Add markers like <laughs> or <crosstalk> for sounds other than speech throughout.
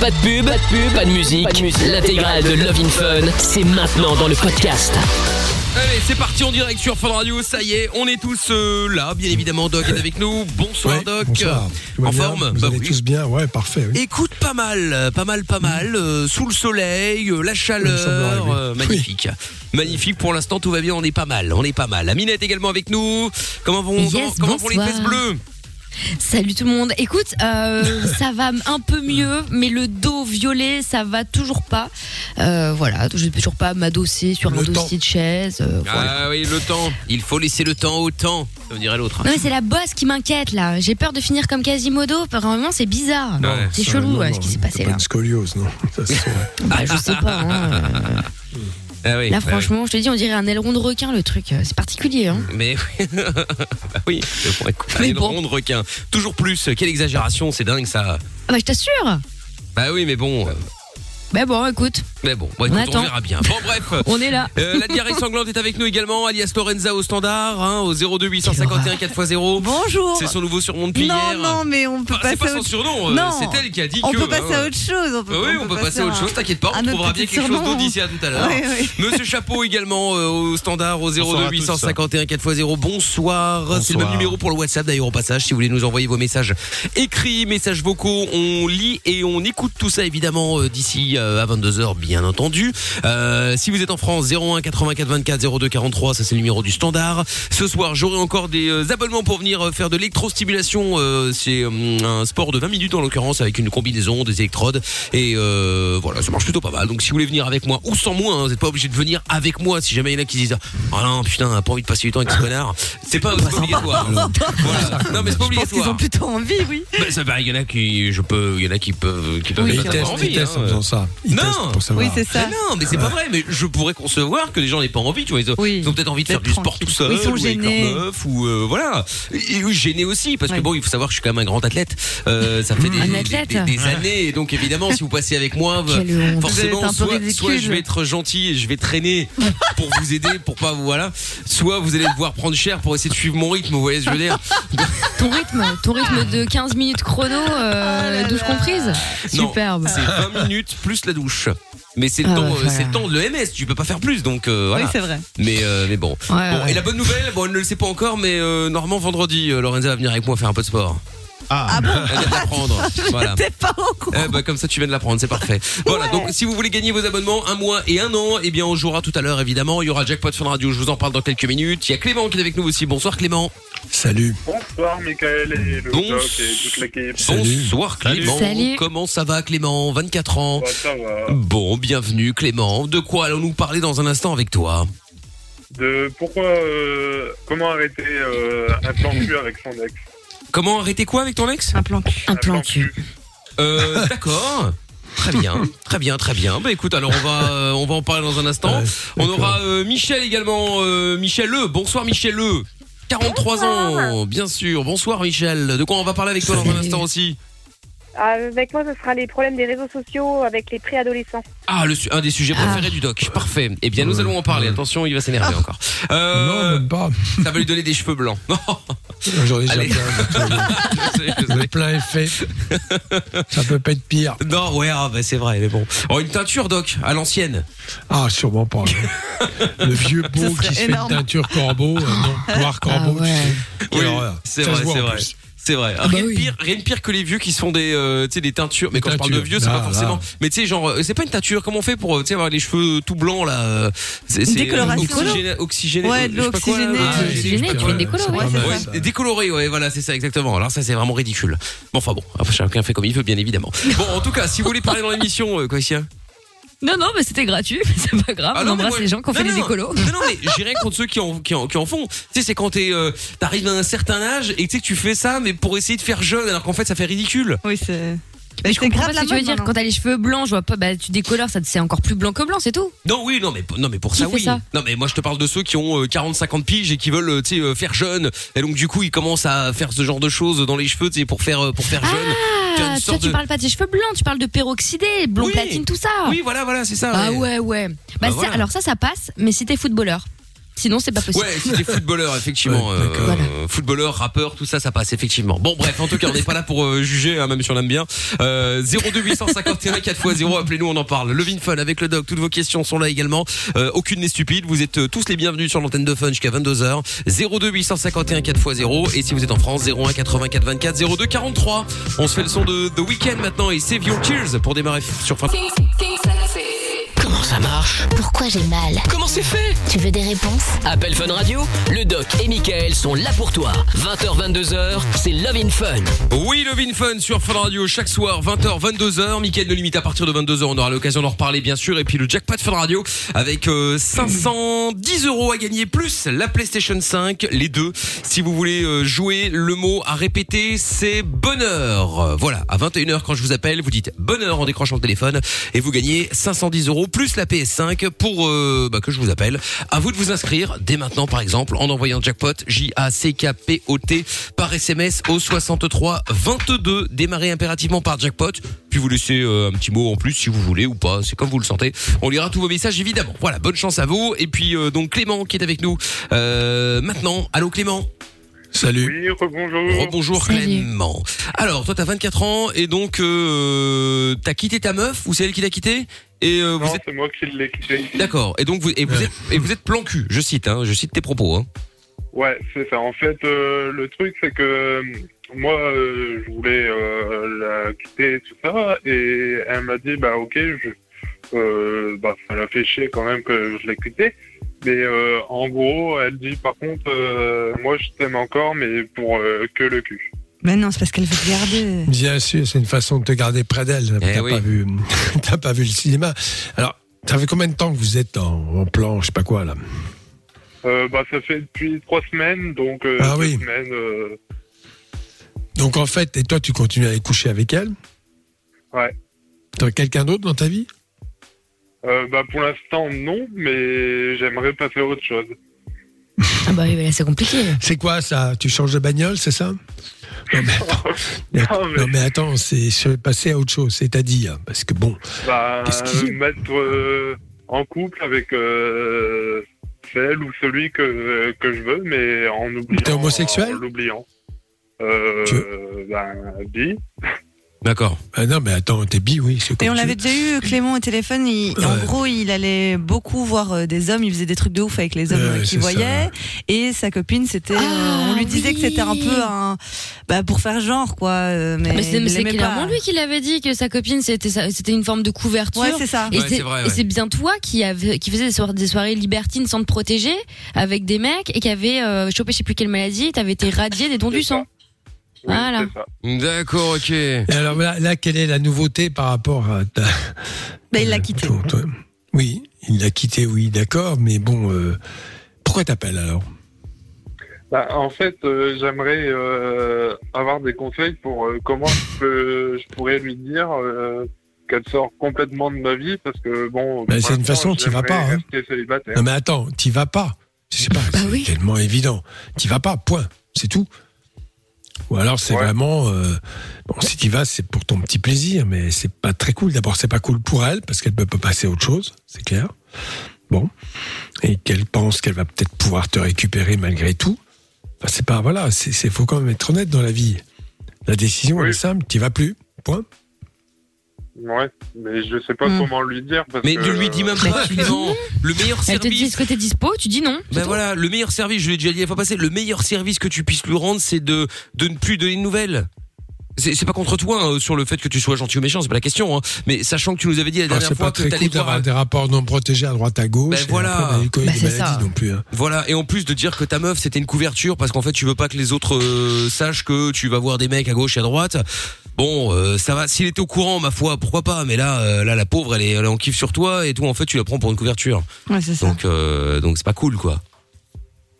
Pas de pub, pas de pub, pas de musique. L'intégrale de Love in Fun, c'est maintenant dans le podcast. Allez, c'est parti en direct sur Fun Radio. Ça y est, on est tous euh, là. Bien évidemment, Doc est avec nous. Bonsoir, Ouais, Doc. bonsoir. En bien forme Vous Bah allez oui. tous bien Ouais, parfait. oui. Écoute, pas mal, pas mal, pas mal. euh, sous le soleil, euh, la chaleur, oui. euh, magnifique. Magnifique, pour l'instant tout va bien, on est pas mal, on est pas mal. Aminette également avec nous. Comment vont, Yes, comment, comment vont les bonsoir. fesses bleues? Salut tout le monde. Écoute, euh, <laughs> ça va un peu mieux, mais le dos violet, ça va toujours pas. Euh, voilà, je vais toujours pas m'adosser sur Le un temps. dossier de chaise. euh, voilà. Ah oui, le temps. Il faut laisser le temps au temps, comme dirait l'autre. Non mais c'est la bosse qui m'inquiète là. J'ai peur de finir comme Quasimodo. Moment, c'est bizarre. Ouais. C'est Ça, chelou non, ouais, non, ce qui s'est passé pas là. une scoliose, non Ça, c'est vrai. Bah, je sais pas. hein, euh, <laughs> Ah oui, Là, bah oui. franchement, je te dis, on dirait un aileron de requin le truc. euh, C'est particulier. Hein. Mais <laughs> bah oui, c'est bon, écoute, Mais un bon. rond de requin. Toujours plus, quelle exagération, c'est dingue ça. Ah bah je t'assure. Bah oui, mais bon, euh, Bah bon, écoute, mais bon, bon, écoute, on, verra bien. Bon bref, <laughs> on est là. euh, la diarrhée sanglante est avec nous également, alias Lorenza au standard, hein, au 02 851 4x0. Bonjour. C'est son nouveau surnom depuis non, non, mais on peut c'est passer pas à son autre surnom, euh, Non. c'est elle qui a dit On que. peut passer hein. à autre chose. On peut, Bah oui, on, peut passer à autre chose, t'inquiète pas, on trouvera bien quelque chose surnom. d'autre d'ici à tout à l'heure. Oui, oui. <laughs> Monsieur Chapeau également euh, au standard au 02 Bonsoir à tous. 851 4x0. Bonsoir. C'est le même numéro pour le WhatsApp d'ailleurs au passage si vous voulez nous envoyer vos messages écrits, messages vocaux, on lit et on écoute tout ça évidemment euh, d'ici euh, à 22h bien entendu. Euh, si vous êtes en France 01 84 24 02 43, ça c'est le numéro du standard. Ce soir, j'aurai encore des euh, abonnements pour venir euh, faire de l'électrostimulation, euh, c'est euh, un sport de 20 minutes en l'occurrence avec une combinaison, des électrodes et euh, voilà, ça marche plutôt pas mal. Donc si vous voulez venir avec moi ou sans moi, hein, vous n'êtes pas obligé de venir avec moi si jamais il y en a qui disent "Ah non, putain, pas envie de passer du temps avec ce connard." C'est pas, pas obligatoire. <laughs> Voilà. Non mais c'est pas obligatoire. ont plutôt envie, oui. Bah, ça va, il y en a qui je peux, il y en a qui peuvent qui peuvent Oui, Ils avoir envie, ils hein. en faisant ça. Ils Non. testent pour savoir. Oui, c'est ça. Mais non, mais c'est pas vrai. Mais je pourrais concevoir que les gens n'aient pas envie. Tu vois, ils ont, Oui. ils ont peut-être envie de faire du sport tout seul, ils sont ou avec leur gênés. meuf, ou euh, voilà. Et, et oui, gêné aussi, parce que bon, il faut savoir que je suis quand même un grand athlète. Euh, ça fait des, Un des- athlète. des- des années, et donc évidemment, si vous passez avec moi, <laughs> forcément, soit, je vais être gentil et je vais traîner pour vous aider, pour pas vous voilà. Soit vous allez devoir prendre cher pour essayer de suivre mon rythme. Vous voyez ce que je veux dire <laughs> Ton rythme, ton rythme de 15 minutes chrono, euh, là douche comprise. Non, Superbe. C'est 20 minutes plus la douche. Mais c'est le Ah, temps, ouais, euh, c'est le temps de l'EMS. Tu peux pas faire plus, donc euh, voilà. Oui, c'est vrai. Mais euh, mais bon. Ouais, bon ouais. et la bonne nouvelle, bon elle ne le sait pas encore, mais euh, normalement vendredi, euh, Lorenza va venir avec moi faire un peu de sport. Ah bon Elle vient de l'apprendre. voilà. T'es pas au courant. Eh bah, comme ça tu viens de l'apprendre, c'est parfait. Voilà, donc si vous voulez gagner vos abonnements un mois et un an, eh bien on jouera tout à l'heure évidemment. Il y aura Jackpot Fun Radio, je vous en parle dans quelques minutes. Il y a Clément qui est avec nous aussi. Bonsoir Clément. Salut. Bonsoir Michael et le Bon- doc et toute l'équipe. Bonsoir Clément. Salut. Comment ça va Clément? 24 ans. Ça va. Bon, bienvenue Clément. De quoi allons-nous parler dans un instant avec toi? De pourquoi, euh, comment arrêter euh, un plan cul avec son ex? Comment arrêter quoi avec ton ex Un plan cul. Un plan cul. Euh, <laughs> d'accord. Très bien, très bien, très bien. Bah écoute, alors on va euh, on va en parler dans un instant. Ouais, on aura euh, Michel également, euh, Michel Le. Bonsoir Michel Le. 43 ans, bien sûr. Bonsoir Michel. De quoi on va parler avec toi dans un instant aussi Avec moi, ce sera les problèmes des réseaux sociaux avec les préadolescents. Ah, le su- un des sujets préférés du doc. Parfait. Eh bien, nous allons en parler. Attention, il va s'énerver encore. Non, Euh, même pas. <laughs> ça va lui donner des cheveux blancs. Non, <laughs> J'en ai déjà plein. Le <laughs> plein est fait. Ça peut pas être pire. Non, ouais, ah, bah, c'est vrai, mais bon. Oh, une teinture, doc, à l'ancienne. Ah, sûrement pas. Le vieux beau qui se fait une teinture corbeau. euh, non, noir corbeau. Ah ouais. tu sais. Quelle Oui, horreur. c'est Ça vrai, voit c'est en vrai. plus. C'est vrai. bah rien, de oui. pire, rien de pire que les vieux qui se font des, euh, tu sais, des teintures. Mais quand je parle de teintures. vieux, c'est pas Là, forcément. là. Mais tu sais, genre, euh, c'est pas une teinture. Comment on fait pour, euh, tu sais, avoir les cheveux tout blancs là C'est oxygéné, oxygéné. Ouais, de l'oxygéné. Ah, Oxygéné, tu fais une décolo, c'est ouais, ça. décoloré, ouais, voilà, c'est ça exactement. Alors ça, c'est vraiment ridicule. Bon, enfin bon, après chacun fait comme il veut, bien évidemment. <laughs> Bon, en tout cas, si vous voulez parler dans l'émission, quoi, ici, hein Non, non, mais c'était gratuit, mais c'est pas grave. Ah on non, mais embrasse moi- les gens qui ont non, fait les non, décolos. Non, non, mais j'ai rien contre ceux qui en, qui en, qui en font. Tu sais, c'est quand t'es, euh, t'arrives à un certain âge et tu sais que tu fais ça, mais pour essayer de faire jeune, alors qu'en fait, ça fait ridicule. Oui, c'est. Mais je c'est comprends grave pas ce que tu veux dire. Quand t'as les cheveux blancs, je vois pas, bah, tu décolores, ça c'est encore plus blanc que blanc, c'est tout. Non, oui, non, mais, non, mais pour Qui ça, fait oui. ça Non, mais moi, je te parle de ceux qui ont 40-50 piges et qui veulent, euh, tu sais, euh, faire jeune. Et donc, du coup, ils commencent à faire ce genre de choses dans les cheveux, tu sais, pour faire, euh, pour faire jeune. Faire une Ah, toi, sorte tu de- parles pas de tes cheveux blancs, tu parles de peroxydé, blond Oui. platine, tout ça. Oui, voilà, voilà, c'est ça. Ah ouais. ouais, ouais. Bah, Bah, voilà. alors ça, ça passe, mais si t'es footballeur. Sinon, c'est pas possible. Ouais, si t'es footballeur, effectivement. <laughs> Ouais, euh, d'accord. Voilà. Footballeur, rappeur, tout ça, ça passe, effectivement. Bon, bref, en tout cas, on n'est pas là pour euh, juger, hein, même si on aime bien. Euh, 02 851 4x0, appelez-nous, on en parle. Levin Fun avec le doc, toutes vos questions sont là également. Euh, aucune n'est stupide, vous êtes euh, tous les bienvenus sur l'antenne de Fun jusqu'à 22h. 02 851 4x0, et si vous êtes en France, 01 84 24 02 43. On se fait le son de The Weeknd maintenant, et Save Your Tears pour démarrer sur Fun. Comment ça marche Pourquoi j'ai mal Comment c'est fait Tu veux des réponses Appel Fun Radio, le doc et Michael sont là pour toi. 20h, 22h, c'est Love in Fun. Oui, Love in Fun sur Fun Radio chaque soir 20h 22h. Mickaël de limite à partir de 22h, on aura l'occasion d'en reparler bien sûr et puis le jackpot Fun Radio avec euh, 510 euros à gagner plus la PlayStation 5, les deux. Si vous voulez euh, jouer, le mot à répéter c'est bonheur. Euh, Voilà, à 21h quand je vous appelle, vous dites bonheur en décrochant le téléphone et vous gagnez 510 euros plus la PS5 pour euh, bah, que je vous appelle. À vous de vous inscrire dès maintenant par exemple en envoyant jackpot J A C K P O T par SMS au 63 22. Démarrez impérativement par jackpot, puis vous laissez euh, un petit mot en plus si vous voulez ou pas, c'est comme vous le sentez. On lira tous vos messages évidemment. Voilà, bonne chance à vous et puis euh, donc Clément qui est avec nous maintenant. Allô Clément? Salut. Oui, rebonjour. Bonjour Salut. Clément. Alors toi t'as 24 ans et donc euh, t'as quitté ta meuf ou c'est elle qui t'a quitté et euh, vous Non, êtes c'est moi qui l'ai quitté. d'accord et donc vous et vous êtes et vous êtes plan cul. Je cite hein, je cite tes propos hein. Ouais, c'est ça. En fait, euh, le truc, c'est que euh, moi, euh, je voulais euh, la quitter, tout ça, et elle m'a dit, bah ok, je, euh, bah, ça l'a fait chier quand même que je l'ai quitté. Mais euh, en gros, elle dit, par contre, euh, moi, je t'aime encore, mais pour euh, que le cul. Mais non, c'est parce qu'elle veut te garder. Bien sûr, c'est une façon de te garder près d'elle. Eh T'as oui. pas vu, <laughs> t'as pas vu le cinéma. Alors, ça fait combien de temps que vous êtes en, en plan, je sais pas quoi là Euh, bah, ça fait depuis trois semaines, donc euh, Ah deux oui. semaines. euh, Donc en fait, et toi, tu continues à aller coucher avec elle Ouais. T'as quelqu'un d'autre dans ta vie euh, bah, pour l'instant, non, mais j'aimerais passer à autre chose. Ah bah oui, là, c'est compliqué. C'est quoi ça? Tu changes de bagnole, c'est ça? Non mais, attends, <laughs> Non, mais- non, mais attends, c'est se passer à autre chose, c'est-à-dire parce que bon, Bah, y a mettre euh, en couple avec euh, celle ou celui que, que je veux, mais en oubliant. T'es homosexuel? En l'oubliant. Euh, Tu- ben, bi. D'accord. ah non mais attends, t'es bi, oui, c'est Et on l'avait déjà eu, Clément, au téléphone. il- En gros, il allait beaucoup voir euh, des hommes. Il faisait des trucs de ouf avec les hommes euh, qu'il ça. voyait. Et sa copine, c'était. euh, Ah, on lui disait que c'était un peu un. Bah, pour faire genre, quoi. mais Mais c'est clairement lui qui l'avait dit que sa copine c'était une forme de couverture. Ouais, c'est ça. Et Ouais, c'est ouais. bien toi qui avait, qui faisait des soirées, des soirées libertines sans te protéger avec des mecs et qui avait euh, chopé je sais plus quelle maladie, t'avais été radié des dons du sang. Oui, Voilà. D'accord, ok. Et alors là, là, quelle est la nouveauté par rapport à ta... Bah, il l'a euh, quitté. ton- ton- Oui, il l'a quitté, oui, d'accord, mais bon, euh, pourquoi t'appelles alors Bah, en fait, euh, j'aimerais euh, avoir des conseils pour euh, comment je, peux- je pourrais lui dire euh, qu'elle sort complètement de ma vie, parce que bon. Bah, c'est une façon, t'y vas pas, hein. Non mais attends, t'y vas pas. Je sais pas, Bah c'est oui. tellement évident. T'y vas pas, point, c'est tout. Ou alors c'est Ouais. vraiment... euh, bon, si t'y vas, c'est pour ton petit plaisir, mais c'est pas très cool. D'abord, c'est pas cool pour elle, parce qu'elle peut pas passer à autre chose, c'est clair. Bon. Et qu'elle pense qu'elle va peut-être pouvoir te récupérer malgré tout. Enfin, c'est pas... Voilà, c'est faut quand même être honnête dans la vie. La décision, elle est simple, t'y vas plus, point. Ouais, mais je sais pas Hmm. comment lui dire. Parce Mais que, ne lui dis même pas, tu dis Clément. Le meilleur Elle te dit service. est-ce que t'es dispo, tu dis non. Ben voilà, le meilleur service, je l'ai déjà dit la fois passée, le meilleur service que tu puisses lui rendre, c'est de, de ne plus donner de nouvelles. C'est pas contre toi hein, sur le fait que tu sois gentil ou méchant, c'est pas la question. Hein. Mais sachant que tu nous avais dit la Ah, dernière fois pas que t'allais cool voir. des rapports non protégés à droite à gauche. Ben voilà. après, Bah, des maladies ça. non plus. hein. Voilà, et en plus de dire que ta meuf c'était une couverture parce qu'en fait tu veux pas que les autres euh, sachent que tu vas voir des mecs à gauche et à droite. Bon, euh, ça va. S'il était au courant, ma foi, pourquoi pas. Mais là, euh, là, la pauvre, elle est, elle est en kiff sur toi et tout. En fait, tu la prends pour une couverture. Ouais, c'est ça. Donc, euh, donc c'est pas cool, quoi.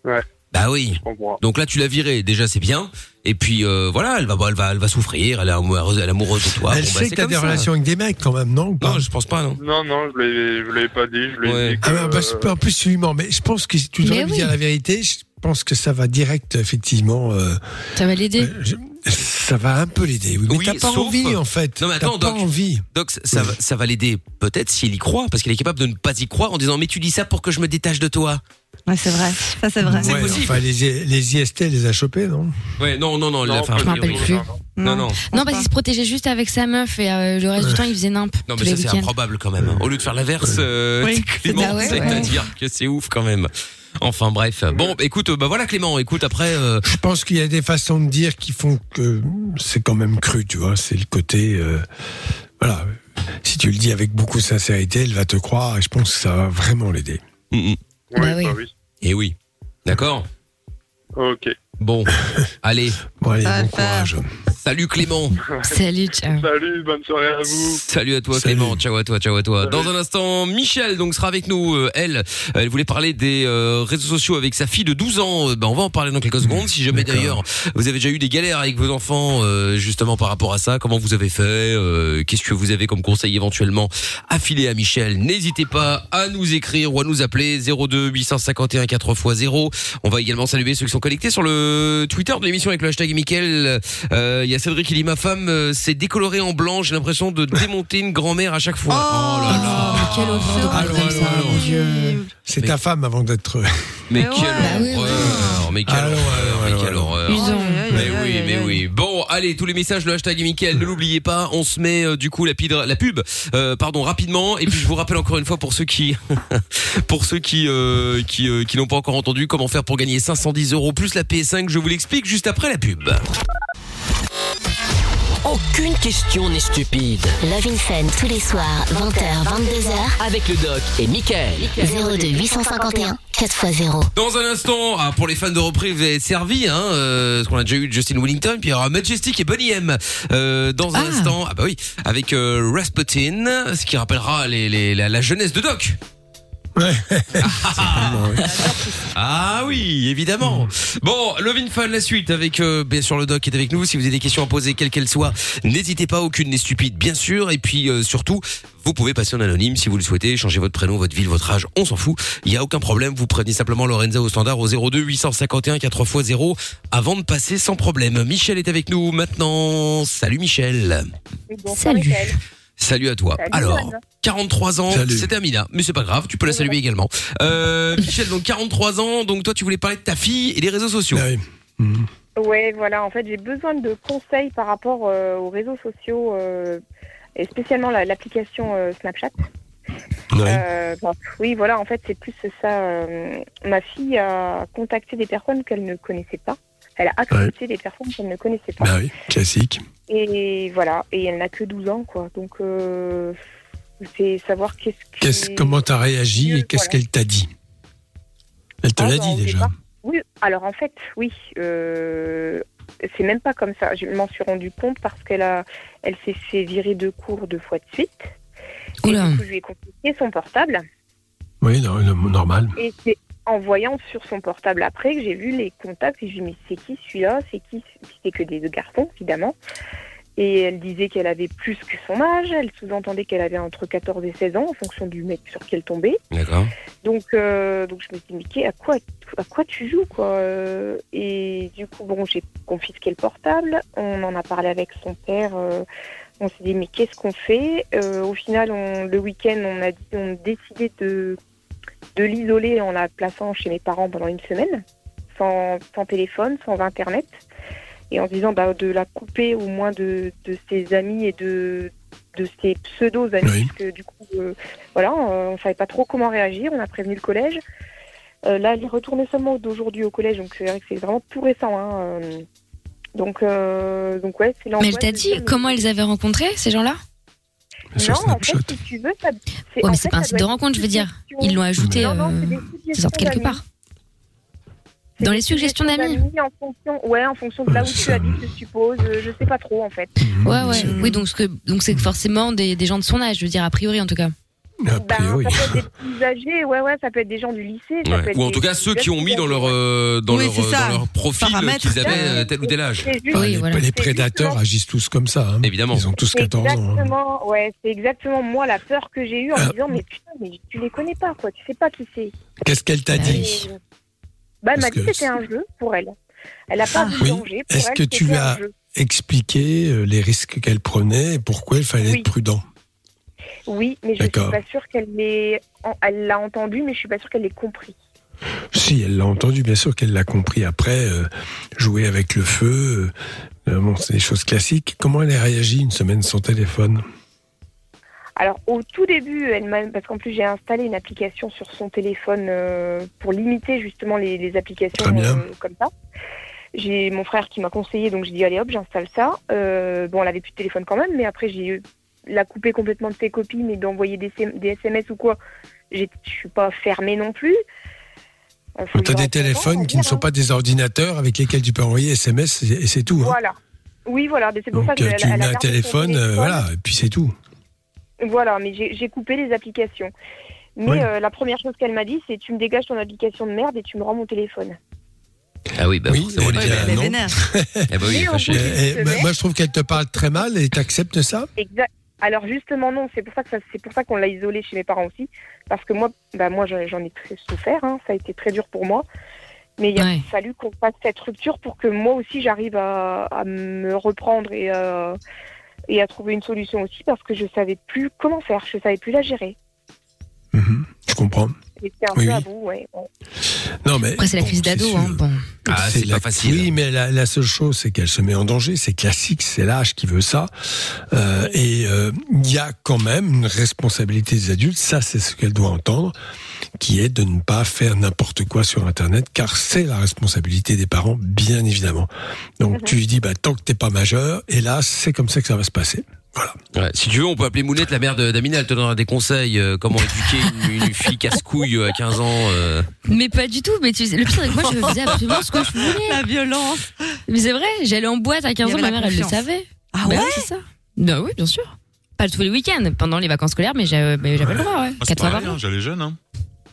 Ouais. Bah oui. Je. Donc là, tu l'as virée. Déjà, c'est bien. Et puis euh, voilà, elle va, elle va, elle va souffrir. Elle est amoureuse, elle est amoureuse de toi. Elle Bon, bah, sait c'est que t'as des ça. relations avec des mecs quand même, non ou pas Non, je pense pas, non. Non, non, je l'ai, je l'ai pas dit. Je lui ai Ouais. dit que, Ah, parce que, en plus, tu lui mens. Mais je pense que si tu devrais lui oui. dire la vérité, je pense que ça va direct, effectivement. euh, Ça va l'aider. euh, je- Ça va un peu l'aider. Oui, mais Oui, t'as pas sauf- envie en fait. Non, mais attends, t'as pas Doc. envie. Donc ça, va- ça va l'aider peut-être s'il y croit, parce qu'il est capable de ne pas y croire en disant mais tu dis ça pour que je me détache de toi. Ouais, c'est vrai. Ça, c'est vrai. C'est Ouais, possible. enfin, les, les IST les a chopés, non? Ouais, non, non, non, Non, Je m'en rappelle plus. non, non. Non, parce qu'il se protégeait juste avec sa meuf et euh, le reste du temps, il faisait nimp. non, mais ça c'est improbable quand même. Au lieu de faire l'inverse, euh, Oui. Clément, Bah ouais, c'est ouais. à dire que c'est ouf quand même. Enfin bref, bon, écoute, bah voilà Clément, écoute après. euh, Je pense qu'il y a des façons de dire qui font que c'est quand même cru, tu vois. C'est le côté. euh, voilà. Si tu le dis avec beaucoup de sincérité, elle va te croire et je pense que ça va vraiment l'aider. mm, mm. Bah Oui, oui. bah oui. Et oui, d'accord? Ok. Bon, <laughs> allez, Bon, allez, bon courage. Salut Clément. <laughs> Salut, ciao. Salut, bonne soirée à vous. Salut à toi Salut. Clément, ciao à toi, ciao à toi. Salut. Dans un instant, Michel donc sera avec nous. Euh, elle, elle voulait parler des euh, réseaux sociaux avec sa fille de 12 ans. Euh, ben, on va en parler dans quelques secondes. Si jamais d'ailleurs vous avez déjà eu des galères avec vos enfants, euh, justement par rapport à ça, comment vous avez fait, euh, qu'est-ce que vous avez comme conseil éventuellement à filer à Michel, n'hésitez pas à nous écrire ou à nous appeler 02 851 4x0. On va également saluer ceux qui sont connectés sur le Twitter de l'émission avec le hashtag Mickaël. Euh, Il y a Cédric qui dit ma femme euh, s'est décolorée en blanc. J'ai l'impression de démonter une grand-mère à chaque fois. Oh, là là. mais quelle horreur Dieu. C'est ta femme avant d'être. Mais Mais quelle. Bah horreur, mais quelle horreur, mais quelle horreur. Mais oui, mais oui. Bon, allez, tous les messages, le hashtag Mickaël, ne l'oubliez pas. On se met euh, du coup la, pub, euh, pardon, rapidement. Et puis je vous rappelle encore une fois pour ceux qui, <laughs> pour ceux qui, euh, qui, euh, qui n'ont pas encore entendu comment faire pour gagner 510 euros plus la PS5. Je vous l'explique juste après la pub. Aucune question n'est stupide. Love in Fun tous les soirs, 20h, 22h, Avec le doc et Michael. 02 851 4x0. Dans un instant, ah, pour les fans de reprise, vous avez servi, hein, euh, parce qu'on a déjà eu Justin Wellington, puis il y aura Majestic et Bonnie M. Euh, dans un Ah. instant, ah bah oui, avec euh, Rasputin, ce qui rappellera les, les- la, la jeunesse de Doc. <laughs> Ah oui, évidemment. Bon, Lovin Fun, la suite avec euh, bien sûr le doc qui est avec nous. Si vous avez des questions à poser, quelles qu'elles soient, n'hésitez pas, aucune n'est stupide, bien sûr. Et puis euh, surtout, vous pouvez passer en anonyme si vous le souhaitez, changer votre prénom, votre ville, votre âge, on s'en fout. Il y a aucun problème. Vous prévenez simplement Lorenza au standard au 02 851 4x0 avant de passer sans problème. Michel est avec nous maintenant. Salut Michel. Salut. Michael. Salut à toi. Salut, Alors, Lorenza. 43 ans, c'était Amina, mais c'est pas grave, tu peux la saluer également. Euh, Michel, donc 43 ans, donc toi tu voulais parler de ta fille et des réseaux sociaux. Ah oui. Mhm. Ouais, voilà. En fait, j'ai besoin de conseils par rapport euh, aux réseaux sociaux, euh, et spécialement la- l'application euh, Snapchat. Ouais. Euh, bah, oui, voilà. En fait, c'est plus ça. euh, ma fille a contacté des personnes qu'elle ne connaissait pas. Elle a accepté des personnes qu'elle ne connaissait pas. Bah oui, classique. Et voilà. Et elle n'a que 12 ans, quoi. Donc, euh, c'est savoir qu'est-ce que. Qu'est-ce, comment t'as réagi et qu'est-ce Voilà. qu'elle t'a dit? Elle te Ah, l'a bah, dit déjà. Oui, alors en fait, oui. euh, c'est même pas comme ça. Je m'en suis rendu compte parce qu'elle a, elle s'est fait virer de cours deux fois de suite. Et Oula. du coup, je lui ai confisqué son portable. Oui, normal. Et c'est en voyant sur son portable après que j'ai vu les contacts et je me suis dit, mais c'est qui celui-là? C'est qui? C'était que des deux garçons, évidemment. Et elle disait qu'elle avait plus que son âge. Elle sous-entendait qu'elle avait entre 14 et 16 ans en fonction du mec sur qui elle tombait. D'accord. Donc, euh, donc je me suis dit, mais à quoi, à quoi tu joues quoi? Euh, Et du coup, bon, j'ai confisqué le portable. On en a parlé avec son père. euh, on s'est dit, mais qu'est-ce qu'on fait? Euh, Au final, on, le week-end, on a, dit- on a décidé de, de l'isoler en la plaçant chez mes parents pendant une semaine, sans, sans téléphone, sans internet, et en se disant bah, de la couper au moins de, de ses amis et de, de ses pseudo-amis, Oui. puisque du coup, euh, voilà, on savait pas trop comment réagir. On a prévenu le collège. Euh, là, elle est retournée seulement d'aujourd'hui au collège, donc c'est vrai que c'est vraiment tout récent. Hein, euh. donc, euh, donc ouais, c'est Mais elle t'a dit comment ils avaient rencontré ces gens-là? Sur Non, en fait, si tu veux, ça. Ouais, mais c'est pas un site de rencontre, je veux dire. Ils l'ont ajouté, Non, non, euh, quelque part. C'est Dans les suggestions d'amis en fonction, ouais, en fonction de là où tu habites, je suppose. euh, Je sais pas trop, en fait. Ouais, ouais. C'est- Oui, donc ce que- donc c'est forcément des, des gens de son âge, je veux dire, a priori en tout cas. A Ben, ça peut être des <laughs> plus âgés, ouais, ouais, ça peut être des gens du lycée. ça Ouais. peut être Ou en tout cas ceux qui ont mis dans leur euh, dans Oui, leur c'est euh, dans leur profil Paramètres. qu'ils avaient euh, tel ou tel âge. C'est juste- Enfin, Oui, les, voilà. les C'est prédateurs justement- agissent tous comme ça. hein. Évidemment. Ils ont tous C'est 14 ans. hein. exactement, ouais, c'est exactement moi la peur que j'ai eue en me disant mais putain mais tu les connais pas quoi, tu sais pas qui c'est. Qu'est-ce qu'elle t'a Ah dit. Et- Bah elle m'a dit que c'était un jeu pour elle. Elle a pas Ah. vu Oui. le danger pour Est-ce que tu c'était as- expliqué euh, les risques qu'elle prenait et pourquoi il fallait être prudent? Oui, mais je suis D'accord. pas sûre qu'elle l'ait, elle l'a entendu, mais je suis pas sûre qu'elle l'ait compris. Si, elle l'a entendu, bien sûr qu'elle l'a compris. Après, euh, jouer avec le feu, euh, euh, bon, c'est des choses classiques. Comment elle a réagi une semaine sans téléphone? Alors au tout début, elle m'a, parce qu'en plus j'ai installé une application sur son téléphone euh, pour limiter justement les, les applications euh, comme ça. J'ai mon frère qui m'a conseillé, donc j'ai dit allez hop, j'installe ça. Euh, bon, elle avait plus de téléphone quand même, mais après j'ai eu- la coupé complètement de ses copines et d'envoyer des, SMS ou quoi. Je suis pas fermée non plus. Euh, Tu as des téléphones qui ne sont hein. pas des ordinateurs avec lesquels tu peux envoyer SMS et c'est tout. hein. Voilà. Oui, voilà, mais c'est pour ça que euh, elle- tu elle mets un son téléphone, euh, voilà, et puis c'est tout. Voilà, mais j'ai coupé les applications. Mais Oui. euh, la première chose qu'elle m'a dit, c'est tu me dégages ton application de merde et tu me rends mon téléphone. Ah oui, bah Oui, elle elle Elle est vénère. <laughs> Eh bah oui, il est Et- et se moi- je trouve qu'elle te parle très mal et tu acceptes ça? Exact. Alors justement non, c'est pour ça que ça- c'est pour ça qu'on l'a isolée chez mes parents aussi, parce que moi, bah moi j'en ai très souffert, hein, ça a été très dur pour moi. Mais il a Ouais. fallu qu'on fasse cette rupture pour que moi aussi j'arrive à, à me reprendre et à, et à trouver une solution aussi, parce que je savais plus comment faire, je savais plus la gérer. Mhm, Je comprends. J'étais un Oui, peu à bout, ouais. ouais. Non, mais Après, c'est la bon, crise d'ado. Hein. Bon. Ah, c'est pas facile. Oui, mais la, la seule chose, c'est qu'elle se met en danger. C'est classique, c'est l'âge qui veut ça. Euh, et euh, il y a quand même une responsabilité des adultes. Ça, c'est ce qu'elle doit entendre, qui est de ne pas faire n'importe quoi sur Internet, car c'est la responsabilité des parents, bien évidemment. Donc Mhm. tu lui dis, bah tant que t'es pas majeur, et là, c'est comme ça que ça va se passer. Voilà. Ouais, si tu veux, on peut appeler Mounette, la mère d'Amina, elle te donnera des conseils, euh, comment éduquer une, une fille casse-couille euh, à 15 ans. euh. Mais pas du tout. Mais tu sais, le pire, c'est que moi, je faisais absolument ce que je voulais. La violence. Mais c'est vrai, j'allais en boîte à 15 Il y ans, ma la mère, elle le savait. Ah Bah ouais c'est ça. Bah oui, bien sûr. Pas tous les week-ends, pendant les vacances scolaires, mais j'avais mais j'avais le droit, ouais. Moi, c'est Quatre fois par pareil, mois. hein, j'allais jeune. Hein.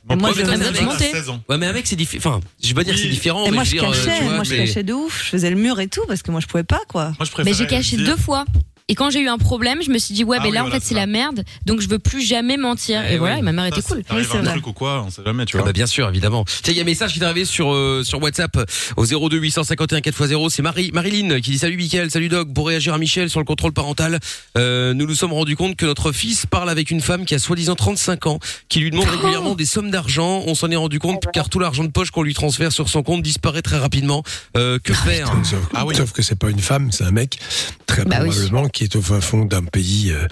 Moi, je premier monter. à 16 ans. Ouais, mais avec, c'est différent. Enfin, je vais pas dire que c'est différent, Et mais moi, je je veux dire, euh, cachais, tu vois, moi, je mais- cachais de ouf. Je faisais le mur et tout parce que moi, je pouvais pas, quoi. Moi, je Mais préférais j'ai caché deux fois. Et quand j'ai eu un problème, je me suis dit, ouais, Ah mais oui, là, en fait, c'est la merde, donc je veux plus jamais mentir. Eh et voilà, oui. et ma mère était cool. Oui, un vrai. truc ou quoi, on sait jamais, tu Ah vois. bah bien sûr, évidemment. Tiens, il y a un message qui est arrivé sur euh, sur WhatsApp au 02 851 4x0. C'est Marie Marilyn qui dit salut Mickaël, salut Doc. Pour réagir à Michel sur le contrôle parental, euh, nous nous sommes rendus compte que notre fils parle avec une femme qui a soi-disant 35 ans, qui lui demande régulièrement des sommes d'argent. On s'en est rendu compte Ah, voilà. car tout l'argent de poche qu'on lui transfère sur son compte disparaît très rapidement. Euh, que faire Sauf, Ah oui. sauf que c'est pas une femme, c'est un mec, très Bah oui. probablement, qui est au fin fond d'un pays euh,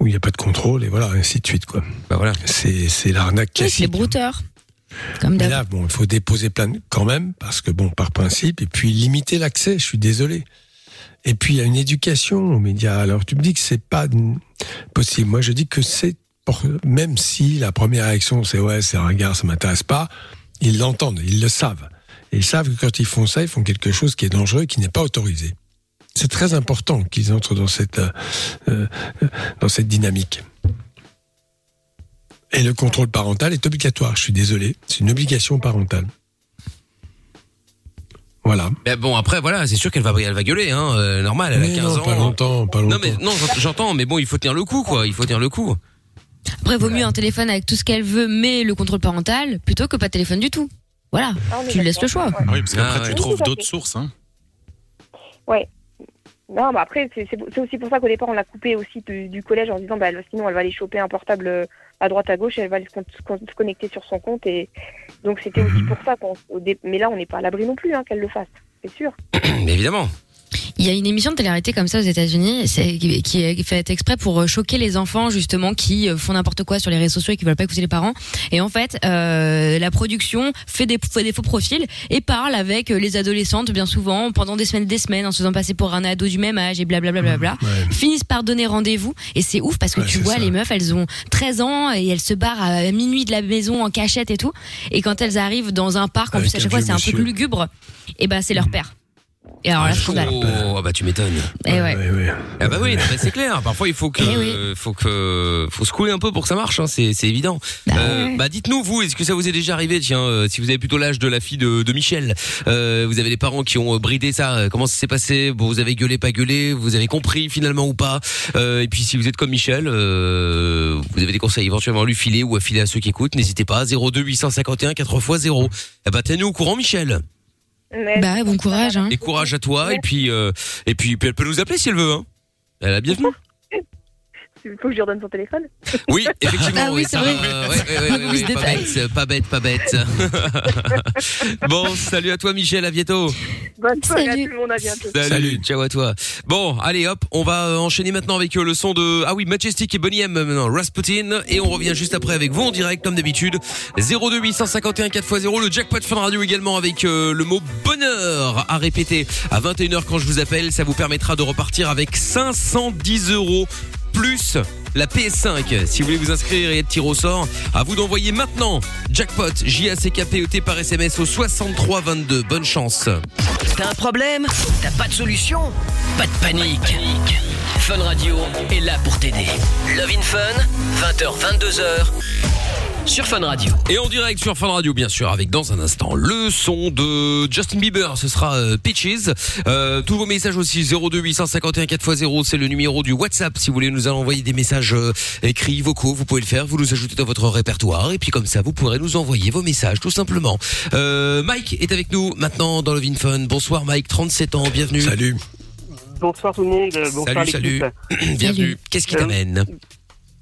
où il n'y a pas de contrôle, et voilà, ainsi de suite, quoi. Bah voilà. C'est, c'est l'arnaque Oui, c'est classique. brouteur. Comme Mais d'hab. là, bon, il faut déposer plainte quand même, parce que bon, par principe, et puis limiter l'accès, je suis désolé. Et puis, il y a une éducation aux médias. Alors, tu me dis que c'est pas possible. Moi, je dis que c'est, pour- même si la première réaction, c'est ouais, c'est un regard, ça m'intéresse pas, ils l'entendent, ils le savent. Et ils savent que quand ils font ça, ils font quelque chose qui est dangereux et qui n'est pas autorisé. C'est très important qu'ils entrent dans cette, euh, euh, dans cette dynamique. Et le contrôle parental est obligatoire. Je suis désolé, c'est une obligation parentale. Voilà. Mais bon après voilà, c'est sûr qu'elle va elle va gueuler hein, euh, normal, elle a Mais 15 non, ans. pas longtemps, pas longtemps. Non mais non, j'ent- j'entends mais bon, il faut tenir le coup quoi, il faut tenir le coup. Après, vaut mieux un téléphone avec tout ce qu'elle veut, mais le contrôle parental, plutôt que pas de téléphone du tout. Voilà. Ah, Tu lui laisses le choix. Ouais. Ah oui, parce qu'après, Ah ouais. tu Oui, trouves d'autres sources. Hein. Non, bah après, c'est aussi pour ça qu'au départ, on l'a coupé aussi du, du collège en disant, bah, elle- sinon, elle va aller choper un portable euh, à droite, à gauche, et elle va aller se, con- se con- se connecter sur son compte. Et donc, c'était aussi pour ça qu'on. au dé- Mais là, on n'est pas à l'abri non plus hein, qu'elle le fasse, c'est sûr. <coughs> Mais évidemment. Il y a une émission de télé-réalité comme ça aux États-Unis, qui est faite exprès pour euh, choquer les enfants justement qui euh, font n'importe quoi sur les réseaux sociaux et qui veulent pas écouter les parents. Et en fait, euh, la production fait des, fait des faux profils et parle avec euh, les adolescentes bien souvent pendant des semaines, des semaines, en se faisant passer pour un ado du même âge et blablabla. Bla, bla, bla, Ouais. Finissent par donner rendez-vous et c'est ouf parce que Ouais, tu vois ça. les meufs, elles ont 13 ans et elles se barrent à minuit de la maison en cachette et tout. Et quand elles arrivent dans un parc, en Avec plus à chaque fois c'est un peu lugubre, et ben c'est leur père. Et alors là, Ah, scandale. Oh ah bah tu m'étonnes. Et ouais. Ah bah oui, c'est clair. Parfois il faut que, Eh oui. euh, faut que, faut se couler un peu pour que ça marche. Hein, c'est, c'est évident. Bah Euh, ouais. bah dites-nous vous, est-ce que ça vous est déjà arrivé Tiens, euh, si vous avez plutôt l'âge de la fille de, de Michel, euh, vous avez des parents qui ont bridé ça. Comment ça s'est passé? Bon, Vous avez gueulé, pas gueulé Vous avez compris finalement ou pas? Euh, Et puis si vous êtes comme Michel, euh, vous avez des conseils éventuellement à lui filer ou à filer à ceux qui écoutent. N'hésitez pas. 02 851 4 x 0. Eh bah tenez-nous au courant, Michel. Bah, bon courage, hein. Et courage à toi. Et puis, euh, et puis, puis elle peut nous appeler si elle veut. Hein. Elle est la bienvenue. Il faut que je lui redonne son téléphone. Oui, effectivement. Ah oui, c'est ça, vrai. euh, ouais, ouais, ouais, ouais, Oui, ce ouais, pas bête, pas bête, pas bête. <laughs> bon, salut à toi, Michel. À bientôt. Bonne soirée à Salut. tout le monde, à bientôt. Salut, Salut. ciao à toi. Bon, allez hop, on va enchaîner maintenant avec euh, le son de ah oui Majestic et Bonnie M maintenant Rasputin et on revient juste après avec vous en direct comme d'habitude 02 851 4x0 le jackpot Fun Radio également avec euh, le mot bonheur à répéter à 21h quand je vous appelle ça vous permettra de repartir avec 510 euros plus la PS5. Si vous voulez vous inscrire et être tiré au sort, à vous d'envoyer maintenant jackpot J A C K P O T par SMS au 63 22. Bonne chance. T'as un problème? T'as pas de solution? Pas de panique. Fun Radio est là pour t'aider. Love in Fun, 20h, 22h, sur Fun Radio. Et en direct sur Fun Radio, bien sûr, avec dans un instant le son de Justin Bieber. Ce sera euh, Peaches. Euh, tous vos messages aussi 02 851 4x0, c'est le numéro du WhatsApp. Si vous voulez nous envoyer des messages euh, écrits, vocaux, vous pouvez le faire. Vous nous ajoutez dans votre répertoire et puis comme ça, vous pourrez nous envoyer vos messages, tout simplement. Euh, Mike est avec nous maintenant dans le Vin Fun. Bonsoir Mike, 37 ans, bienvenue. Salut. Bonsoir tout le monde, bonsoir Salut, l'équipe. <clears throat> bienvenue. Qu'est-ce qui Euh, t'amène?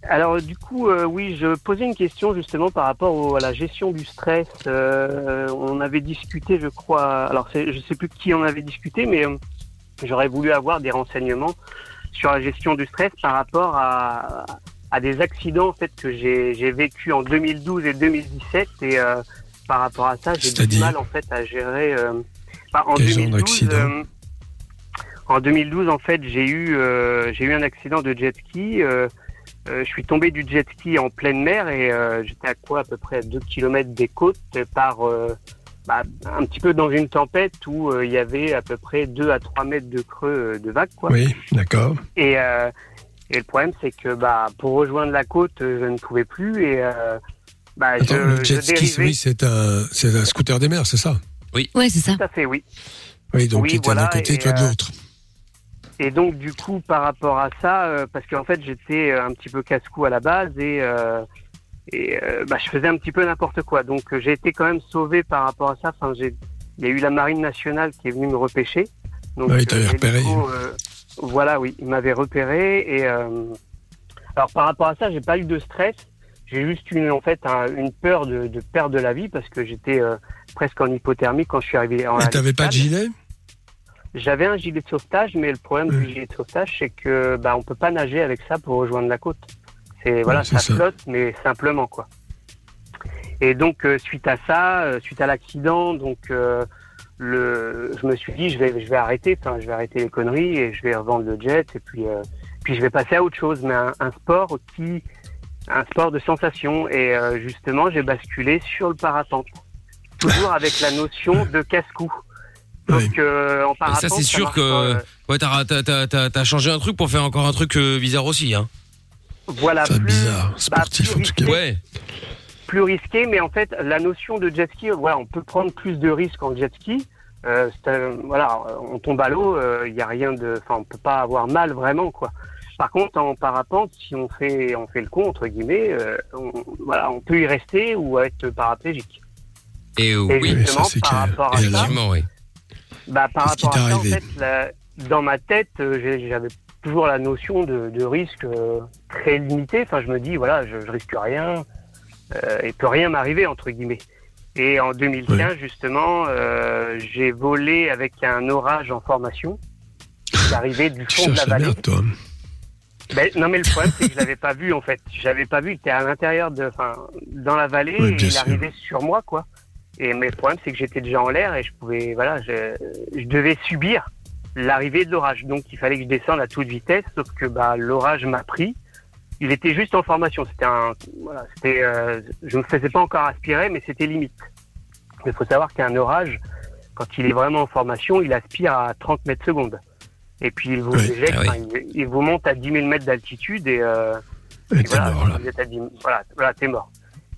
Alors du coup, euh, oui, je posais une question justement par rapport au- à la gestion du stress. Euh, on avait discuté, je crois, alors je sais plus qui en avait discuté, mais euh, j'aurais voulu avoir des renseignements sur la gestion du stress par rapport à, à des accidents en fait que j'ai vécu en 2012 et 2017 et euh, par rapport à ça, j'ai du mal en fait à gérer. euh, enfin, en Quel genre 2012, d'accident euh, en 2012, en fait, j'ai eu euh, j'ai eu un accident de jet ski. Euh, je suis tombé du jet ski en pleine mer et euh, j'étais à quoi à peu près à 2 km des côtes par euh, bah, un petit peu dans une tempête où euh, il y avait à peu près 2 à 3 mètres de creux euh, de vague quoi. Oui, d'accord. Et, euh, et le problème c'est que bah pour rejoindre la côte je ne pouvais plus et euh, bah, Attends, je, le je jet ski, oui, c'est un, c'est un scooter des mers, c'est ça? Ouais, c'est ça. Tout à fait oui. Oui, donc Oui, tu étais voilà, d'un côté, et, toi de l'autre. Et donc du coup par rapport à ça, euh, parce qu'en fait j'étais euh, un petit peu casse-cou à la base et, euh, et euh, bah, je faisais un petit peu n'importe quoi. Donc j'ai été quand même sauvé par rapport à ça. Enfin, il y a eu la marine nationale qui est venue me repêcher. Donc, Ah oui, t'avais repéré. voilà, oui, il m'avait repéré et alors par rapport à ça, j'ai pas eu de stress. J'ai juste une en fait un- une peur de, de perdre de la vie parce que j'étais presque en hypothermie quand je suis arrivé. En Et t'avais pas de gilet? J'avais un gilet de sauvetage, mais le problème du gilet de sauvetage, c'est que bah on peut pas nager avec ça pour rejoindre la côte. C'est voilà, Ouais, ça, ça. flotte, mais simplement quoi. Et donc euh, suite à ça, euh, suite à l'accident, donc euh, le, je me suis dit je vais je vais arrêter, enfin je vais arrêter les conneries et je vais revendre le jet et puis euh, puis je vais passer à autre chose, mais un, un sport qui un sport de sensation et euh, justement j'ai basculé sur le parapente, toujours avec la notion de casse-cou. Oui. Donc euh, en ça, parapente, c'est sûr marche que- euh, Ouais, t'as, t'as, t'as, t'as- t'as changé un truc pour faire encore un truc euh, bizarre aussi, hein. voilà C'est plus, bizarre, bah, plus en tout cas. risqué, Ouais. plus risqué, mais en fait la notion de jet ski, voilà, on peut prendre plus de risques en jet ski. Euh, euh, voilà, on tombe à l'eau, il n'y a rien de, enfin, on peut pas avoir mal vraiment quoi. Par contre, en parapente, si on fait, on fait le con entre guillemets, euh, on, voilà, on peut y rester ou être paraplégique. Et euh, Et oui, justement, ça, c'est par clair. rapport à ça, oui. Bah, par Qu'est-ce qui rapport à t'est ça, en arrivé fait, la- dans ma tête, euh, j'ai- j'avais toujours la notion de, de risque euh, très limité. Enfin, je me dis, voilà, je, je risque rien, euh, il peut rien m'arriver, entre guillemets. Et en 2015, justement, euh, j'ai volé avec un orage en formation. J'arrivais du Tu fond de la cherches la vallée. merde, toi. Ben, non, mais le problème, c'est que je l'avais pas vu, en fait. J'avais pas vu, il était à l'intérieur de, enfin, dans la vallée, Oui, et bien il sûr. arrivait sur moi, quoi. Et, mais le problème, c'est que j'étais déjà en l'air et je pouvais, voilà, je, je devais subir l'arrivée de l'orage. Donc, il fallait que je descende à toute vitesse, sauf que, bah, l'orage m'a pris. Il était juste en formation. C'était un, voilà, c'était, euh, je me faisais pas encore aspirer, mais c'était limite. Il faut savoir qu'un orage, quand il est vraiment en formation, il aspire à 30 mètres secondes. Et puis, il vous Oui. éjecte, Ah oui. il, il vous monte à 10 000 mètres d'altitude et, euh, Et voilà, mort, là. vous êtes à 10 000 voilà, voilà, t'es mort.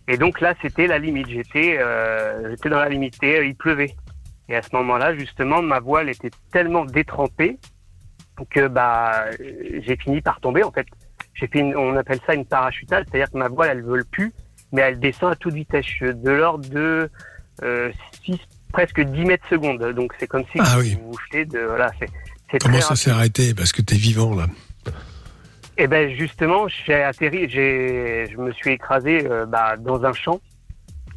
Et donc là, c'était la limite. J'étais, euh, j'étais dans la limite. Et, euh, il pleuvait. Et à ce moment-là, justement, ma voile était tellement détrempée que bah, j'ai fini par tomber. En fait, j'ai fait, une- on appelle ça une parachutale, c'est-à-dire que ma voile, elle vole plus, mais elle descend à toute vitesse, de l'ordre de euh, 6, presque 10 mètres secondes. Donc c'est comme si Ah vous oui. jetez de voilà, c'est c'est Comment ça rapide. s'est arrêté? Parce que t'es vivant là. Eh ben justement, j'ai atterri, j'ai, je me suis écrasé euh, bah, dans un champ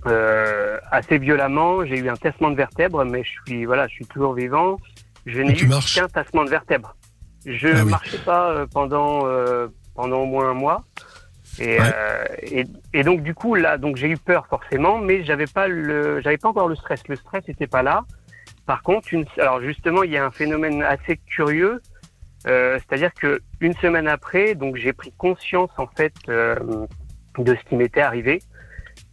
euh, assez violemment. J'ai eu un tassement de vertèbres, mais je suis voilà, je suis toujours vivant. Je n'ai eu qu'un tassement de vertèbres. Je Ah oui. marchais pas euh, pendant euh, pendant au moins un mois. Et, Ouais. euh, et, et donc du coup là, donc j'ai eu peur forcément, mais j'avais pas le, j'avais pas encore le stress. Le stress n'était pas là. Par contre, une, alors justement, il y a un phénomène assez curieux, euh, c'est-à-dire que une semaine après, donc j'ai pris conscience en fait euh, de ce qui m'était arrivé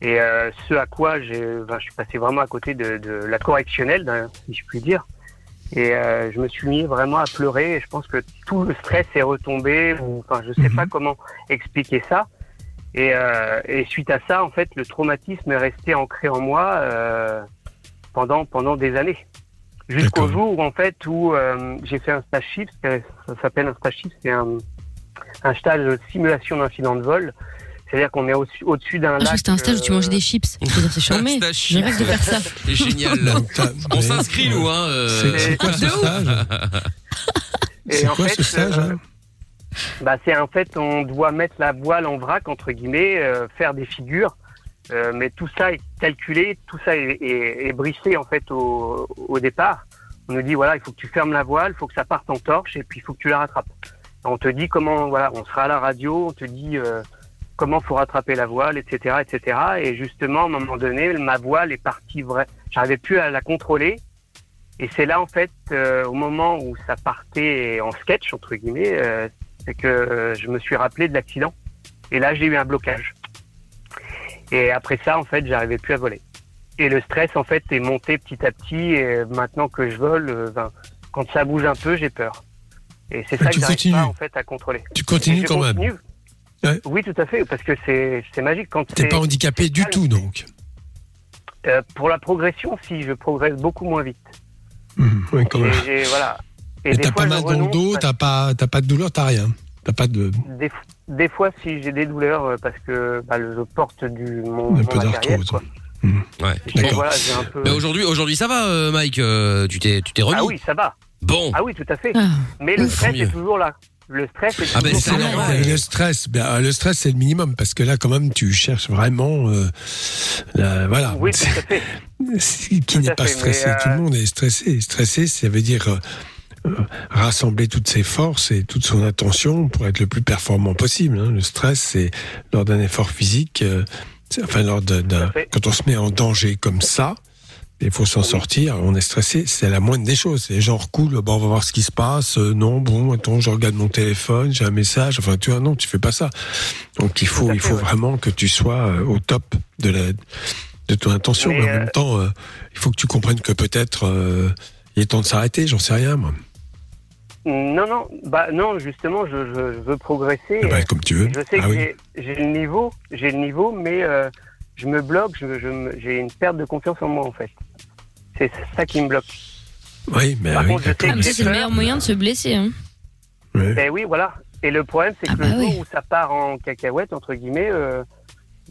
et euh, ce à quoi je suis passé vraiment à côté de, de la correctionnelle, si je puis dire. Et euh, je me suis mis vraiment à pleurer. Et je pense que tout le stress est retombé. Enfin, je sais Mhm. pas comment expliquer ça. Et, et suite à ça, en fait, le traumatisme est resté ancré en moi pendant pendant des années. Jusqu'au jour où, en fait où euh, j'ai fait un stage shift, ça ça s'appelle un stage shift, c'est un, un stage de simulation d'incident de vol. C'est-à-dire qu'on est au- au-dessus d'un Ah, lac. c'était un stage où tu mangeais euh, des chips. C'est charmé. Je rêve de faire ça. <laughs> C'est génial. <laughs> On s'inscrit nous hein. euh, C'est c'est quoi ce stage? <laughs> Et C'est en quoi fait, ce stage euh, hein? Bah, c'est en fait, on doit mettre la voile en vrac, entre guillemets, euh, faire des figures. Euh, mais tout ça est calculé, tout ça est, est, briefé en fait au, départ. On nous dit voilà, il faut que tu fermes la voile, il faut que ça parte en torche et puis il faut que tu la rattrapes. On te dit comment voilà, on sera à la radio, on te dit euh, comment faut rattraper la voile, etc., etc. Et justement, à un moment donné, ma voile est partie vrai. J'arrivais plus à la contrôler. Et c'est là en fait, euh, au moment où ça partait en sketch entre guillemets, euh, c'est que je me suis rappelé de l'accident. Et là, j'ai eu un blocage. Et après ça, en fait, j'arrivais plus à voler. Et le stress, en fait, est monté petit à petit. Et maintenant que je vole, euh, ben, quand ça bouge un peu, j'ai peur. Et c'est ça tu que j'arrive pas, en fait, à contrôler. Tu Et continues quand même. Ouais. Oui, tout à fait, parce que c'est magique. Quand T'es pas handicapé du calme. tout donc. euh, pour la progression, si je progresse beaucoup moins vite. Hum, ouais, quand Et même. j'ai- voilà. Et Et t'as pas mal dans le dos, t'as pas, pas de douleur, t'as rien. T'as pas de. des, des fois, si j'ai des douleurs, euh, parce que bah, je porte du mon, Un mon peu matériel, d'arthrose. quoi. Ouais. Et donc, D'accord. voilà, peu. Mais aujourd'hui, aujourd'hui, ça va, euh, Mike. euh, tu t'es, tu t'es remis. Ah oui, ça va. Bon. Ah oui, tout à fait. Ah. Mais le stress est toujours là. Le stress est Ah ben, toujours c'est là. normal. Le stress, ben, le stress c'est le minimum parce que là quand même tu cherches vraiment, euh, la- voilà, Oui, tout à <laughs> fait. Qui Tout n'est à pas fait, stressé. euh, Tout le monde est stressé. Stressé, ça veut dire rassembler toutes ses forces et toute son attention pour être le plus performant possible. hein. Le stress, c'est lors d'un effort physique, euh, enfin lors de- d'un, quand on se met en danger comme ça. Il faut s'en sortir, on est stressé, c'est la moindre des choses. Les gens recoulent, bon, on va voir ce qui se passe. Euh, non, bon, attends, je regarde mon téléphone, j'ai un message. Enfin, tu vois, non, tu fais pas ça. Donc, il faut, il faut ouais. vraiment que tu sois euh, au top de la, de ton intention. Mais, Mais, en euh, même temps, euh, il faut que tu comprennes que peut-être euh, il est temps de s'arrêter. J'en sais rien, moi. Non, non, bah non, justement, je, je, je veux progresser. Ah bah, comme tu veux. Je sais Ah que oui. j'ai- le niveau, j'ai le niveau, mais euh, je me bloque, je, je me- j'ai une perte de confiance en moi en fait. C'est ça qui me bloque. Oui, mais Par oui, contre, je sais d'accord. Ah, c'est le meilleur moyen de se blesser. Hein. Ouais. Ben oui, voilà. Et le problème, c'est que Ah le bah jour oui. où ça part en cacahuète, entre guillemets, euh,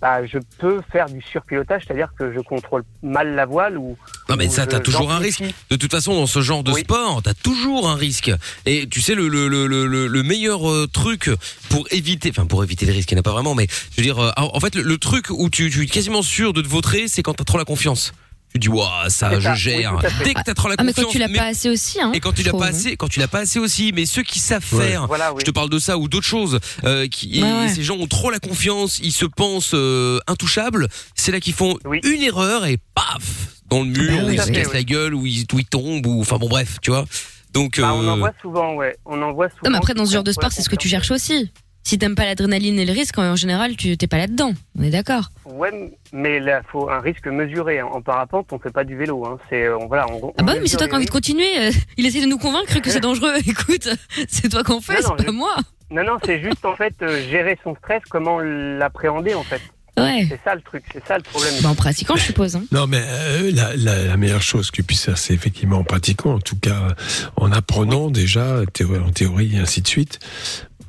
bah, je peux faire du surpilotage, c'est-à-dire que je contrôle mal la voile ou. Non mais ou ça, t'as toujours un risque. De toute façon, dans ce genre de Oui. sport, t'as toujours un risque. Et tu sais, le, le, le, le, le- le meilleur euh, truc pour éviter, enfin pour éviter les risques, il n'y en a pas vraiment, mais je veux dire, euh, en fait, le, le truc où tu, tu es quasiment sûr de te vautrer, c'est quand t'as trop la confiance. Tu dis, waouh, ça, je oui, gère. Dès que t'as trop la Ah, mais confiance. quand tu l'as mais- pas assez aussi. Hein, et quand tu l'as pas assez, quand tu l'as pas assez aussi, mais ceux qui savent Ouais. faire, Voilà, oui. je te parle de ça ou d'autres choses, euh, qui, et Ouais, ouais. ces gens ont trop la confiance, ils se pensent euh, intouchables, c'est là qu'ils font Oui. une erreur et paf dans le mur, ou oui, ils se oui. cassent la gueule, ou ils, ou ils tombent, ou enfin bon bref, tu vois. Donc Bah, on en euh, voit souvent, ouais. On en voit souvent. Non, mais après, dans ce genre de sport, c'est ce que tu cherches aussi. Si t'aimes pas l'adrénaline et le risque, en général, tu t'es pas là-dedans. On est d'accord. Ouais, mais là, faut un risque mesuré. hein. En parapente, on fait pas du vélo. Hein. C'est, on, voilà, on, Ah bah oui, mais c'est toi qui as envie de continuer. euh, <laughs> Il essaie de nous convaincre que c'est dangereux. <laughs> Écoute, c'est toi qu'on fait, c'est pas je- moi. Non, non, c'est juste en fait euh, gérer son stress, comment l'appréhender en fait. Ouais. C'est ça le truc, c'est ça le problème. Bah, en pratiquant, je suppose. Hein. Non, mais euh, la, la, la meilleure chose que tu puisses faire, c'est effectivement en pratiquant, en tout cas en apprenant déjà, en théorie et ainsi de suite.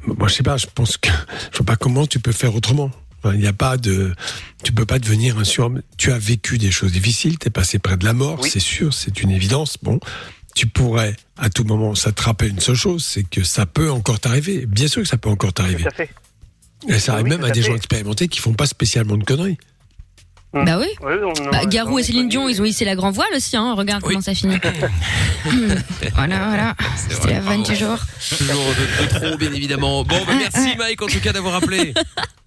Moi, je sais pas, je pense que je vois pas comment tu peux faire autrement. Il n'y a pas de, tu peux pas devenir un surhomme. Tu as vécu des choses difficiles, t'es passé près de la mort, Oui. c'est sûr, c'est une évidence. Bon, tu pourrais à tout moment, rappelle une seule chose, c'est que ça peut encore t'arriver. Bien sûr que ça peut encore t'arriver. Et ça arrive Oui, même à à des fait. gens expérimentés qui font pas spécialement de conneries. Bah oui. Oui, on- Bah, Garou et Céline. Dion, ils ont hissé la grand voile aussi, hein. Regarde Oui. comment ça finit. Hmm. <laughs> voilà, voilà. C'était la vanne du jour. Toujours de, de trop, bien évidemment. Bon, bah, merci Mike en tout cas d'avoir appelé. <laughs>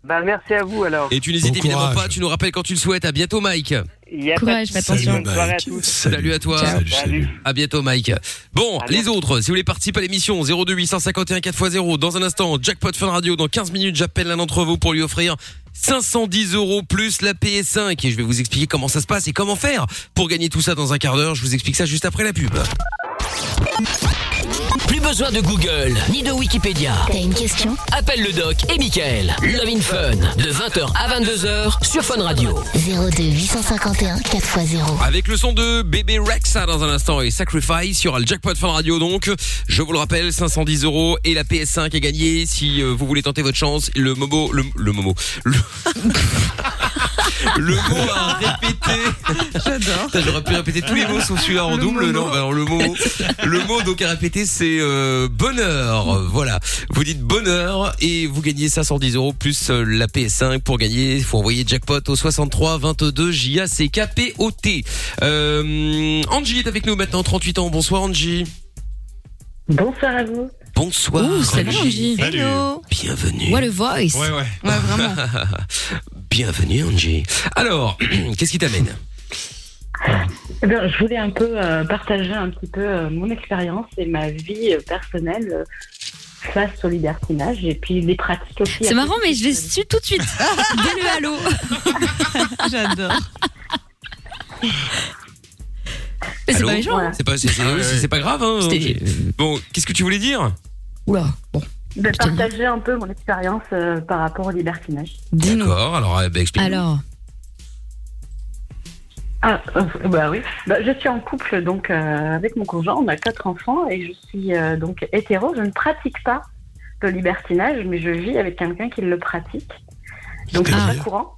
Bah, merci à vous alors. Et tu n'hésites Bon évidemment courage. pas, tu nous rappelles quand tu le souhaites. À bientôt Mike. Il y a Courage, pas de attention. Bonne soirée à Mike. tous. Salut à toi. Salut, Salut. À bientôt Mike. Bon, À les autres, si vous voulez participer à l'émission 02 851 4x0 dans un instant, jackpot Fun Radio dans 15 minutes, j'appelle l'un d'entre vous pour lui offrir 510 euros plus la PS5 et je vais vous expliquer comment ça se passe et comment faire pour gagner tout ça dans un quart d'heure. Je vous explique ça juste après la pub. Besoin de Google ni de Wikipédia. T'as une question? Appelle le doc et Michael. Love in Fun de 20h à 22h sur Fun Radio. 02 851 4x0. Avec le son de bébé Rexa dans un instant et Sacrifice sur le jackpot Fun Radio donc. Je vous le rappelle, 510 euros et la PS5 est gagnée. Si euh, vous voulez tenter votre chance, le Momo, le, le Momo, le, <laughs> le mot à répéter. J'adore. J'aurais pu répéter tous les mots sauf celui-là en double. Non, bah alors le mot, le mot donc à répéter c'est euh, bonheur. Voilà. Vous dites bonheur et vous gagnez 510 euros plus euh, la PS5 pour gagner. Il faut envoyer jackpot au 63 22 J A C K P O T. Euh, Angie est avec nous maintenant, 38 ans. Bonsoir Angie. Bonsoir à vous. Bonsoir. Ouh, salut Angie. Hello. Bienvenue. What a voice. Ouais, ouais. Ouais, vraiment. <laughs> Bienvenue Angie. Alors, <clears throat> qu'est-ce qui t'amène? Eh bien, je voulais un peu euh, partager un petit peu euh, mon expérience et ma vie euh, personnelle face au libertinage et puis les pratiques aussi. C'est marrant, mais je l'ai su tout de suite. Dès le halo. J'adore. C'est pas méchant. Voilà. C'est pas, c'est, c'est- ouais, c'est- c'est pas grave. Hein, C'était-. Bon, qu'est-ce que tu voulais dire? Oula. Bon, De partager un peu mon expérience euh, par rapport au libertinage. dis-nous. D'accord. Alors, euh, bah, explique. Alors, Ah, euh, bah oui. Bah, je suis en couple donc euh, avec mon conjoint. On a quatre enfants et je suis euh, donc hétéro. Je ne pratique pas le libertinage, mais je vis avec quelqu'un qui le pratique. Donc c'est Ah. pas courant.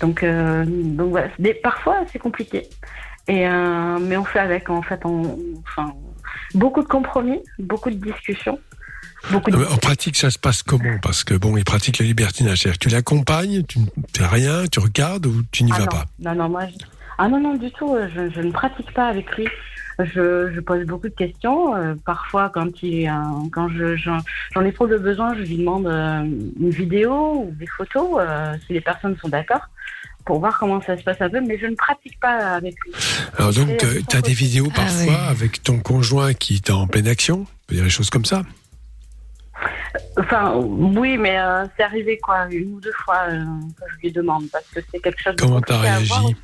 Donc, donc voilà. Des- parfois c'est compliqué. Et mais on fait avec. En fait, on- enfin, beaucoup de compromis, beaucoup de discussions, beaucoup de. Euh, En pratique, ça se passe comment? Parce que bon, il pratique le libertinage. C'est-à-dire tu l'accompagnes, tu ne fais rien, tu regardes ou tu n'y Ah vas non. pas? Non, non, moi, je... ah non, non, du tout. euh, Je, je ne pratique pas avec lui. Je, je pose beaucoup de questions. euh, parfois, quand il, euh, quand je, j'en, ai trop de besoin, je lui demande euh, une vidéo ou des photos, euh, si les personnes sont d'accord, pour voir comment ça se passe un peu. Mais je ne pratique pas avec lui. Alors donc, tu as des vidéos Ah parfois ouais. avec ton conjoint qui est en pleine action, on peut dire des choses comme ça? Enfin, oui, mais euh, c'est arrivé quoi, une ou deux fois euh, que je lui demande, parce que c'est quelque chose de Comment t'as compliqué à voir réagi.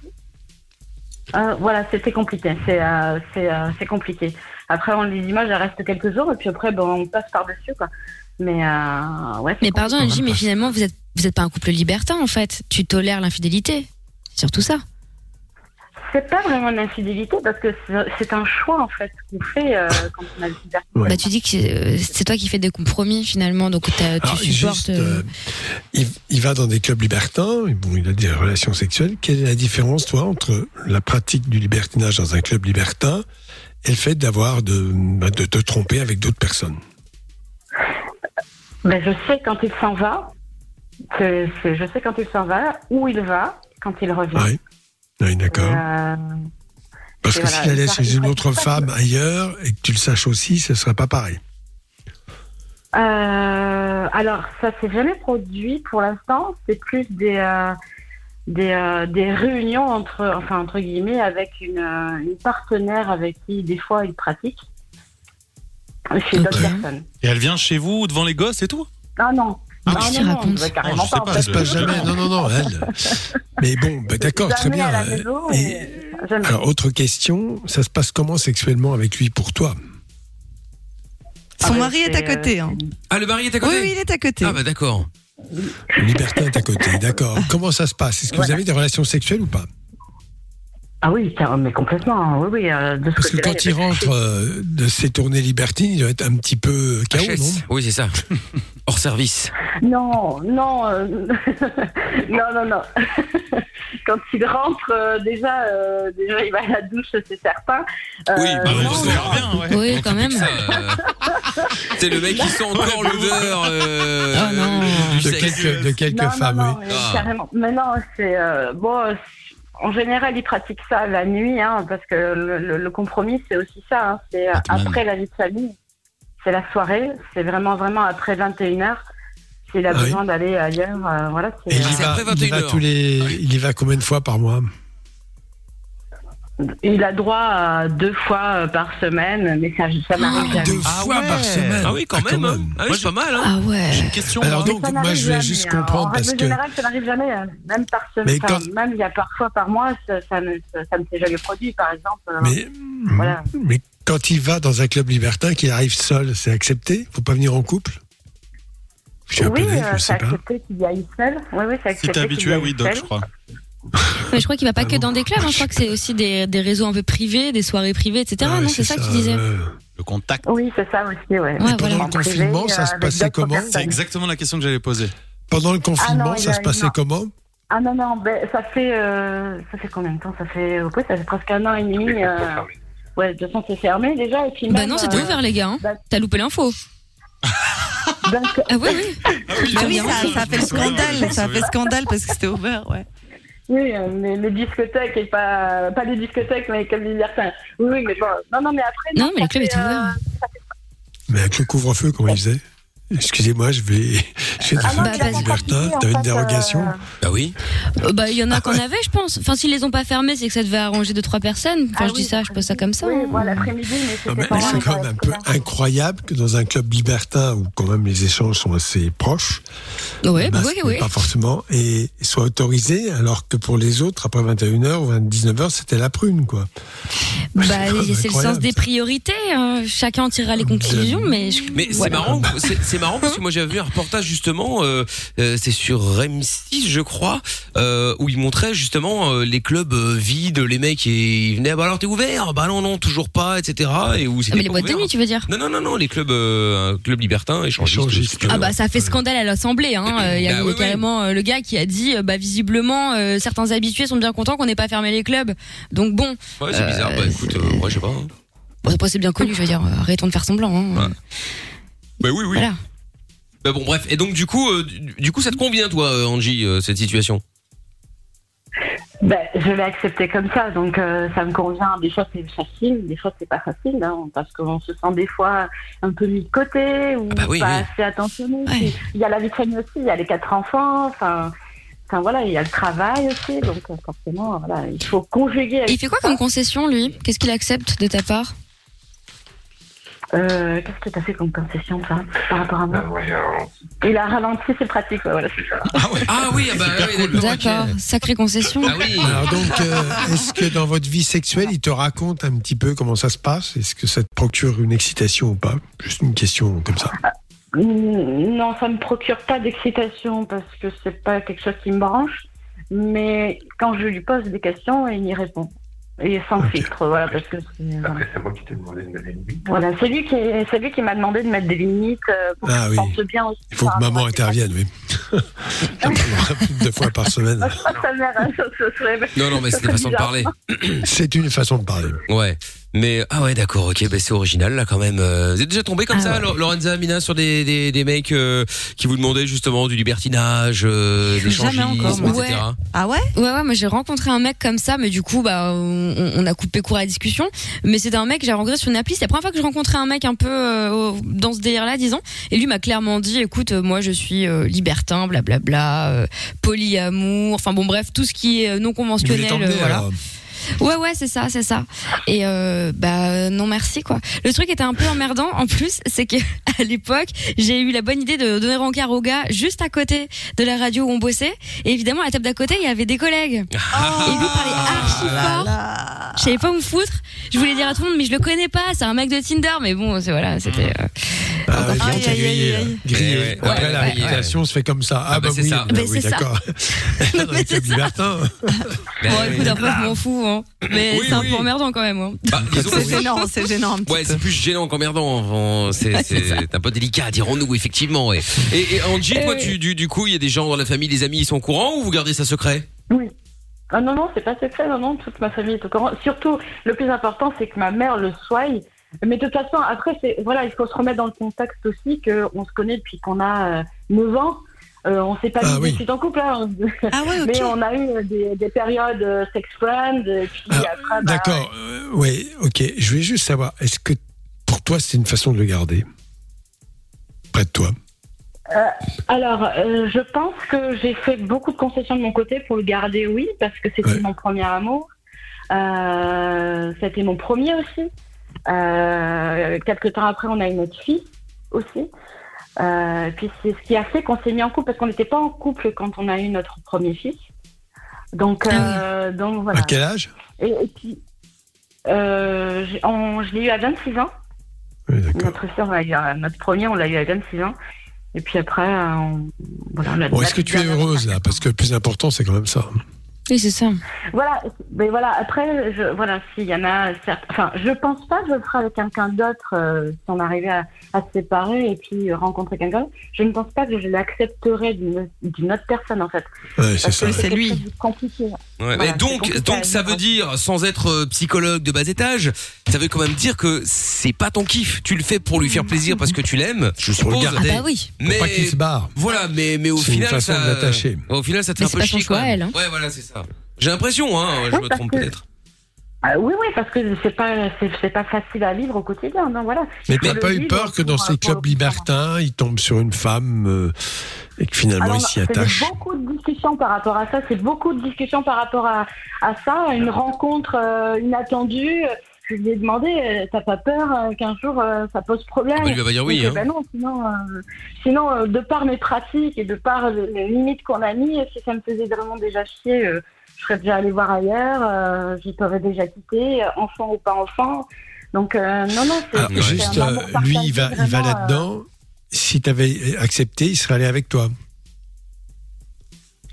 Euh, voilà, c'est compliqué, c'est euh, euh, compliqué. Après, on les images, elles restent quelques jours, et puis après, ben, on passe par-dessus, quoi. Mais, euh, ouais, mais pardon. Angie, mais finalement vous êtes vous êtes pas un couple libertin en fait. Tu tolères l'infidélité. C'est surtout ça. C'est pas vraiment une infidélité, parce que c'est- un choix, en fait, qu'on fait euh, quand on a le. Ouais. Bah tu dis que euh, c'est toi qui fais des compromis finalement, donc tu Alors, supportes. juste, euh, il, il va dans des clubs libertins, bon, il a des relations sexuelles. Quelle est la différence, toi, entre la pratique du libertinage dans un club libertin et le fait d'avoir de, bah, de te tromper avec d'autres personnes? Ben, je sais quand il s'en va, je sais quand il s'en va, où il va, quand il revient. Oui d'accord. Euh, Parce et que voilà, s'il allait chez une autre femme ailleurs et que tu le saches aussi, ce serait pas pareil. Euh, alors, ça s'est jamais produit pour l'instant. C'est plus des, euh, des, euh, des réunions entre, enfin, entre guillemets, avec une, une partenaire avec qui, des fois, il pratique. Chez d'autres personnes. Et elle vient chez vous devant les gosses et tout? Ah non. Ah, non, qu'est-ce non, non, bah, carrément Non, je sais pas. en pas, fait. Ça se passe jamais. Non, non, non, elle. Mais bon, bah, d'accord, très bien. à la maison. Et- et- jamais. alors, autre question, ça se passe comment sexuellement avec lui pour toi? Ah, Son ouais, mari est à euh, côté. hein. Ah, le mari est à côté? Oui, il est à côté. Ah bah d'accord. Le libertin est à côté, d'accord. Comment ça se passe? Est-ce que vous avez des relations sexuelles ou pas? Ah oui, mais complètement. Oui, oui. euh, de ce Parce que quand il rentre euh, de ses tournées libertines, il doit être un petit peu HS. non? Oui, c'est ça. Hors service. Non, non, euh, <laughs> non, non, non. <laughs> Quand il rentre, euh, déjà, euh, déjà, il va à la douche, c'est certain. Euh, Oui, bah, non, on se verra bien, ouais. Oui, quand même. C'est le mec qui sent encore l'odeur euh, du De quelques, de quelques non, femmes, non, non, oui. mais Ah. carrément. Mais non, c'est euh, bon. euh, En général, ils pratiquent ça la nuit, hein, parce que le, le- le compromis, c'est aussi ça. hein, c'est euh, même. après la vie de famille, c'est la soirée, c'est vraiment, vraiment après 21h. S'il a Ah oui. besoin d'aller ailleurs, euh, voilà. Et c'est, il y euh, va, après il y va 21 tous les, il y va combien de fois par mois? Il a droit à deux fois euh, par semaine, mais ça, ça m'arrive jamais. Deux Ah fois ouais. par semaine? Ah oui, quand Ah, même. hein. Ah oui, Moi, c'est pas mal. Hein. Ah ouais. J'ai une question. Alors donc, moi, je voulais juste hein. comprendre en parce règle que générale, ça n'arrive jamais, hein. même par semaine. Enfin, quand- Même il y a parfois par mois, ça, ça ne, ça ne s'est jamais produit, par exemple. Mais, Voilà. mais quand il va dans un club libertin, qu'il arrive seul, c'est accepté? Faut pas venir en couple? Je oui, euh, c'est accepté qu'il y aille seul. Oui, oui, c'est habitué, oui, Doc, je crois. <laughs> Mais je crois qu'il va pas Ah que bon dans des clubs, hein. je crois que c'est aussi des, des réseaux un peu privés, des soirées privées, etc. Ah, non, c'est ça, que tu disais. euh, Le contact. Oui, c'est ça aussi, ouais. Ouais, pendant voilà. le privé, confinement, ça euh, se passait comment? C'est exactement la question que j'allais poser. Pendant le confinement, il ça a- se passait non. comment? Ah non, non, ben, ça fait, euh, ça fait combien de temps? Ça fait, oui, ça fait presque un an et demi. euh, Ouais, de toute façon, c'est fermé déjà. Et puis Bah non, c'était euh, ouvert, les gars. hein. bah- T'as loupé l'info. donc, Ah oui, oui. <laughs> Ah oui, ça, ça a fait scandale, ça a fait scandale parce que c'était ouvert, ouais. oui, euh, mais les discothèques et pas, pas les discothèques, mais les clubs libertins. Oui, oui, mais bon, non, non, mais après. Non, mais ça les clubs étaient ouverts. euh, Mais avec le couvre-feu, comment il faisait Excusez-moi, je vais. <laughs> Je vais Ah non, Bah, t'avais une dérogation euh, Bah oui. Euh, Bah, il y en a Ah qu'on ouais. avait, je pense. Enfin, s'ils les ont pas fermés, c'est que ça devait arranger deux, trois personnes. Enfin, Ah je dis ça, je pose ça comme ça. Oui, hein. bon, l'après-midi, mais Ah, mais C'est quand même un peu incroyable que dans un club libertin où quand même les échanges sont assez proches, Ouais, bah oui, oui. pas forcément, et soit autorisé, alors que pour les autres, après 21h ou 19h, c'était la prune, quoi. Bah, C'est le sens des priorités. hein. Chacun en tirera les conclusions, mais. je- Mais c'est marrant, c'est marrant parce que moi j'avais vu un reportage justement, euh, euh, c'est sur M6 je crois, euh, où ils montraient justement euh, les clubs euh, vides, les mecs et ils venaient, ah bah alors t'es ouvert, bah non non toujours pas, etc. Et où Ah, c'était mais les boîtes de nuit, tu veux dire? Non non non non les clubs, euh, un club libertin échangistes. Ah bah ça a fait scandale à l'Assemblée. Hein. Il y a Bah oui, carrément le gars qui a dit, bah visiblement euh, certains habitués sont bien contents qu'on n'ait pas fermé les clubs. Donc bon, Ouais c'est bizarre. Bah écoute, euh, ouais je sais pas. hein. bon, après c'est bien connu. Je veux dire, arrêtons de faire semblant. Hein. Ouais. Bah oui oui. Voilà. Bah bon bref et donc du coup, euh, du, du coup ça te convient toi euh, Angie euh, cette situation? Ben, je l'ai accepté comme ça, donc euh, ça me convient. Des fois c'est facile, des fois c'est pas facile, hein, parce qu'on se sent des fois un peu mis de côté ou Ah bah oui, pas oui. assez attentionné. Puis, Il y a la vie de famille aussi, il y a les quatre enfants, enfin, enfin voilà, il y a le travail aussi, donc euh, forcément, voilà, il faut conjuguer. avec Il fait quoi comme concession lui? Qu'est-ce qu'il accepte de ta part? Euh, Qu'est-ce que tu as fait comme concession, ça, par rapport à moi Il a ralenti, c'est pratique, ouais, voilà, c'est ça. Ah oui ah bah oui, d'accord. sacrée concession. Ah oui. Alors donc, euh, est-ce que dans votre vie sexuelle, il te raconte un petit peu comment ça se passe? Est-ce que ça te procure une excitation ou pas? Juste une question comme ça. Mm, Non, ça me procure pas d'excitation parce que c'est pas quelque chose qui me branche. Mais quand je lui pose des questions, il y répond. Et sans filtre, voilà, parce que c'est voilà. c'est moi qui t'ai demandé de mettre les limites. Voilà, c'est lui qui est- c'est lui qui m'a demandé de mettre des limites euh, pour Ah que oui. bien aussi. Il faut que maman intervienne, oui. Deux fois par semaine. Moi, je crois que sa mère, hein, ça, ça serait- Non non mais c'est des serait façons de parler. C'est une façon de parler. Ouais. Mais ah ouais d'accord ok bah c'est original là quand même. Euh, Vous êtes déjà tombé comme Ah ça ouais. Lo- Lorenza Mina sur des des, des mecs euh, qui vous demandaient justement du libertinage, euh, des Jamais encore, changismes, etc. Ah ouais? Ouais, ouais, moi j'ai rencontré un mec comme ça, mais du coup, bah, on, on a coupé court à la discussion. Mais c'était un mec que j'ai rencontré sur une appli. C'est la première fois que je rencontrais un mec un peu euh, dans ce délire-là, disons. Et lui m'a clairement dit, écoute, euh, moi je suis euh, libertin, blablabla, euh, polyamour, enfin bon, bref, tout ce qui est non conventionnel. euh, voilà. Ouais, ouais, c'est ça, c'est ça. Et euh, bah non merci quoi. Le truc était un peu emmerdant en plus, c'est que <laughs> à l'époque, j'ai eu la bonne idée de donner rencard au gars juste à côté de la radio où on bossait. Et évidemment, à la table d'à côté, il y avait des collègues. Et lui parlait archi fort. Je savais pas où me foutre. Je voulais dire à tout le monde, mais je le connais pas. C'est un mec de Tinder. Mais bon, c'est voilà, c'était. euh, Ah, oui, confiante. t'as grillé, aïe, là. Grillé. Ouais, ouais, Après, ouais, la ouais, réputation se fait comme ça. Ah, Ah, bah, bah, c'est oui, ça. bah oui, c'est ça. d'accord. <laughs> Dans les clubs libertins. Mais, <laughs> Bon, ouais. écoute, après, je m'en fous, <clears throat> Mais Oui, c'est un oui. peu emmerdant quand même, hein. Bah, <laughs> C'est gênant, c'est gênant un petit Ouais, peu. c'est plus gênant qu'emmerdant. Enfin, c'est c'est un peu délicat, dirons-nous effectivement. Ouais. Et, et Angie, toi, tu, du, du coup, il y a des gens dans la famille, les amis, ils sont au courant ou vous gardez ça secret? Oui. Ah non, non, c'est pas secret, non, non, toute ma famille est au courant. Surtout, le plus important, c'est que ma mère le soit. Mais de toute façon, après, c'est voilà, il faut se remettre dans le contexte aussi qu'on se connaît depuis qu'on a euh, 9 ans. Euh, on s'est pas Ah mis oui. de suite en couple, hein. Ah ouais, <laughs> mais on a eu des, des périodes euh, sex friend, et puis Ah, bah, D'accord. euh, oui, ok. Je voulais juste savoir, est-ce que pour toi, c'est une façon de le garder? Près de toi? Alors, euh, je pense que j'ai fait beaucoup de concessions de mon côté pour le garder, oui, parce que c'était Ouais. mon premier amour. Euh, c'était mon premier aussi. Euh, quelques temps après, on a eu notre fille aussi. Euh, puis c'est ce qui a fait qu'on s'est mis en couple, parce qu'on n'était pas en couple quand on a eu notre premier fils. Donc, euh, donc voilà. À quel âge? Et, et puis, euh, on- je l'ai eu à 26 ans. Oui. Notre à- notre premier, on l'a eu à 26 ans. Et puis après, euh, on, voilà, on a Bon, est-ce que tu es heureuse là? Parce que le plus important, c'est quand même ça. Oui, c'est ça. Voilà, mais voilà, après, je, voilà, s'il y en a, certes, enfin, je pense pas que je le ferai avec quelqu'un d'autre euh, si on arrivait à, à se séparer et puis euh, rencontrer quelqu'un. d'autre. Je ne pense pas que je l'accepterais d'une autre personne, en fait. Ouais, c'est Parce ça. que C'est lui. compliqué. Ouais, Voilà, mais donc, compliqué donc ça veut dire, sans être euh, psychologue de bas étage, ça veut quand même dire que c'est pas ton kiff. Tu le fais pour lui faire plaisir parce que tu l'aimes, je Pour le garder. Ah bah oui. Pour Mais pas qu'il se barre. voilà, mais mais au C'est une final, façon ça, de l'attacher. au final, ça te fait un c'est peu chier choix, elle, hein. Ouais, voilà, c'est ça. J'ai l'impression, hein, je Oui, me trompe que- peut-être. Ah, oui, oui, parce que c'est pas, c'est pas facile à vivre au quotidien, non, voilà. Mais t'as pas eu peur que dans ces clubs libertins, il tombe sur une femme euh, et que finalement Alors, il s'y c'est attache beaucoup de discussions par rapport à ça. C'est beaucoup de discussions par rapport à, à ça. Une rencontre euh, inattendue. Je lui ai demandé, euh, t'as pas peur euh, qu'un jour euh, ça pose problème Ah il va dire oui, hein. Ben non, sinon, sinon de par mes pratiques et de par les limites qu'on a mis, si ça me faisait vraiment déjà chier, je serais déjà allé voir ailleurs. J'y t'aurais déjà quitté, enfant ou pas enfant. Donc euh, non, non, c'est Alors, juste, un lui, il va, il va là-dedans. Si t'avais accepté, il serait allé avec toi.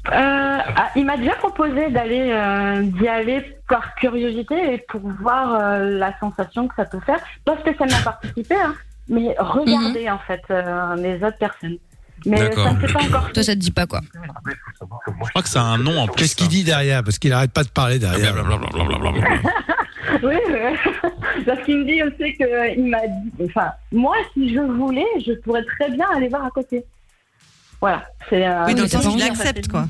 Euh, ah, il m'a déjà proposé d'aller euh, d'y aller par curiosité et pour voir euh, la sensation que ça peut faire. Pas spécialement participer, hein, mais regarder en fait euh, les autres personnes. Mais ça ne s'est pas encore Toi, ça te dit pas quoi. Je crois que c'est un nom en plus. Qu'est-ce qu'il dit derrière? Parce qu'il arrête pas de parler derrière. <laughs> Oui, oui. parce qu'il me dit aussi que il m'a dit. Enfin, moi, si je voulais, je pourrais très bien aller voir à côté. Voilà. C'est. euh, Oui, dans le c'est bien, accepte, quoi.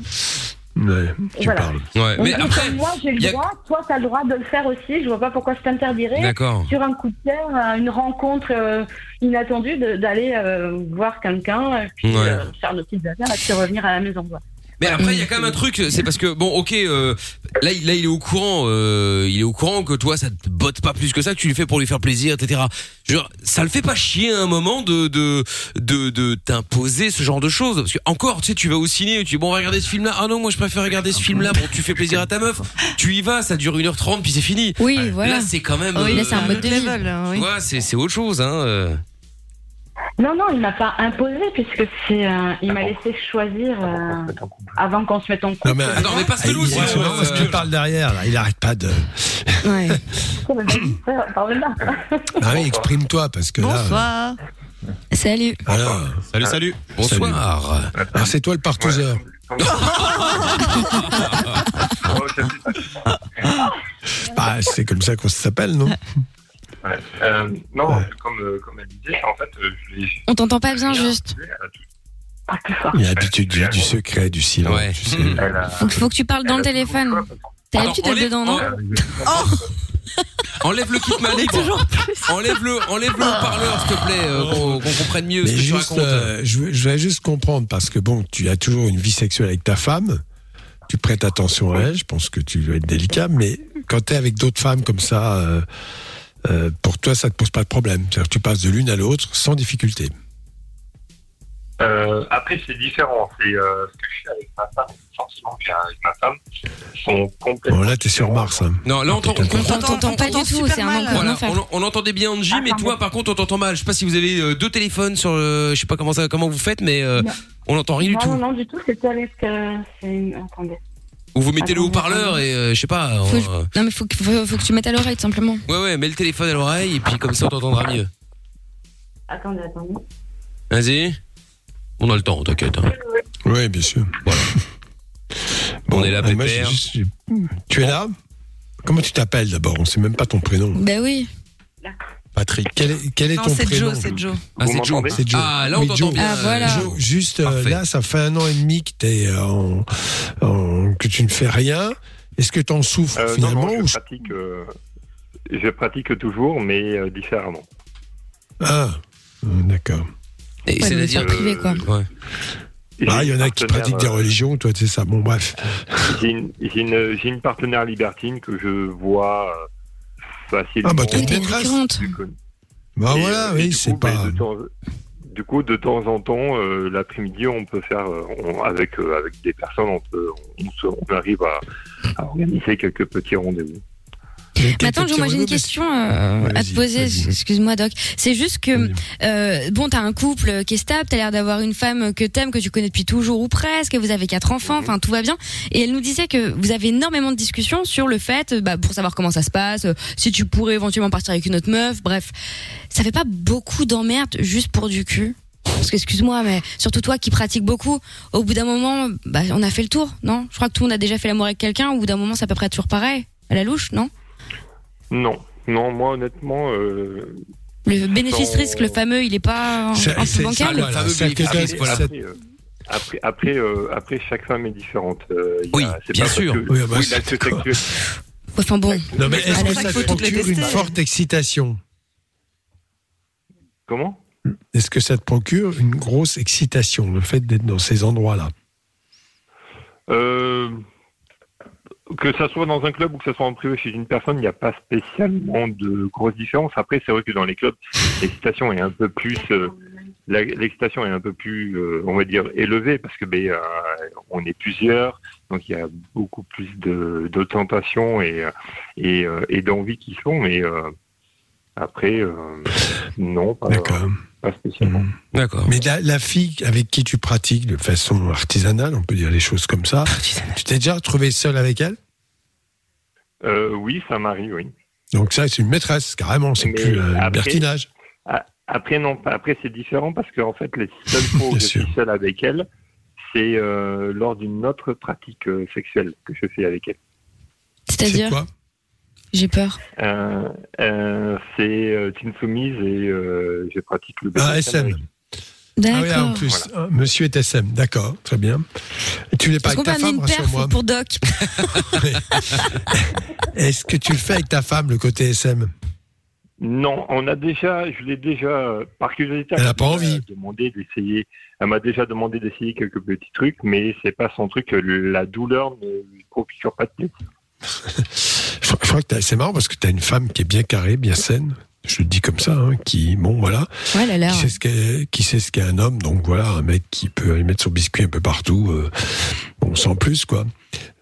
Ouais, tu Voilà. parles. Ouais, mais Donc, après, comme moi, j'ai le a- droit, toi, tu as le droit de le faire aussi. Je vois pas pourquoi je t'interdirais. D'accord. Sur un coup de cœur, euh, une rencontre euh, inattendue, de- d'aller euh, voir quelqu'un, puis Ouais. euh, faire nos petites affaires, et puis revenir à la maison. quoi. Mais après, il y a quand même un truc, c'est parce que bon, ok, euh, là, il- là, il est au courant, euh, il est au courant que toi, ça te botte pas plus que ça, que tu le fais pour lui faire plaisir, etc. Je veux dire, ça le fait pas chier à un moment de de de, de t'imposer ce genre de choses, parce que encore, tu sais, tu vas au ciné, tu dis bon, on va regarder ce film-là. Ah non, moi, je préfère regarder ce film-là. Bon, tu fais plaisir à ta meuf, tu y vas, ça dure 1h30 puis c'est fini. Oui, voilà. Là, c'est quand même. Oui, là, euh, c'est un mode de vie. level, hein, oui. tu vois, c'est c'est autre chose, hein. euh. Non, non, il m'a pas imposé, puisque c'est, euh, il m'a laissé choisir euh, avant qu'on se mette en couple. Non, mais, Attends, parce que Ah, c'est- c'est marrant parce qu'il parle derrière, là. Il arrête pas de. Ouais. <laughs> Parle-là. Ah oui, exprime-toi parce que là. Bonsoir. Salut. Alors, Salut, salut. Bonsoir. alors c'est toi le partouzeur. <laughs> Ah, c'est comme ça qu'on s'appelle, non? Ouais. Euh, non, Ouais. comme, euh, comme elle disait, en fait, euh, je l'ai. On t'entend pas bien, juste. Elle a tout- Pas plus fort. Il y a l'habitude du, du secret, du silence. Ouais. tu sais. elle a- Faut, que- faut que tu parles dans le téléphone. le T'as l'habitude d'être enlève- dedans, non en- <laughs> Enlève le kit main libre. Enlève-le, enlève-le au parleur, s'il te plaît, euh, qu'on comprenne mieux ce que tu racontes. euh, je, veux- je voudrais juste comprendre parce que bon, tu as toujours une vie sexuelle avec ta femme. Tu prêtes attention à elle. Je pense que tu dois être délicat. Mais quand tu es avec d'autres femmes comme ça, euh, euh, pour toi, ça te pose pas de problème. C'est-à-dire que tu passes de l'une à l'autre sans difficulté. Euh, après, c'est différent. C'est euh, ce que je fais avec ma femme, les sentiments que j'ai avec ma femme sont complètement. Bon, là, t'es sur Mars. hein. Non, là, on t'entend pas du tout, c'est un Voilà, on, on entendait bien Angie, mais toi, par contre, on t'entend mal. Je sais pas si vous avez euh, deux téléphones sur le, je sais pas comment ça, comment vous faites, mais euh, on n'entend rien du non, tout. non, non, du tout, c'était avec. c'est une- Attendez. Ou vous mettez le haut-parleur et euh, je sais pas. Faut- euh, Non, mais faut, que- faut, faut que tu mettes à l'oreille, tout simplement. Ouais, ouais, mets le téléphone à l'oreille et puis comme ça, on t'entendra mieux. Attendez, attendez. Vas-y. On a le temps, t'inquiète. hein. Oui, bien sûr. Voilà. <laughs> on est là, ah, moi, j'ai pépère. juste- j'ai- Tu es là? Comment tu t'appelles d'abord? On sait même pas ton prénom. Ben oui. Patrick, quel est, quel est Non, ton c'est prénom c'est Joe. Ah, c'est Joe. Ah, là, on Oui, t'entend bien. Ah, voilà. Joe, juste euh, là, ça fait un an et demi que, euh, en, en- que tu ne fais rien. Est-ce que tu en souffres Euh, finalement non, je pratique, euh, je pratique toujours, mais euh, différemment. Ah, euh, d'accord. Et Ouais, c'est-à-dire privé, quoi. Ouais. Ah, il y en a qui pratiquent des euh, religions, toi, c'est ça. Bon, bref. J'ai une, j'ai une, j'ai une partenaire libertine que je vois facilement. Ah, bah, t'as une maîtresse. Bah Et, voilà, euh, oui, du c'est coup, pas. de temps- du coup, de temps en temps, euh, l'après-midi, on peut faire, euh, on- avec, euh, avec des personnes, on, peut, on, se- on arrive à, à organiser quelques petits rendez-vous. Mais attends, Joe, moi j'ai une question euh, à te poser. Excuse-moi, Doc. C'est juste que euh, bon, t'as un couple qui est stable, t'as l'air d'avoir une femme que t'aimes, que tu connais depuis toujours ou presque. Vous avez quatre enfants, enfin tout va bien. Et elle nous disait que vous avez énormément de discussions sur le fait, bah, pour savoir comment ça se passe, euh, si tu pourrais éventuellement partir avec une autre meuf. Bref, ça fait pas beaucoup d'emmerdes juste pour du cul. Parce que excuse-moi, mais surtout toi qui pratiques beaucoup, au bout d'un moment, bah, on a fait le tour, non? Je crois que tout le monde a déjà fait l'amour avec quelqu'un. Au bout d'un moment, c'est à peu près toujours pareil, à la louche, non? Non, non, moi, honnêtement, euh, Le bénéfice-risque, Sans- le fameux, il est pas un peu c'est- bancal c'est- voilà, c'est que après, voilà. après, euh, après, après, euh, après, chaque femme est différente. Euh, a- Oui, bien sûr. que- Oui, bah, oui, sexuel. Enfin bon. Non, mais est-ce la que ça procure une forte excitation Comment? Est-ce que ça te procure une grosse excitation, le fait d'être dans ces endroits-là? Euh, que ça soit dans un club ou que ça soit en privé chez une personne, il n'y a pas spécialement de grosses différences. Après, c'est vrai que dans les clubs, l'excitation est un peu plus, euh, l'excitation est un peu plus, euh, on va dire, élevée parce que ben, euh, on est plusieurs, donc il y a beaucoup plus de, de et et, d'envie qui se font. Mais après, non, pas, pas spécialement. D'accord. Mais la, la fille avec qui tu pratiques de façon artisanale, on peut dire les choses comme ça, tu t'es déjà retrouvé seul avec elle? Euh, oui, ça m'arrive, oui. Donc ça, c'est une maîtresse, carrément, c'est plus euh, après- libertinage. A- Après, non, pas- après c'est différent parce qu'en fait, les seules <laughs> fois où je suis seul avec elle, c'est euh, lors d'une autre pratique euh, sexuelle que je fais avec elle. C'est-à-dire? J'ai peur. Euh, euh, c'est euh, une soumise et euh, je pratique le Ah, BDSM SM. avec- Ah oui, en plus, ah, monsieur est SM, d'accord, très bien. Et tu l'es pas avec ta femme, une perf rassure-moi. pour Doc <laughs> Est-ce que tu le fais avec ta femme, le côté SM Non, on a déjà, je l'ai déjà, par curiosité, Elle a m'a pas envie. demandé d'essayer. Elle m'a déjà demandé d'essayer quelques petits trucs, mais c'est pas son truc. La douleur ne lui procure pas de plaisir. <laughs> Je, crois que t'as- c'est marrant parce que tu as une femme qui est bien carrée, bien saine. Je le dis comme ça, hein, qui, bon, voilà. Ouais, elle a l'air. Qui sait ce qu'est, qui sait ce qu'est un homme, donc voilà, un mec qui peut aller mettre son biscuit un peu partout, euh, bon, sans plus, quoi.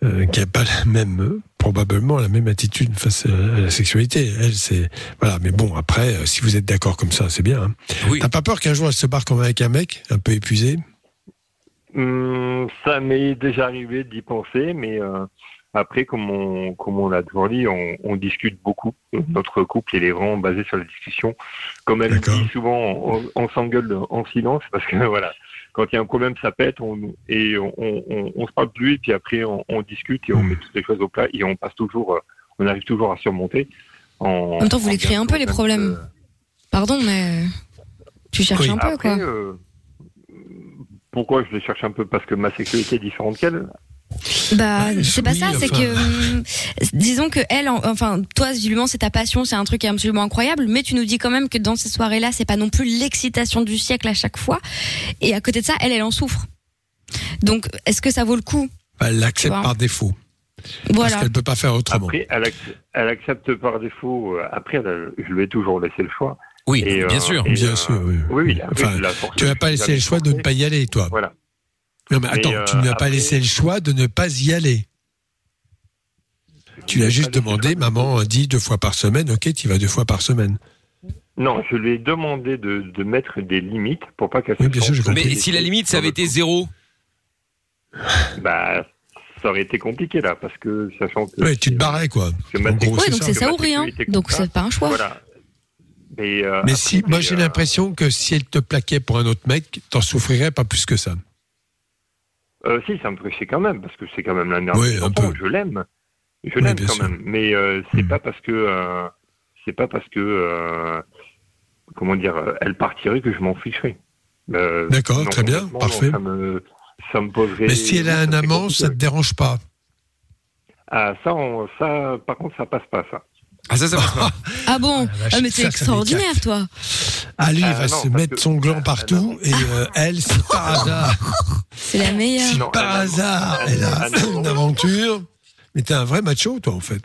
Euh, qui a pas la même, euh, probablement la même attitude face à, la sexualité. Elle, c'est, voilà, mais bon, après, euh, si vous êtes d'accord comme ça, c'est bien. Hein. T'as pas peur qu'un jour elle se barre comme avec un mec, un peu épuisé? Hum, ça m'est déjà arrivé d'y penser, mais euh, après, comme on, comme on l'a toujours dit, on, on discute beaucoup. Notre couple, il est vraiment basé sur la discussion. Comme elle dit souvent, on, on s'engueule en silence parce que <laughs> voilà, quand il y a un problème, ça pète on, et on, on, on se parle plus. Et puis après, on, discute et on met toutes les choses au plat et on passe toujours, euh, on arrive toujours à surmonter. En, En même temps, vous les créez un peu les problèmes. Pardon, mais tu cherches Oui. un peu, Après, quoi. euh, pourquoi je les cherche un peu? Parce que ma sexualité est différente qu'elle. Bah, c'est pas oui, ça, c'est que, hum, disons que elle, en- enfin, toi, visiblement, c'est ta passion, c'est un truc absolument incroyable, mais tu nous dis quand même que dans ces soirées-là, c'est pas non plus l'excitation du siècle à chaque fois. Et à côté de ça, elle, elle en souffre. Donc, est-ce que ça vaut le coup? Elle l'accepte par défaut. Voilà. Parce qu'elle peut pas faire autrement. Après, elle, ac- elle accepte par défaut. euh, Après, elle je lui ai toujours laissé le choix. Oui, Et, bien euh, sûr. Bien euh, sûr, oui. Oui, oui. Enfin, tu n'as pas laissé le choix de ne pas y aller, toi. Voilà. Non, mais attends, Mais, tu ne lui as euh, pas après- laissé le choix de ne pas y aller. Tu lui as juste demandé, maman dit deux fois par semaine, ok, tu y vas deux fois par semaine. Non, je lui ai demandé de, de mettre des limites pour pas qu'elle se Oui, bien sûr, sente j'ai compris. Mais si la limite, ça avait été zéro. Bah, ça aurait été compliqué là, parce que sachant que. Ouais, tu te barrais, quoi. En gros, Ouais, donc ça. c'est ça ou rien. Donc c'est pas un choix. Voilà. Mais, euh, Mais après, si, moi j'ai euh, l'impression que si elle te plaquait pour un autre mec, t'en souffrirais pas plus que ça. Euh, si, ça me chier quand même, parce que c'est quand même la merde. Oui. Je l'aime. Je Oui, l'aime quand sûr. même. Mais euh, c'est Hmm. pas parce que. euh, c'est pas parce que. euh, comment dire, euh, elle partirait que je m'en ficherais. Euh, D'accord, très bien, parfait. ça, me, ça me poserait. Mais si elle a un amant, ça te dérange pas? Ah, ça, on- ça, par contre, ça passe pas, ça. Ah, ça, ça passe pas. Ah bon vache, Ah mais t'es extraordinaire toi. Ah, lui, il Ah, va se mettre que- son gland ah, partout, et euh, <laughs> elle, si par hasard, <laughs> C'est la meilleure. si Non, par elle a- hasard, elle a- a elle a- une aventure, mais t'es un vrai macho, toi, en fait.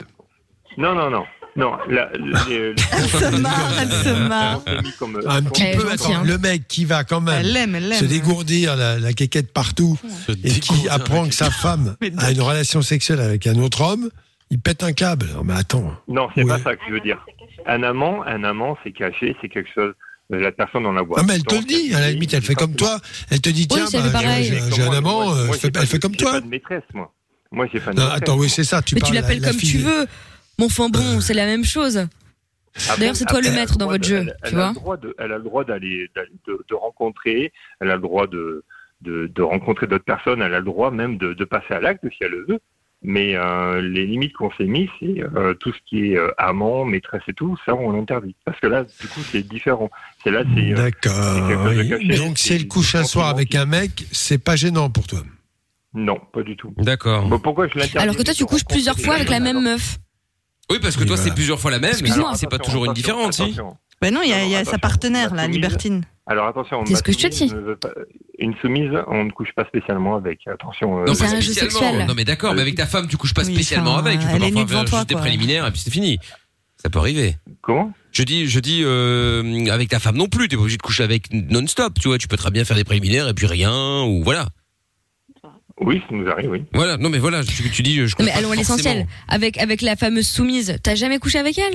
Non, non, non. Non, la, <laughs> se marre, elle se marre. mis comme, Un petit peu, attends, hein. le mec qui va quand même Elle l'aime, elle l'aime. se dégourdir la, la quéquette partout et qui apprend que sa femme Mais a une relation sexuelle avec un autre homme, il pète un câble. Non, mais attends. Non, c'est Oui. pas ça que je veux dire. Un amant, un amant, c'est caché, c'est quelque chose. La personne, on la voit. Ah, mais elle te le dit, à la limite, elle fait comme toi. Elle te dit, Oui, tiens, c'est bah, pareil. j'ai- j'ai un amant, moi, euh, moi, elle fait- j'ai pas elle fait de- comme j'ai toi. pas de maîtresse, moi. Moi, j'ai pas de Non, maîtresse. attends, oui, c'est ça. Tu Mais tu la- l'appelles la comme tu veux. Mon enfin bon, c'est la même chose. D'ailleurs, c'est toi le a maître dans votre jeu, elle- tu a vois. le droit de- Elle a le droit d'aller, de, de rencontrer, elle a le droit de, de, de rencontrer d'autres personnes, elle a le droit même de, de passer à l'acte si elle le veut. Mais euh, les limites qu'on s'est mis, c'est euh, tout ce qui est euh, amant, maîtresse et tout, ça on l'interdit. Parce que là, du coup, c'est différent. C'est là, c'est. euh, c'est D'accord. oui. Donc, si elle couche un soir avec qui- un mec, c'est pas gênant pour toi? Non, pas du tout. D'accord. Bon, pourquoi je l'interdis? Alors que toi tu couches plusieurs fois avec la même meuf. Oui, parce que Oui, toi, voilà. c'est plusieurs fois la même. Excuse-moi. mais c'est pas toujours une attention, différente, si. Ben non, il y a, y a sa partenaire, la libertine. Alors attention, C'est ce que je te soumise dis. ne veut pas- Une soumise, on ne couche pas spécialement avec. Attention. euh, Non, C'est pas un jeu spécialement. sexuel. Non, mais d'accord, mais avec ta femme, tu couches pas Oui, spécialement enfin, avec. Tu peux elle est nue devant faire toi, juste des préliminaires et puis c'est fini. Ça peut arriver. Comment? Je dis, je dis, euh, avec ta femme non plus. T'es pas obligé de coucher avec non-stop. Tu vois, tu peux très bien faire des préliminaires et puis rien ou voilà. Oui, ça nous arrive, oui. Voilà. Non, mais voilà. Tu, tu dis, je. Non, mais couche allons à l'essentiel. Avec avec la fameuse soumise, t'as jamais couché avec elle?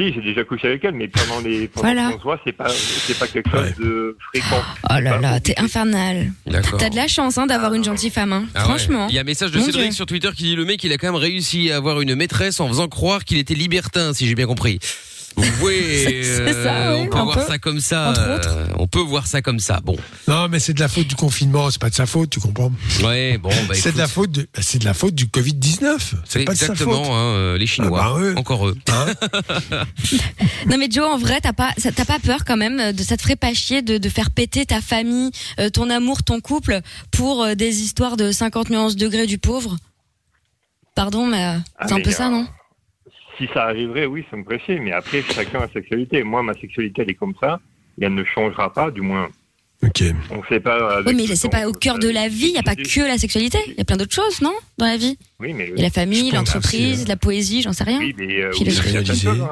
Si, j'ai déjà couché avec elle, mais pendant les pendant Voilà. qu'on se voit, c'est pas c'est pas quelque chose Ouais. de fréquent. Oh là là, t'es infernal. T'as de la chance hein, d'avoir une gentille femme. Hein. Ah ouais. Franchement. Il y a un message de Mon Cédric Dieu. sur Twitter qui dit le mec il a quand même réussi à avoir une maîtresse en faisant croire qu'il était libertin si j'ai bien compris. Oui, <laughs> C'est- c'est ça, on oui, peut un voir peu. ça comme ça. Entre autres. euh, on peut voir ça comme ça. Bon, Non, mais c'est de la faute du confinement, c'est pas de sa faute, tu comprends ouais, bon, bah C'est de la faute, de- bah, c'est de la faute du Covid 19. C'est pas de sa exactement faute. hein, euh, les Chinois, Ah bah eux. encore eux. Hein <laughs> Non mais Joe, en vrai, t'as pas, t'as pas peur quand même de ça te ferait pas chier de, de faire péter ta famille, euh, ton amour, ton couple pour euh, des histoires de 50 nuances degrés du pauvre? Pardon, mais euh, Ah, c'est un mais, peu ça, euh, non? Si ça arriverait, oui, ça me chier. Mais après, chacun a sa sexualité. Moi, ma sexualité, elle est comme ça. Et elle ne changera pas, du moins. Ok. On sait pas. Oui, mais c'est pas au cœur de la vie. Il y a pas que la sexualité. Il y a plein d'autres choses, non, dans la vie? Oui, mais Il y a la famille, l'entreprise, la poésie, j'en sais rien. Oui, mais euh, il hein.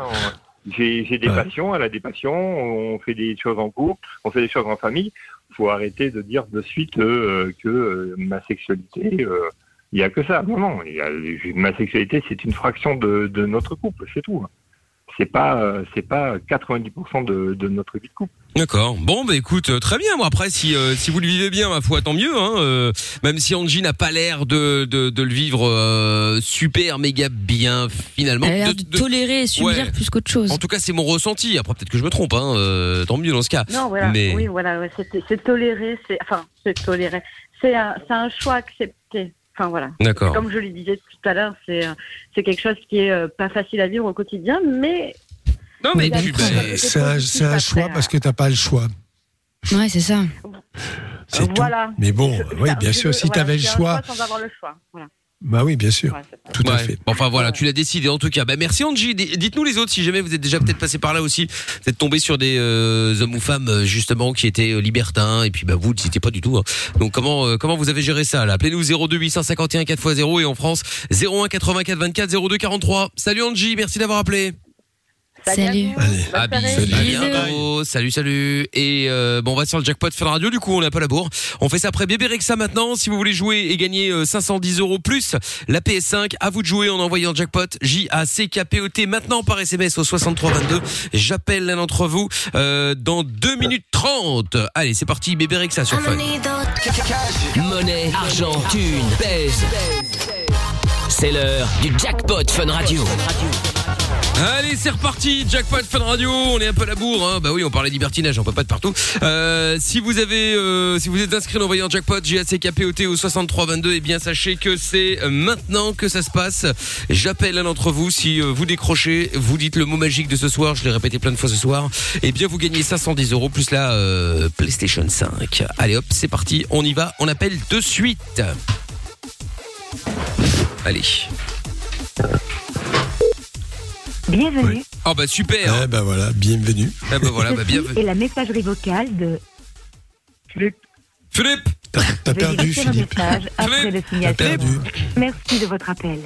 J'ai des Ouais. passions, elle a des passions, on fait des choses en couple, on fait des choses en famille. faut arrêter de dire de suite euh, que euh, ma sexualité, euh, il y a que ça. Non, non, il y a- ma sexualité, c'est une fraction de, de notre couple, c'est tout. C'est pas, euh, c'est pas 90% de, de notre vie de couple. D'accord. Bon, bah écoute, euh, très bien. Moi, après, si euh, si vous le vivez bien, ma foi, tant mieux. Hein, euh, même si Angie n'a pas l'air de, de de le vivre euh, super méga bien finalement. Elle a l'air De- de, de- tolérer et subir Ouais. plus qu'autre chose. En tout cas, c'est mon ressenti. Après, peut-être que je me trompe. Hein, euh, tant mieux dans ce cas. Non, voilà. Mais Oui, voilà. ouais, c'est. C'est enfin, c'est toléré. C'est un, c'est un choix accepté. Enfin voilà. D'accord. Comme je le disais tout à l'heure, c'est euh, c'est quelque chose qui est euh, pas facile à vivre au quotidien, mais Non, mais ben, C'est un, un choix parce que t'as pas le choix. Ouais, c'est ça. C'est tout. voilà. Mais bon, oui, bien sûr, si voilà, t'avais le choix. sans avoir le choix. Voilà. Bah oui, bien sûr. Ouais. Tout à fait. Enfin voilà, tu l'as décidé en tout cas. Bah merci Angie. Dites-nous les autres si jamais vous êtes déjà peut-être passé par là aussi. Vous êtes tombé sur des euh, hommes ou femmes euh, justement qui étaient euh, libertins et puis bah vous n'étiez pas du tout. hein. Donc comment euh, comment vous avez géré ça là? Appelez-nous 02 851 4x0 et en France 01 84 24 02 43. Salut Angie, merci d'avoir appelé. Salut. À bientôt. Salut, salut. Et euh, bon, on va sur le jackpot Fun Radio. Du coup, on peu à la bourre. On fait ça après Bébé Rexa maintenant. Si vous voulez jouer et gagner euh, 510 euros plus la PS5, à vous de jouer en envoyant jackpot J A C K P O T maintenant par SMS au 6322. J'appelle l'un d'entre vous euh, dans 2 minutes 30. Allez, c'est parti. Bébé Rexa sur Fun. Monnaie, argent, thune, pèse. C'est l'heure du jackpot Fun Radio. Allez, c'est reparti, jackpot Fun Radio. On est un peu à la bourre, hein. Bah oui, on parlait libertinage, on peut pas de partout. Euh, si vous avez, euh, si vous êtes inscrit en envoyant jackpot J A C K P O T au 6322, eh bien sachez que c'est euh, maintenant que ça se passe. J'appelle l'un d'entre vous. Si vous décrochez, vous dites le mot magique de ce soir. Je l'ai répété plein de fois ce soir. Eh bien, vous gagnez 510 euros plus la PlayStation 5. Allez, hop, c'est parti. On y va. On appelle de suite. Allez. Bienvenue. Oh bah super. Eh ben voilà, bienvenue. Eh ben voilà, bah bienvenue. est la messagerie vocale de Philippe. Philippe. T'as perdu, Philippe. message après le signal. T'as perdu. Merci de votre appel.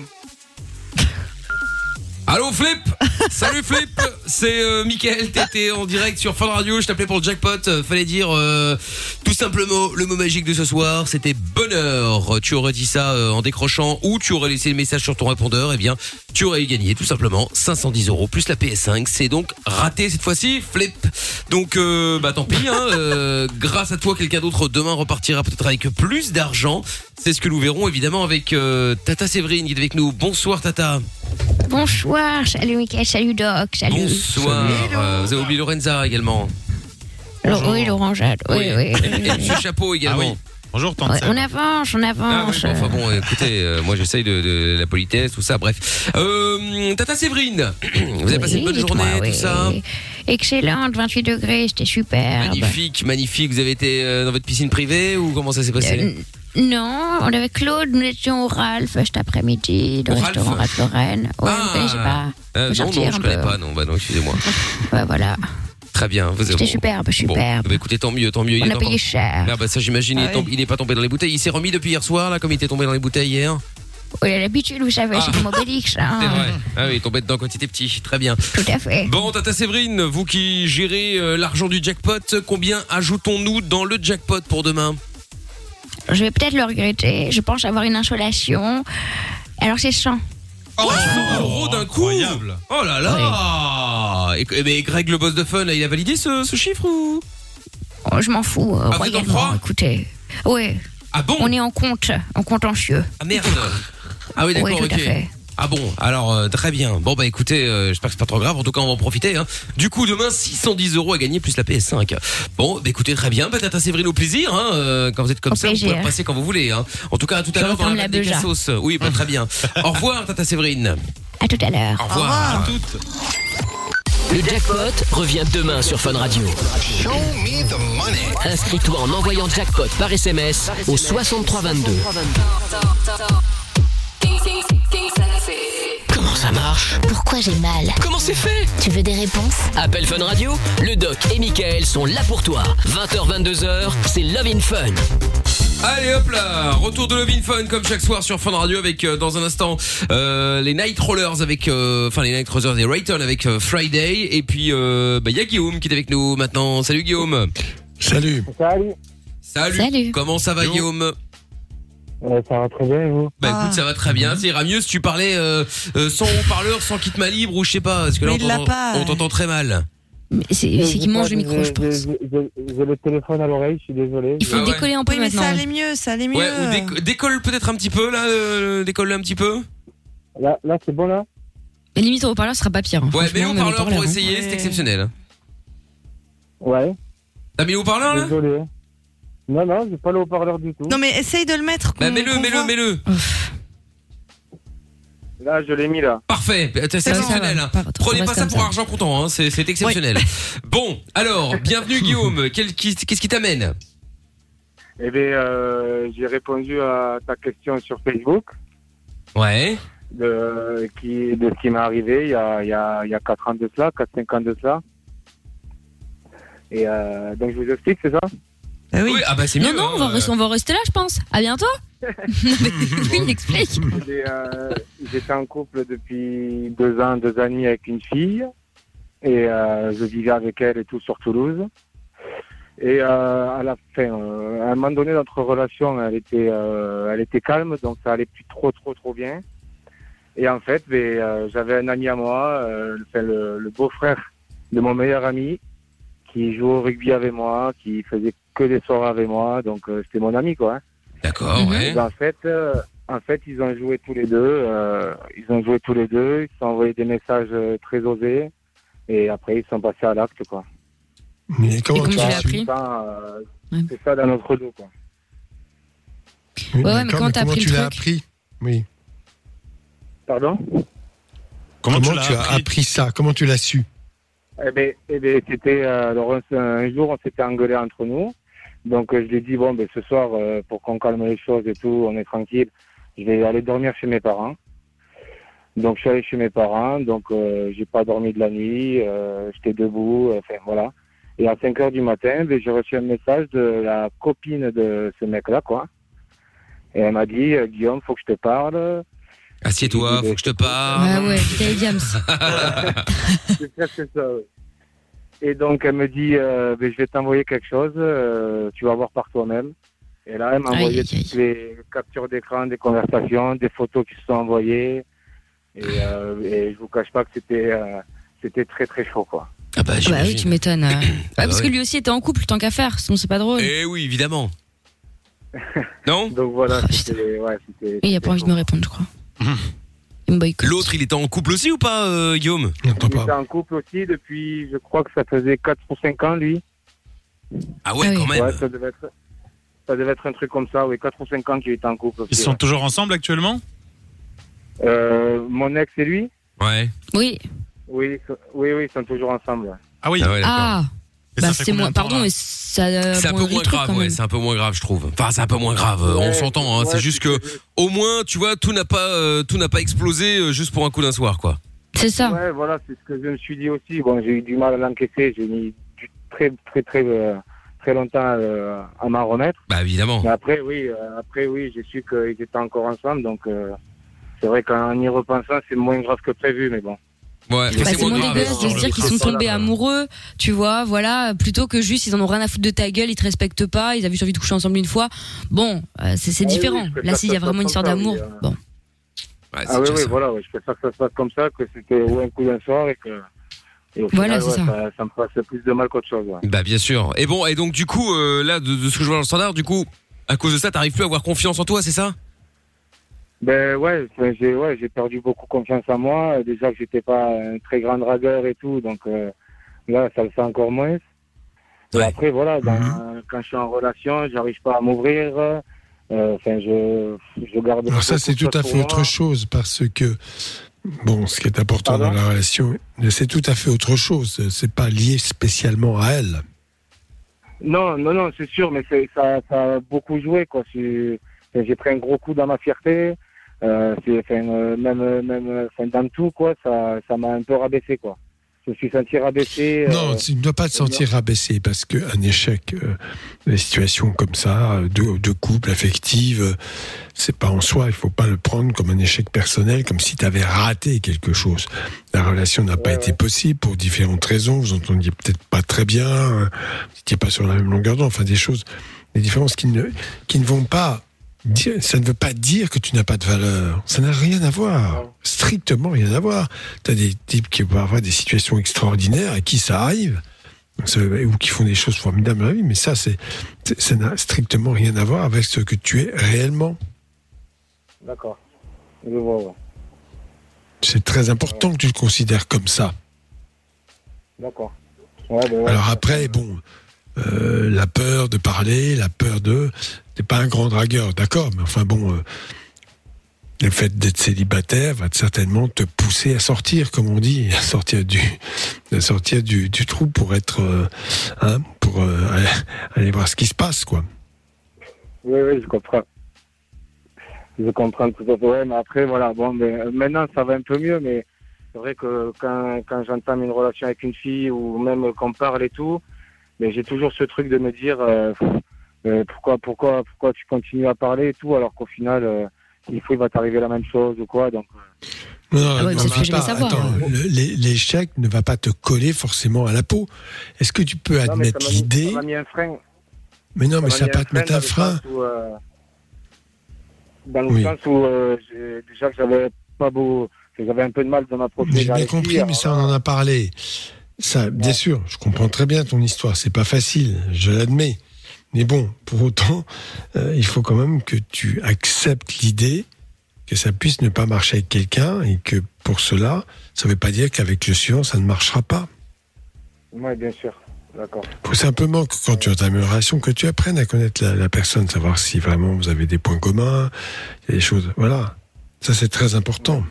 Allô Flip <laughs> Salut Flip C'est euh, Mickaël, t'étais en direct sur Fun Radio, je t'appelais pour le jackpot, Euh, fallait dire euh, tout simplement le mot magique de ce soir, c'était bonheur. Tu aurais dit ça euh, en décrochant ou tu aurais laissé le message sur ton répondeur, eh bien tu aurais gagné tout simplement 510 euros plus la PS5. C'est donc raté cette fois-ci, Flip. Donc euh, bah tant pis, hein, euh, <laughs> grâce à toi quelqu'un d'autre demain repartira peut-être avec plus d'argent. C'est ce que nous verrons évidemment avec euh, Tata Séverine qui est avec nous. Bonsoir Tata. Bonsoir, salut Mickaël, salut Doc, salut. Bonsoir. Euh, vous avez oublié Lorenza également. Lo- oui, l'orangeade, oui, oui. Et, et Monsieur Chapeau également. Bonjour Ouais, on avance, on Ah oui, avance. bon, enfin bon, écoutez, euh, moi j'essaye de, de la politesse, tout ça, bref. Euh, Tata Séverine, <clears throat> vous avez passé une bonne dites-moi, journée, oui. tout ça Excellente, 28 degrés, c'était superbe. Magnifique, magnifique. Vous avez été euh, dans votre piscine privée ou comment ça s'est passé? Euh, Non, on avait Claude, nous étions au Ralph cet après-midi, dans Au le Ralph restaurant Ralph Lorraine. Ouais, Ah. vous connaissez pas. Euh, Faut non, non, je un connais peu. pas, non, bah non, excusez-moi. <laughs> Ouais, voilà. Très bien. Vous C'était bon. superbe, Bon, superbe. bah, écoutez, tant mieux, tant mieux. On a encore- payé cher. Ah bah ça j'imagine, il, est Ah tom- oui. il est pas tombé dans les bouteilles. Il s'est remis depuis hier soir, là, comme il était tombé dans les bouteilles hier. Il a l'habitude, vous savez, c'est comme Obélix. <laughs> hein. C'est vrai. Ah oui, il est tombé dedans quand il était petit. Très bien. Tout à fait. Bon, Tata Séverine, vous qui gérez euh, l'argent du jackpot, combien ajoutons-nous dans le jackpot pour demain? Je vais peut-être le regretter. Je pense avoir une insolation. Alors c'est 100. Oh, 100 euros d'un coup Oh là là et, et- mais Greg, le boss de Fun, là, il a validé ce, ce chiffre ou? Oh, je m'en fous, euh, Ah, vous êtes en royalement, froid écoutez. Oui. Ah bon? On est en compte, en contentieux. Ah merde Ah oui, d'accord, Oui, tout à ok. fait. Ah bon, alors euh, très bien. Bon bah écoutez, euh, j'espère que c'est pas trop grave. En tout cas, on va en profiter. Hein. Du coup, demain 610 euros à gagner plus la PS5. Bon, bah écoutez très bien. Bah Tata Séverine au plaisir. Hein. euh, quand vous êtes comme Au ça, vous plaisir. pouvez passer quand vous voulez. Hein. En tout cas, à tout à Je l'heure dans la referme la des beja. cassos. Oui, bah, très bien. Au revoir, Tata Séverine. À tout à l'heure. Au revoir. Le jackpot revient demain sur Fun Radio. Inscris-toi en envoyant jackpot par SMS au 6322. Comment ça marche Pourquoi j'ai mal Comment c'est fait Tu veux des réponses Appel Fun Radio, le doc et Michael sont là pour toi. 20h, 22h, c'est Love in Fun. Allez hop là, retour de Love in Fun comme chaque soir sur Fun Radio avec euh, dans un instant euh, les Night Rollers avec euh, enfin les Night Rollers et Rayton avec euh, Friday et puis euh, bah il y a Guillaume qui est avec nous maintenant. Salut Guillaume. Salut. Salut. Salut. Salut. Comment ça va Guillaume? Ça va très bien et vous? Bah Ah. écoute, ça va très bien. Ça ira mieux si tu parlais euh, euh, sans haut-parleur, sans kit main libre ou je sais pas, parce que là Mais on il l'a t'entend- pas. on t'entend très mal. C'est c'est qu'il mange le micro, je pense. J'ai le téléphone à l'oreille, je suis désolé. Il faut Ah ouais. décoller un peu Oui, mais maintenant. ça allait mieux, ça allait mieux. Ouais, ou déco- décolle peut-être un petit peu là, euh, décolle un petit peu. Là, là c'est bon là? Mais limite, au haut-parleur, ce sera pas pire. hein. Ouais, Franchement, parleur pour haut-parleur, hein. essayer, c'est Ouais. exceptionnel. Ouais, T'as mis le haut-parleur là? Désolé. Non, non, j'ai pas le haut-parleur du tout. Non, mais essaye de le mettre. Bah mets-le, mets-le, mets-le. Là, je l'ai mis là. Parfait, c'est C'est exceptionnel. hein. Trop Prenez pas ça pour ça. argent comptant, hein. c'est c'est exceptionnel. <laughs> Bon, alors, bienvenue Guillaume. Quel- qui- Qu'est-ce qui t'amène? Eh bien, euh, j'ai répondu à ta question sur Facebook Ouais. de, qui, de ce qui m'est arrivé il y a, il y, a, il y a 4 ans de cela, 4-5 ans de cela. Et euh, donc, je vous explique, c'est ça? Bah oui. Oui, ah bah c'est Non, mieux. non, on va, hein. rester, on va rester là, je pense. À bientôt. oui, <laughs> <laughs> il explique. J'ai, euh, J'étais en couple depuis deux ans, deux ans et demi avec une fille. Et euh, je vivais avec elle et tout sur Toulouse. Et euh, à la fin, euh, à un moment donné, notre relation, elle était, euh, elle était calme, donc ça allait plus trop, trop, trop bien. Et en fait, ben, euh, j'avais un ami à moi, euh, enfin, le, le beau-frère de mon meilleur ami, qui jouait au rugby avec moi, qui faisait que des soirées avec moi, donc euh, c'était mon ami, quoi. hein. D'accord, ouais. Et En fait, euh, en fait, ils ont joué tous les deux. euh, ils ont joué tous les deux. Ils se sont envoyé des messages euh, très osés. Et après, ils sont passés à l'acte, quoi. Mais comment tu tu l'as appris C'est ça dans notre dos, quoi. Oui, Ouais, mais comment t'as comment appris tu l'as appris Oui. Pardon? Comment, tu, as appris ça? Comment tu l'as su? Eh ben, eh ben, c'était euh, alors un, un jour on s'était engueulé entre nous. Donc euh, je lui ai dit bon ben ce soir euh, pour qu'on calme les choses et tout, on est tranquille. Je vais aller dormir chez mes parents. Donc je suis allé chez mes parents, donc euh, j'ai pas dormi de la nuit, euh, j'étais debout, euh, enfin voilà. Et à 5 heures du matin, ben, j'ai reçu un message de la copine de ce mec-là quoi. Et elle m'a dit euh, Guillaume, faut que je te parle. Assieds-toi, faut que je te parle. Ouais, <laughs> ouais, Vitaly Diams. c'est ça, oui. Et donc, elle me dit, euh, ben, je vais t'envoyer quelque chose, euh, tu vas voir par toi-même. Et là, elle m'a envoyé aïe, aïe. toutes les captures d'écran, des conversations, des photos qui se sont envoyées. Et, euh, et je vous cache pas que c'était euh, c'était très très chaud, quoi. Ah bah, Bah oui, tu m'étonnes. <clears throat> euh. Ouais, parce ouais. que lui aussi était en couple, tant qu'à faire, sinon c'est pas drôle. Eh oui, évidemment. <laughs> Non? Donc voilà, c'était... Ouais, c'était Et il a pas envie de me répondre, je crois. <clears throat> Il me boycotte. L'autre, il était en couple aussi ou pas, euh, Guillaume? Il était en couple aussi depuis, je crois que ça faisait 4 ou 5 ans, lui. Ah ouais, quand même. Ouais, ça devait être... Ça devait être un truc comme ça, oui, 4 ou 5 ans qu'il était en couple. Ils aussi, sont ouais. toujours ensemble actuellement? Euh, mon ex et lui? Ouais. Oui. Oui, so- oui, oui, ils sont toujours ensemble. Ah oui. Ah, bah fait c'est moins. Pardon, ça. euh, C'est un peu moins grave, ouais, c'est un peu moins grave, je trouve. Enfin, c'est un peu moins grave, euh, on s'entend, hein, ouais, c'est juste que, au moins, tu vois, tout n'a pas, euh, tout n'a pas explosé euh, juste pour un coup d'un soir, quoi. C'est ça. Ouais, voilà, c'est ce que je me suis dit aussi. Bon, j'ai eu du mal à l'encaisser. J'ai mis du très, très, très, euh, très longtemps euh, à m'en remettre. Bah, évidemment. Mais après, oui, euh, après, oui, j'ai su qu'ils étaient encore ensemble. Donc, euh, c'est vrai qu'en y repensant, c'est moins grave que prévu, mais bon. Ouais, Bah, c'est moins dégueulasse de se dire qu'ils sont tombés amoureux, tu vois, voilà, plutôt que juste ils en ont rien à foutre de ta gueule, ils te respectent pas, ils avaient juste envie de coucher ensemble une fois. Bon, euh, c'est différent. oui, Là, s'il y a vraiment une histoire d'amour, oui, euh. bon. ah oui, oui, voilà, ouais, je préfère que ça se passe comme ça, que c'était ouais, un coup d'un soir et que. Et au Voilà, final, c'est ouais, ça. ça. ça me fasse plus de mal qu'autre chose. ouais. Bah, bien sûr. Et bon, et donc, du coup, euh, là, de, de ce que je vois dans le standard, du coup, à cause de ça, t'arrives plus à avoir confiance en toi, c'est ça? Ben ouais, j'ai ouais, j'ai perdu beaucoup confiance en moi. Déjà que j'étais pas un très grand dragueur et tout, donc euh, là ça le fait encore moins. Et après voilà, dans- Mhm. quand je suis en relation, j'arrive pas à m'ouvrir. euh, Enfin, je je garde. Alors ça, c'est tout à fait autre chose parce que, bon, ce qui est important dans la relation, c'est tout à fait autre chose. C'est pas lié spécialement à elle. Non, non, non, c'est sûr, mais ça, ça a beaucoup joué quoi. J'ai pris un gros coup dans ma fierté. Euh, c'est enfin, euh, même même euh, enfin, dans tout quoi, ça ça m'a un peu rabaissé quoi. Je me suis senti rabaissé. Non, euh, tu ne dois pas te sentir rabaissé parce qu'un échec, euh, des situations comme ça, euh, de, de couple affective, euh, c'est pas en soi. Il faut pas le prendre comme un échec personnel, comme si tu avais raté quelque chose. La relation n'a pas été possible pour différentes raisons. Vous entendiez peut-être pas très bien, euh, vous n'étiez pas sur la même longueur d'onde. Enfin, des choses, des différences qui ne, qui ne vont pas. Ça ne veut pas dire que tu n'as pas de valeur. Ça n'a rien à voir. Strictement rien à voir. Tu as des types qui peuvent avoir des situations extraordinaires à qui ça arrive. Ou qui font des choses formidables dans la vie, mais ça, c'est, ça n'a strictement rien à voir avec ce que tu es réellement. D'accord. Je vois, ouais. C'est très important que tu le considères comme ça. D'accord. Ouais, ben. Alors après, bon, euh, la peur de parler, la peur de... T'es pas un grand dragueur, d'accord, mais enfin bon, euh, le fait d'être célibataire va certainement te pousser à sortir, comme on dit, à sortir du, à sortir du, trou pour être, euh, hein, pour <laughs> aller, voir ce qui se passe, quoi. Oui, oui, je comprends. Je comprends tout à fait. Ouais, mais après, voilà, bon, mais maintenant, ça va un peu mieux, mais c'est vrai que quand, quand j'entame une relation avec une fille ou même qu'on parle et tout, mais j'ai toujours ce truc de me dire euh, euh, pourquoi, pourquoi, pourquoi tu continues à parler et tout, alors qu'au final, euh, s'il faut, il va t'arriver la même chose ou quoi. Donc, Non, non, Ah ouais, non, pas- savoir. attends, l'é- l'échec ne va pas te coller forcément à la peau. Est-ce que tu peux Non, admettre ça m'a l'idée Ça m'a. Mais non, mais ça m'a va pas te mettre dans un le frein. sens où, euh, dans le Oui. sens où euh, déjà que j'avais pas beau, que j'avais un peu de mal de m'approcher. J'ai bien compris, mais ça, on en a parlé. Ça, bien sûr, je comprends très bien ton histoire. C'est pas facile, je l'admets. Mais bon, pour autant, euh, il faut quand même que tu acceptes l'idée que ça puisse ne pas marcher avec quelqu'un et que pour cela, ça ne veut pas dire qu'avec le suivant, ça ne marchera pas. Oui, bien sûr. D'accord. Il faut simplement que quand tu entames une relation, que tu apprennes à connaître la, la personne, savoir si vraiment vous avez des points communs, il y a des choses. Voilà. Ça, c'est très important.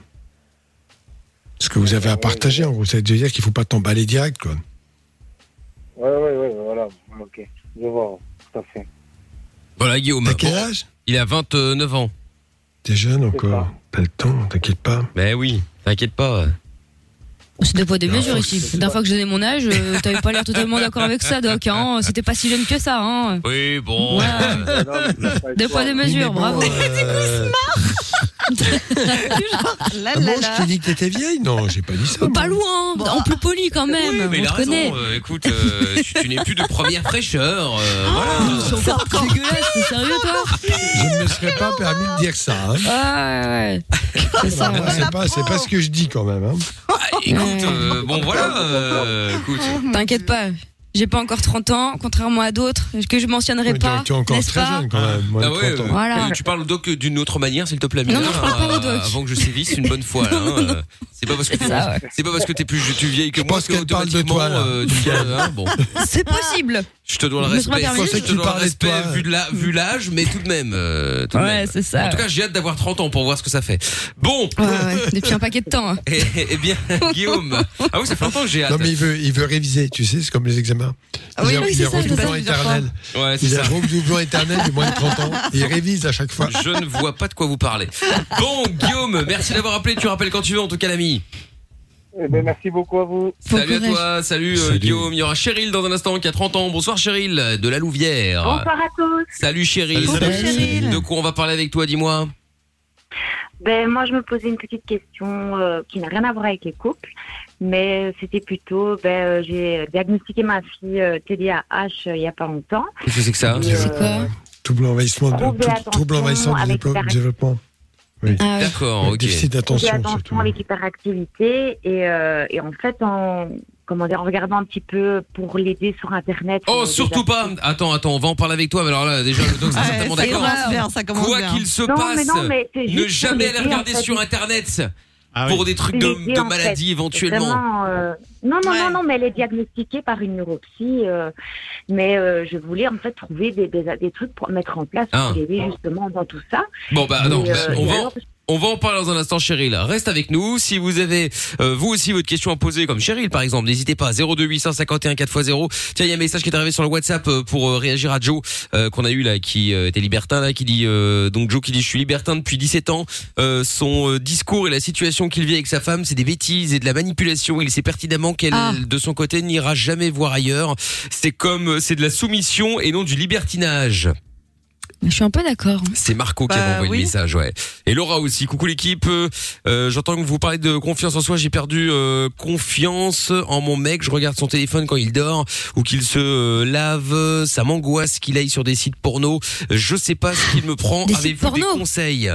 Ce que vous avez à partager, en gros, c'est de dire qu'il ne faut pas t'emballer direct, quoi. Oui, oui, oui, voilà. Ok. Je vois, tout à fait. Voilà, Guillaume. T'as quel âge? Il a 29 ans. T'es jeune encore. Pas le temps, t'inquiète pas. Ben oui, t'inquiète pas. C'est deux poids deux Non, mesures ici. La dernière fois que je donnais mon âge, euh, t'avais pas l'air totalement <laughs> d'accord avec ça, Doc. Hein C'était pas si jeune que ça. Hein Oui, bon. Ouais. euh, Deux poids deux mesures, bravo. Euh, Là, ah là, bon, là. je t'ai dit que t'étais vieille Non, j'ai pas dit ça. Pas loin, en plus poli quand même. Oui, mais il on a te connaît. raison. euh, écoute, euh, tu, tu n'es plus de première fraîcheur. euh, voilà. C'est encore plus dégueulasse, t'es sérieux toi Je ne me serais pas permis de dire ça. Hein. Ah ouais, ouais. C'est pas, c'est pas ce que je dis quand même. Hein. Ah, écoute, euh, bon voilà. euh, écoute. T'inquiète pas. J'ai pas encore 30 ans, contrairement à d'autres, que je mentionnerai pas. tu es encore n'est-ce très pas jeune quand même. de Ah ouais, 30 ans. euh, Voilà. Tu parles donc d'une autre manière, s'il te plaît, Non, Amina, non, je parle pas au euh, doc. Avant que je sévisse une bonne fois. <laughs> hein, euh, C'est pas parce que c'est pas parce que t'es plus tu vieille que Je moi pense que qu'elle parle de automatiquement toi, euh, tu dois- hein, bon. C'est possible. Je te dois le respect. Je te Tu dois le parlais de respect toi. vu de la- vu l'âge, mais tout de même. euh, tout de Ouais, même. c'est ça. En tout cas, j'ai hâte d'avoir 30 ans pour voir ce que ça fait. Bon. Ouais, ouais, depuis un paquet de temps. hein. Eh, eh bien, <laughs> Guillaume. Ah oui, ça fait longtemps que j'ai hâte. Non, mais il veut, il veut réviser, tu sais, c'est comme les examens. Ah oui, il oui, il c'est est ça, je le redoublant plusieurs éternel. Ouais, c'est Il est ça. redoublant éternel de moins de 30 ans. Et <laughs> il révise à chaque fois. Je ne vois pas de quoi vous parlez. Bon, Guillaume, merci d'avoir appelé. Tu rappelles quand tu veux, en tout cas, l'ami. Eh ben, merci beaucoup à vous. Salut à toi, salut, euh, Salut. Guillaume. Il y aura Cheryl dans un instant qui a 30 ans. Bonsoir Cheryl de la Louvière. Bonsoir à tous. Salut Cheryl. Salut, Cheryl. De quoi on va parler avec toi, dis-moi Ben, moi, je me posais une petite question euh, qui n'a rien à voir avec les couples, mais c'était plutôt, ben, euh, j'ai diagnostiqué ma fille euh, TDAH euh, il y a pas longtemps. Qu'est-ce que c'est que ça C'est quoi Trouble envahissement, de, trouble du développement. Oui. Ah ouais. D'accord, ok. Déficit d'attention, attention avec hyperactivité et, euh, et en fait en comment dire en regardant un petit peu pour l'aider sur internet. Oh, euh, surtout pas Attends, attends, on va en parler avec toi. Mais alors là, déjà, le doc, c'est certainement ça d'accord. Quoi qu'il se Non, passe, mais non, mais c'est ne jamais aller regarder en fait. sur Internet Ah oui. pour des trucs de, de maladie fait. éventuellement. Vraiment, euh, Non, non, Ouais. non, non, mais elle est diagnostiquée par une neuropsy. euh, mais euh, je voulais en fait trouver des, des, des trucs pour mettre en place Ah. pour l'aider justement dans tout ça. Bon, bah, non, Et, euh, on va. alors, On va en parler dans un instant, Cheryl. Reste avec nous. Si vous avez, euh, vous aussi, votre question à poser, comme Cheryl, par exemple, n'hésitez pas. 02 851 4x0. Tiens, il y a un message qui est arrivé sur le WhatsApp euh, pour euh, réagir à Joe, euh, qu'on a eu là, qui euh, était libertin, là, qui dit, euh, donc Joe qui dit, je suis libertin depuis 17 ans. Euh, son discours et la situation qu'il vit avec sa femme, c'est des bêtises et de la manipulation. Il sait pertinemment qu'elle, Ah. de son côté, n'ira jamais voir ailleurs. C'est comme, c'est de la soumission et non du libertinage. Je suis un peu d'accord. C'est Marco qui Bah, a envoyé oui. le message, ouais. Et Laura aussi. Coucou l'équipe. Euh, J'entends que vous parlez de confiance en soi. J'ai perdu euh, confiance en mon mec. Je regarde son téléphone quand il dort ou qu'il se euh, lave. Ça m'angoisse qu'il aille sur des sites porno. Je sais pas ce qu'il me prend. Avez-vous des porno conseils?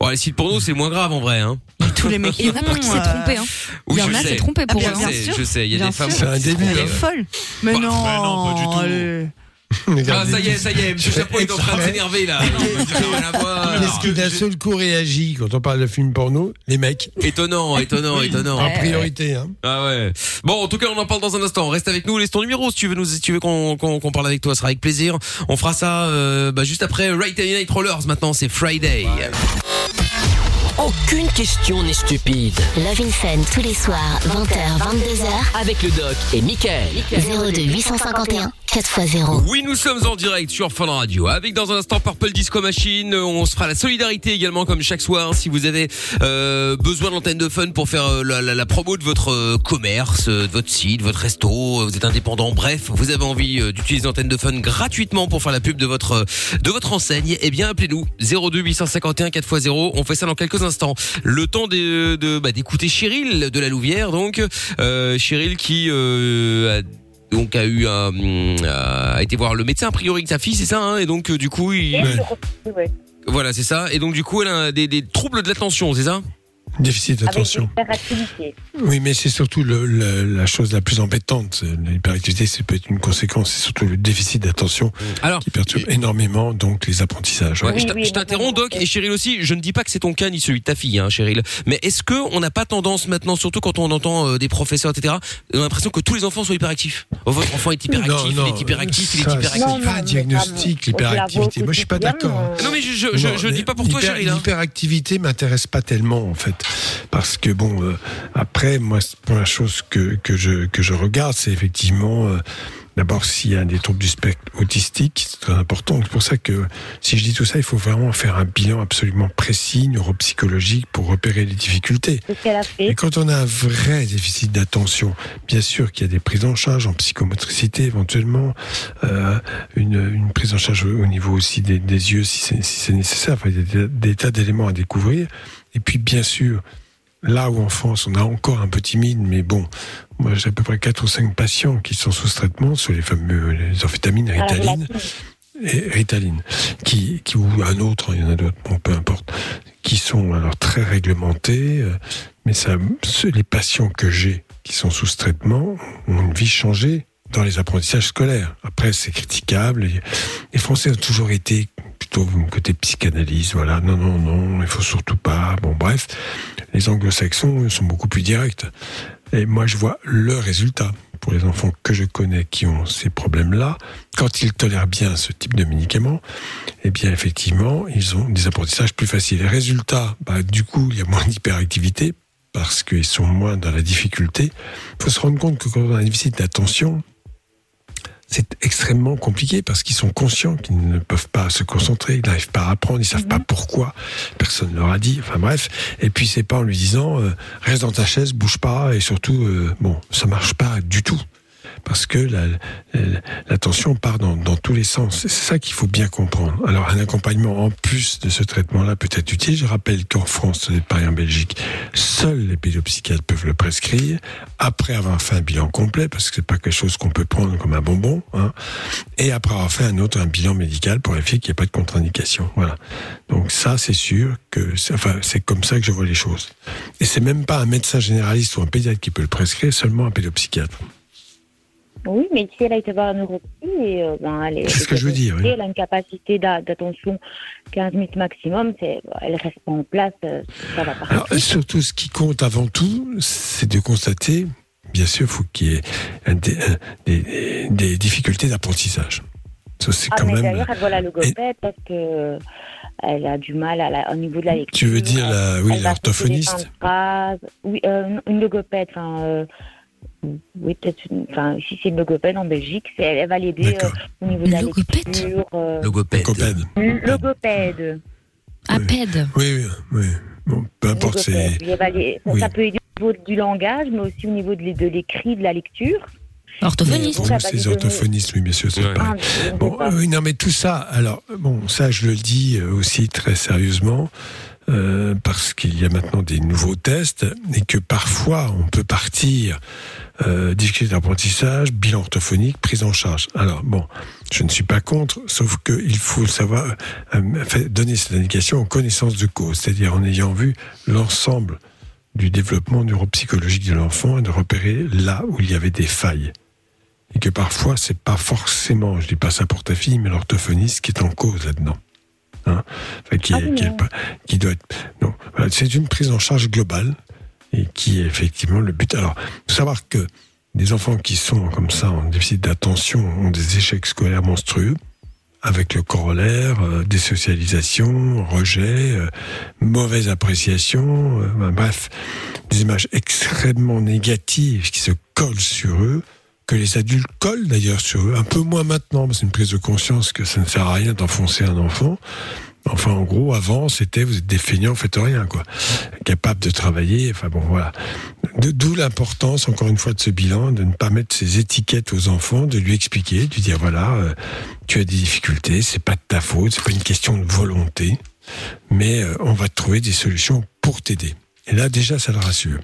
Bon, les sites porno, c'est moins grave en vrai. Hein. Tous les mecs Il y en a pour qui s'est trompé. Hein. Oui, Il y en a s'est trompé pour Ah, Je eux. bien je sais. Il y a Bien des femmes. sûr. C'est un début. Elle est folle. Mais Bah, non, mais non, pas du tout. allez. <laughs> Ah, ça y est, ça y est. Monsieur Chapeau est en train de s'énerver là. Qu'est-ce <laughs> qui d'un seul coup réagit quand on parle de film porno Les mecs, Étonnant, étonnant, étonnant. en priorité. Hein. Ah ouais. Bon, en tout cas, on en parle dans un instant. Reste avec nous. Laisse ton numéro si tu veux nous, si tu veux qu'on qu'on qu'on parle avec toi, ce sera avec plaisir. On fera ça euh, bah, juste après Right Night Rollers. Maintenant, c'est Friday. Aucune question n'est stupide. Love in Fun tous les soirs, 20h, 22h. Avec le doc et Michael. 02 851 4x0. Oui, nous sommes en direct sur Fun Radio. Avec dans un instant Purple Disco Machine. On se fera la solidarité également comme chaque soir. Si vous avez euh, besoin d'antenne de fun pour faire euh, la, la- la promo de votre euh, commerce, de votre site, votre resto, vous êtes indépendant, bref, vous avez envie euh, d'utiliser l'antenne de fun gratuitement pour faire la pub de votre euh, de votre enseigne, eh bien appelez-nous 02 851 4x0. On fait ça dans quelques instants. Le temps de de- bah, d'écouter Cheryl de la Louvière donc euh, Cheryl qui euh, a donc a eu un, a été voir le médecin a priori de sa fille c'est ça hein, et donc euh, du coup il voilà c'est ça. Et donc du coup elle a des, des troubles de l'attention c'est ça? Déficit d'attention. Oui, mais c'est surtout le, le- la chose la plus embêtante. L'hyperactivité, c'est peut être une conséquence, c'est surtout le déficit d'attention qui perturbe énormément donc les apprentissages. Ouais, je t'in- je t'interromps Doc et Cheryl aussi. Je ne dis pas que c'est ton cas ni celui de ta fille, hein, Cheryl. Mais est-ce que on n'a pas tendance maintenant, surtout quand on entend euh, des professeurs, etc., on a l'impression que tous les enfants sont hyperactifs? Oh, votre enfant est hyperactif, Non, il non, est hyperactif, il est ça, hyperactif. C'est pas un diagnostic, l'hyperactivité. Moi, je suis pas d'accord. Non mais je Non, dis pas pour toi, Cheryl. hein. L'hyperactivité m'intéresse pas tellement en fait, parce que bon, euh, après moi, la chose que que je que je regarde, c'est effectivement euh, d'abord s'il y a des troubles du spectre autistique, c'est très important. C'est pour ça que si je dis tout ça, il faut vraiment faire un bilan absolument précis, neuropsychologique, pour repérer les difficultés. Et quand on a un vrai déficit d'attention, bien sûr qu'il y a des prises en charge en psychomotricité éventuellement, euh, une, une prise en charge au niveau aussi des, des yeux si c'est si c'est nécessaire. Enfin, il y a des, des tas d'éléments à découvrir. Et puis bien sûr, là où en France on a encore un peu timide, mais bon, moi j'ai à peu près 4 ou 5 patients qui sont sous traitement sur les fameux les amphétamines, Ah, Ritaline et Ritaline, qui, qui ou un autre, il y en a d'autres, bon, peu importe, qui sont alors très réglementés, euh, mais ça, les patients que j'ai qui sont sous traitement ont une vie changée dans les apprentissages scolaires. Après, c'est critiquable. les Français ont toujours été plutôt côté psychanalyse, voilà, non, non, non, il faut surtout pas. Bon, bref, les anglo-saxons sont beaucoup plus directs. Et moi, je vois le résultat pour les enfants que je connais qui ont ces problèmes-là. Quand ils tolèrent bien ce type de médicaments, eh bien, effectivement, ils ont des apprentissages plus faciles. Les résultats, bah, du coup, il y a moins <laughs> d'hyperactivité parce qu'ils sont moins dans la difficulté. Il faut se rendre compte que quand on a un déficit d'attention, c'est extrêmement compliqué parce qu'ils sont conscients qu'ils ne peuvent pas se concentrer, ils n'arrivent pas à apprendre, ils savent pas pourquoi, personne ne leur a dit, enfin bref. Et puis c'est pas en lui disant euh, reste dans ta chaise, bouge pas et surtout euh, bon, ça marche pas du tout parce que la- l'attention part dans, dans tous les sens. C'est ça qu'il faut bien comprendre. Alors un accompagnement en plus de ce traitement-là peut être utile. Je rappelle qu'en France, ce n'est pas en Belgique, seuls les pédopsychiatres peuvent le prescrire après avoir fait un bilan complet, parce que c'est pas quelque chose qu'on peut prendre comme un bonbon, hein, et après avoir fait un autre un bilan médical pour vérifier qu'il n'y a pas de contre-indication. Voilà. Donc ça, c'est sûr que, c'est- enfin, c'est comme ça que je vois les choses. Et c'est même pas un médecin généraliste ou un pédiatre qui peut le prescrire, seulement un pédopsychiatre. Oui, mais si elle a été voir un neuropsy, et, euh, ben, elle est. C'est ce que je veux dire, oui. Elle a une capacité d'a- d'attention 15 minutes maximum, elle reste pas en place, euh, ça va pas. Alors, surtout, ce qui compte avant tout, c'est de constater, bien sûr, faut qu'il y ait des, des- des difficultés d'apprentissage. Ça, c'est Ah, quand même. d'ailleurs, elle voit la logopède parce que elle a du mal à la- au niveau de la lecture. Tu veux dire la, oui, l'orthophoniste. Oui, euh, une logopède, enfin. euh, oui, peut-être une. Enfin, si c'est une logopède en Belgique, elle, elle va l'aider euh, au niveau de la lecture. euh, Logopède. Logopède. APED. Oui, oui, oui. Bon, peu importe, c'est. Logopède. Oui, les- ça, oui. ça peut aider au niveau du langage, mais aussi au niveau de, l'é- de l'écrit, de la lecture. Orthophoniste. Va C'est orthophonistes, oui, bien sûr, c'est Ouais. pareil. Ah, sais Bon, pas. euh, oui, non, mais tout ça, alors, bon, ça, je le dis euh, aussi très sérieusement, euh, parce qu'il y a maintenant des nouveaux tests, et que parfois, on peut partir, euh, difficulté d'apprentissage, bilan orthophonique, prise en charge. Alors, bon, je ne suis pas contre, sauf qu'il faut savoir, euh, donner cette indication en connaissance de cause, c'est-à-dire en ayant vu l'ensemble du développement neuropsychologique de l'enfant et de repérer là où il y avait des failles et que parfois c'est pas forcément, je dis pas ça pour ta fille, mais l'orthophoniste qui est en cause là-dedans. Hein Enfin, qui, est- qui, est pas- qui doit être. Non, Voilà, c'est une prise en charge globale et qui est effectivement le but. Alors, faut savoir que des enfants qui sont comme ça en déficit d'attention ont des échecs scolaires monstrueux. avec le corollaire, euh, désocialisation, rejet, euh, mauvaise appréciation, euh, bref, des images extrêmement négatives qui se collent sur eux, que les adultes collent d'ailleurs sur eux, un peu moins maintenant, c'est une prise de conscience que ça ne sert à rien d'enfoncer un enfant. Enfin, en gros, avant, c'était vous êtes des feignants, faites rien, quoi. Capable de travailler, enfin bon, voilà. D'où l'importance, encore une fois, de ce bilan, de ne pas mettre ces étiquettes aux enfants, de lui expliquer, de lui dire voilà, euh, tu as des difficultés, c'est pas de ta faute, c'est pas une question de volonté, mais euh, on va trouver des solutions pour t'aider. Et là, déjà, ça le rassure.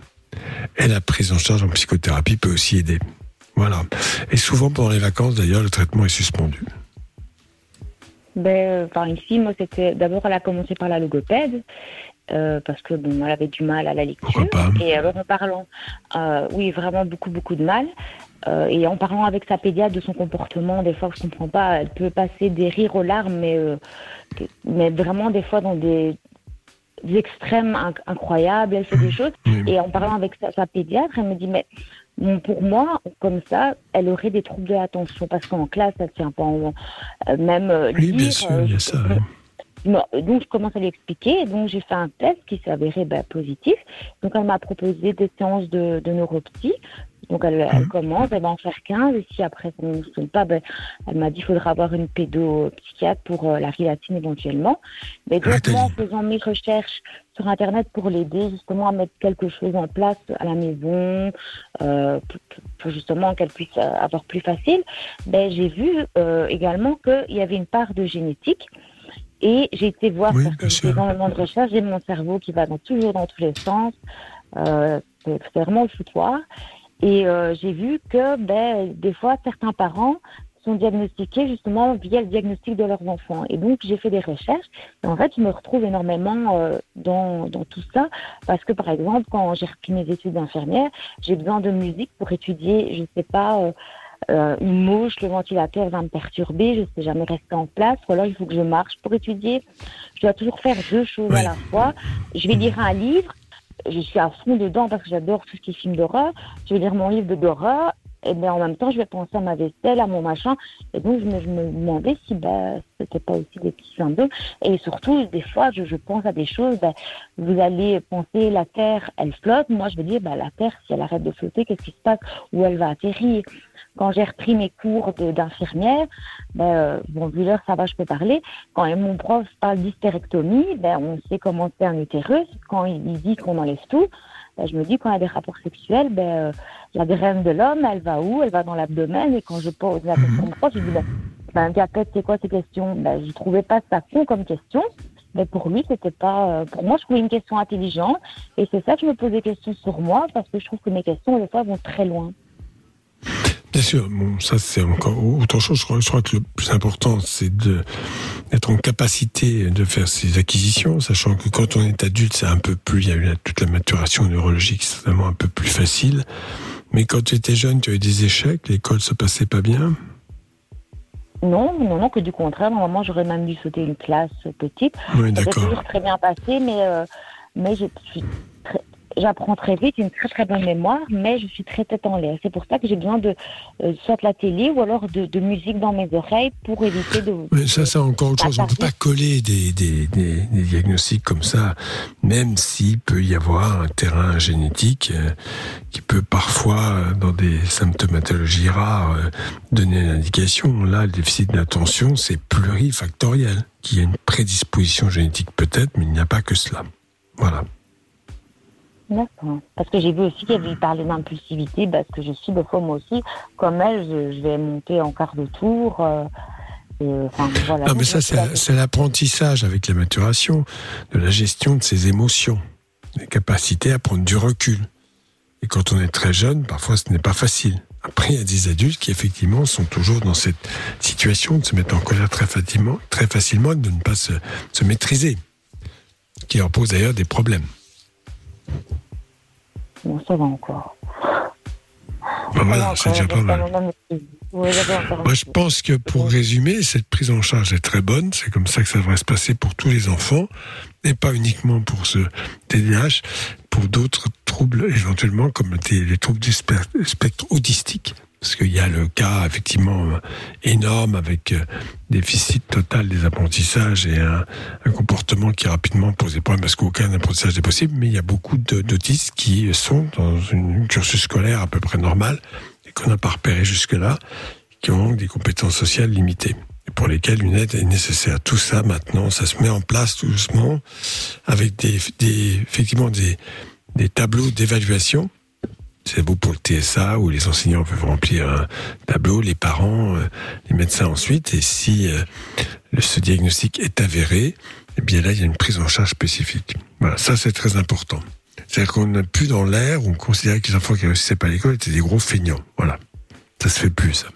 Et la prise en charge en psychothérapie peut aussi aider. Voilà. Et souvent, pendant les vacances, d'ailleurs, le traitement est suspendu. Ben, euh, enfin, ici, moi, c'était d'abord, elle a commencé par la logopède. euh, parce que bon, elle avait du mal à la lecture. Et alors en parlant, euh, oui, vraiment beaucoup, beaucoup de mal. Euh, et en parlant avec sa pédiatre de son comportement, des fois, je comprends pas, elle peut passer des rires aux larmes, mais, euh, mais vraiment des fois dans des, des extrêmes inc- incroyables, elle fait des choses. Et en parlant avec sa, sa pédiatre, elle me dit, mais bon, pour moi, comme ça, elle aurait des troubles de l'attention parce qu'en classe, elle tient pas en, euh, même euh, Oui, bien lire, sûr, euh, il y a ça. oui. Bon, donc je commence à lui expliquer, donc j'ai fait un test qui s'est avéré ben, positif. Donc elle m'a proposé des séances de, de neuropsy. Donc elle, elle commence, elle va en faire 15, et si après ça ne fonctionne pas, ben, elle m'a dit qu'il faudra avoir une pédopsychiatre pour euh, la rilatine éventuellement. Mais donc moi, en faisant mes recherches sur Internet pour l'aider justement à mettre quelque chose en place à la maison, euh, pour, pour justement qu'elle puisse euh, avoir plus facile, ben, j'ai vu euh, également qu'il y avait une part de génétique. Et j'ai été voir, parce que énormément de recherches, j'ai mon cerveau qui va dans, toujours dans tous les sens. Euh, c'est vraiment le foutoir. Et euh, j'ai vu que ben, des fois, certains parents sont diagnostiqués justement via le diagnostic de leurs enfants. Et donc, j'ai fait des recherches. Et en fait, je me retrouve énormément euh, dans, dans tout ça. Parce que, par exemple, quand j'ai repris mes études d'infirmière, j'ai besoin de musique pour étudier, je ne sais pas, euh, euh, une mouche, le ventilateur va me perturber, je ne sais jamais rester en place. Ou alors, il faut que je marche pour étudier. Je dois toujours faire deux choses à la fois. Je vais lire un livre, je suis à fond dedans parce que j'adore tout ce qui est film d'horreur. Je vais lire mon livre d'horreur et bien en même temps je vais penser à ma vaisselle, à mon machin. Et donc je me, je me demandais si ben, c'était pas aussi des petits symptômes. Et surtout, des fois, je, je pense à des choses. Ben, vous allez penser la Terre, elle flotte. Moi, je vais dire, ben, la Terre, si elle arrête de flotter, qu'est-ce qui se passe? Où elle va atterrir quand j'ai repris mes cours d'infirmière, ben, bon, vu l'heure, ça va, je peux parler. Quand mon prof parle d'hystérectomie, ben, on sait comment c'est un utérus. Quand il dit qu'on enlève tout, ben, je me dis, quand il y a des rapports sexuels, ben, euh, la graine de l'homme, elle va où? Elle va dans l'abdomen. Et quand je pose la question au prof, je dis, ben, ben, c'est quoi ces questions? Ben, Je trouvais pas ça con comme question. Mais pour lui, c'était pas. euh, pour moi, je trouvais une question intelligente. Et c'est ça que je me pose des questions sur moi, parce que je trouve que mes questions, des fois, vont très loin. Bien sûr, bon, ça c'est encore autre chose. Je crois, je crois que le plus important, c'est d'être en capacité de faire ses acquisitions, sachant que quand on est adulte, c'est un peu plus, il y a eu toute la maturation neurologique, c'est vraiment un peu plus facile. Mais quand tu étais jeune, tu as eu des échecs, l'école se passait pas bien? Non, non, non, que du contraire. Normalement, j'aurais même dû sauter une classe petite. Oui, d'accord. toujours très bien passé, mais, euh, mais je suis J'apprends très vite, j'ai une très très bonne mémoire, mais je suis très tête en l'air. C'est pour ça que j'ai besoin de euh, soit de la télé ou alors de, de musique dans mes oreilles pour éviter de. Mais ça, c'est encore autre chose. On ne peut pas coller des, des, des, des diagnostics comme ça, même s'il peut y avoir un terrain génétique euh, qui peut parfois, euh, dans des symptomatologies rares, euh, donner une indication. Là, le déficit d'attention, c'est plurifactoriel. Qu'il y a une prédisposition génétique peut-être, mais il n'y a pas que cela. Voilà. D'accord. Parce que j'ai vu aussi qu'elle parlait d'impulsivité, parce que je suis des fois moi aussi, comme elle, je, je vais monter en quart de tour. euh, et, enfin, voilà. Non, mais ça, c'est l'apprentissage avec la maturation de la gestion de ses émotions, la capacité à prendre du recul. Et quand on est très jeune, parfois ce n'est pas facile. Après, il y a des adultes qui effectivement sont toujours dans cette situation de se mettre en colère très facilement, très facilement et de ne pas se, se maîtriser, qui leur pose d'ailleurs des problèmes. Bon, ça va encore. Ben voilà, c'est déjà pas mal. Moi, je pense que pour résumer, cette prise en charge est très bonne. C'est comme ça que ça devrait se passer pour tous les enfants, et pas uniquement pour ce TDAH, pour d'autres troubles éventuellement, comme les les troubles du spe- spectre autistique, Parce qu'il y a le cas effectivement énorme avec euh, déficit total des apprentissages et un, comportement qui rapidement pose des problèmes parce qu'aucun apprentissage n'est possible. Mais il y a beaucoup d'autistes qui sont dans une cursus scolaire à peu près normal et qu'on n'a pas repéré jusque-là, qui ont des compétences sociales limitées et pour lesquelles une aide est nécessaire. Tout ça maintenant, ça se met en place doucement avec effectivement des tableaux d'évaluation c'est beau pour le TSA où les enseignants peuvent remplir un tableau, les parents, euh, les médecins ensuite. Et si euh, ce diagnostic est avéré, eh bien là, il y a une prise en charge spécifique. Voilà, ça c'est très important. C'est-à-dire qu'on n'a plus dans l'air, on considérait que les enfants qui réussissaient pas à l'école étaient des gros feignants. Voilà. Ça se fait plus, ça.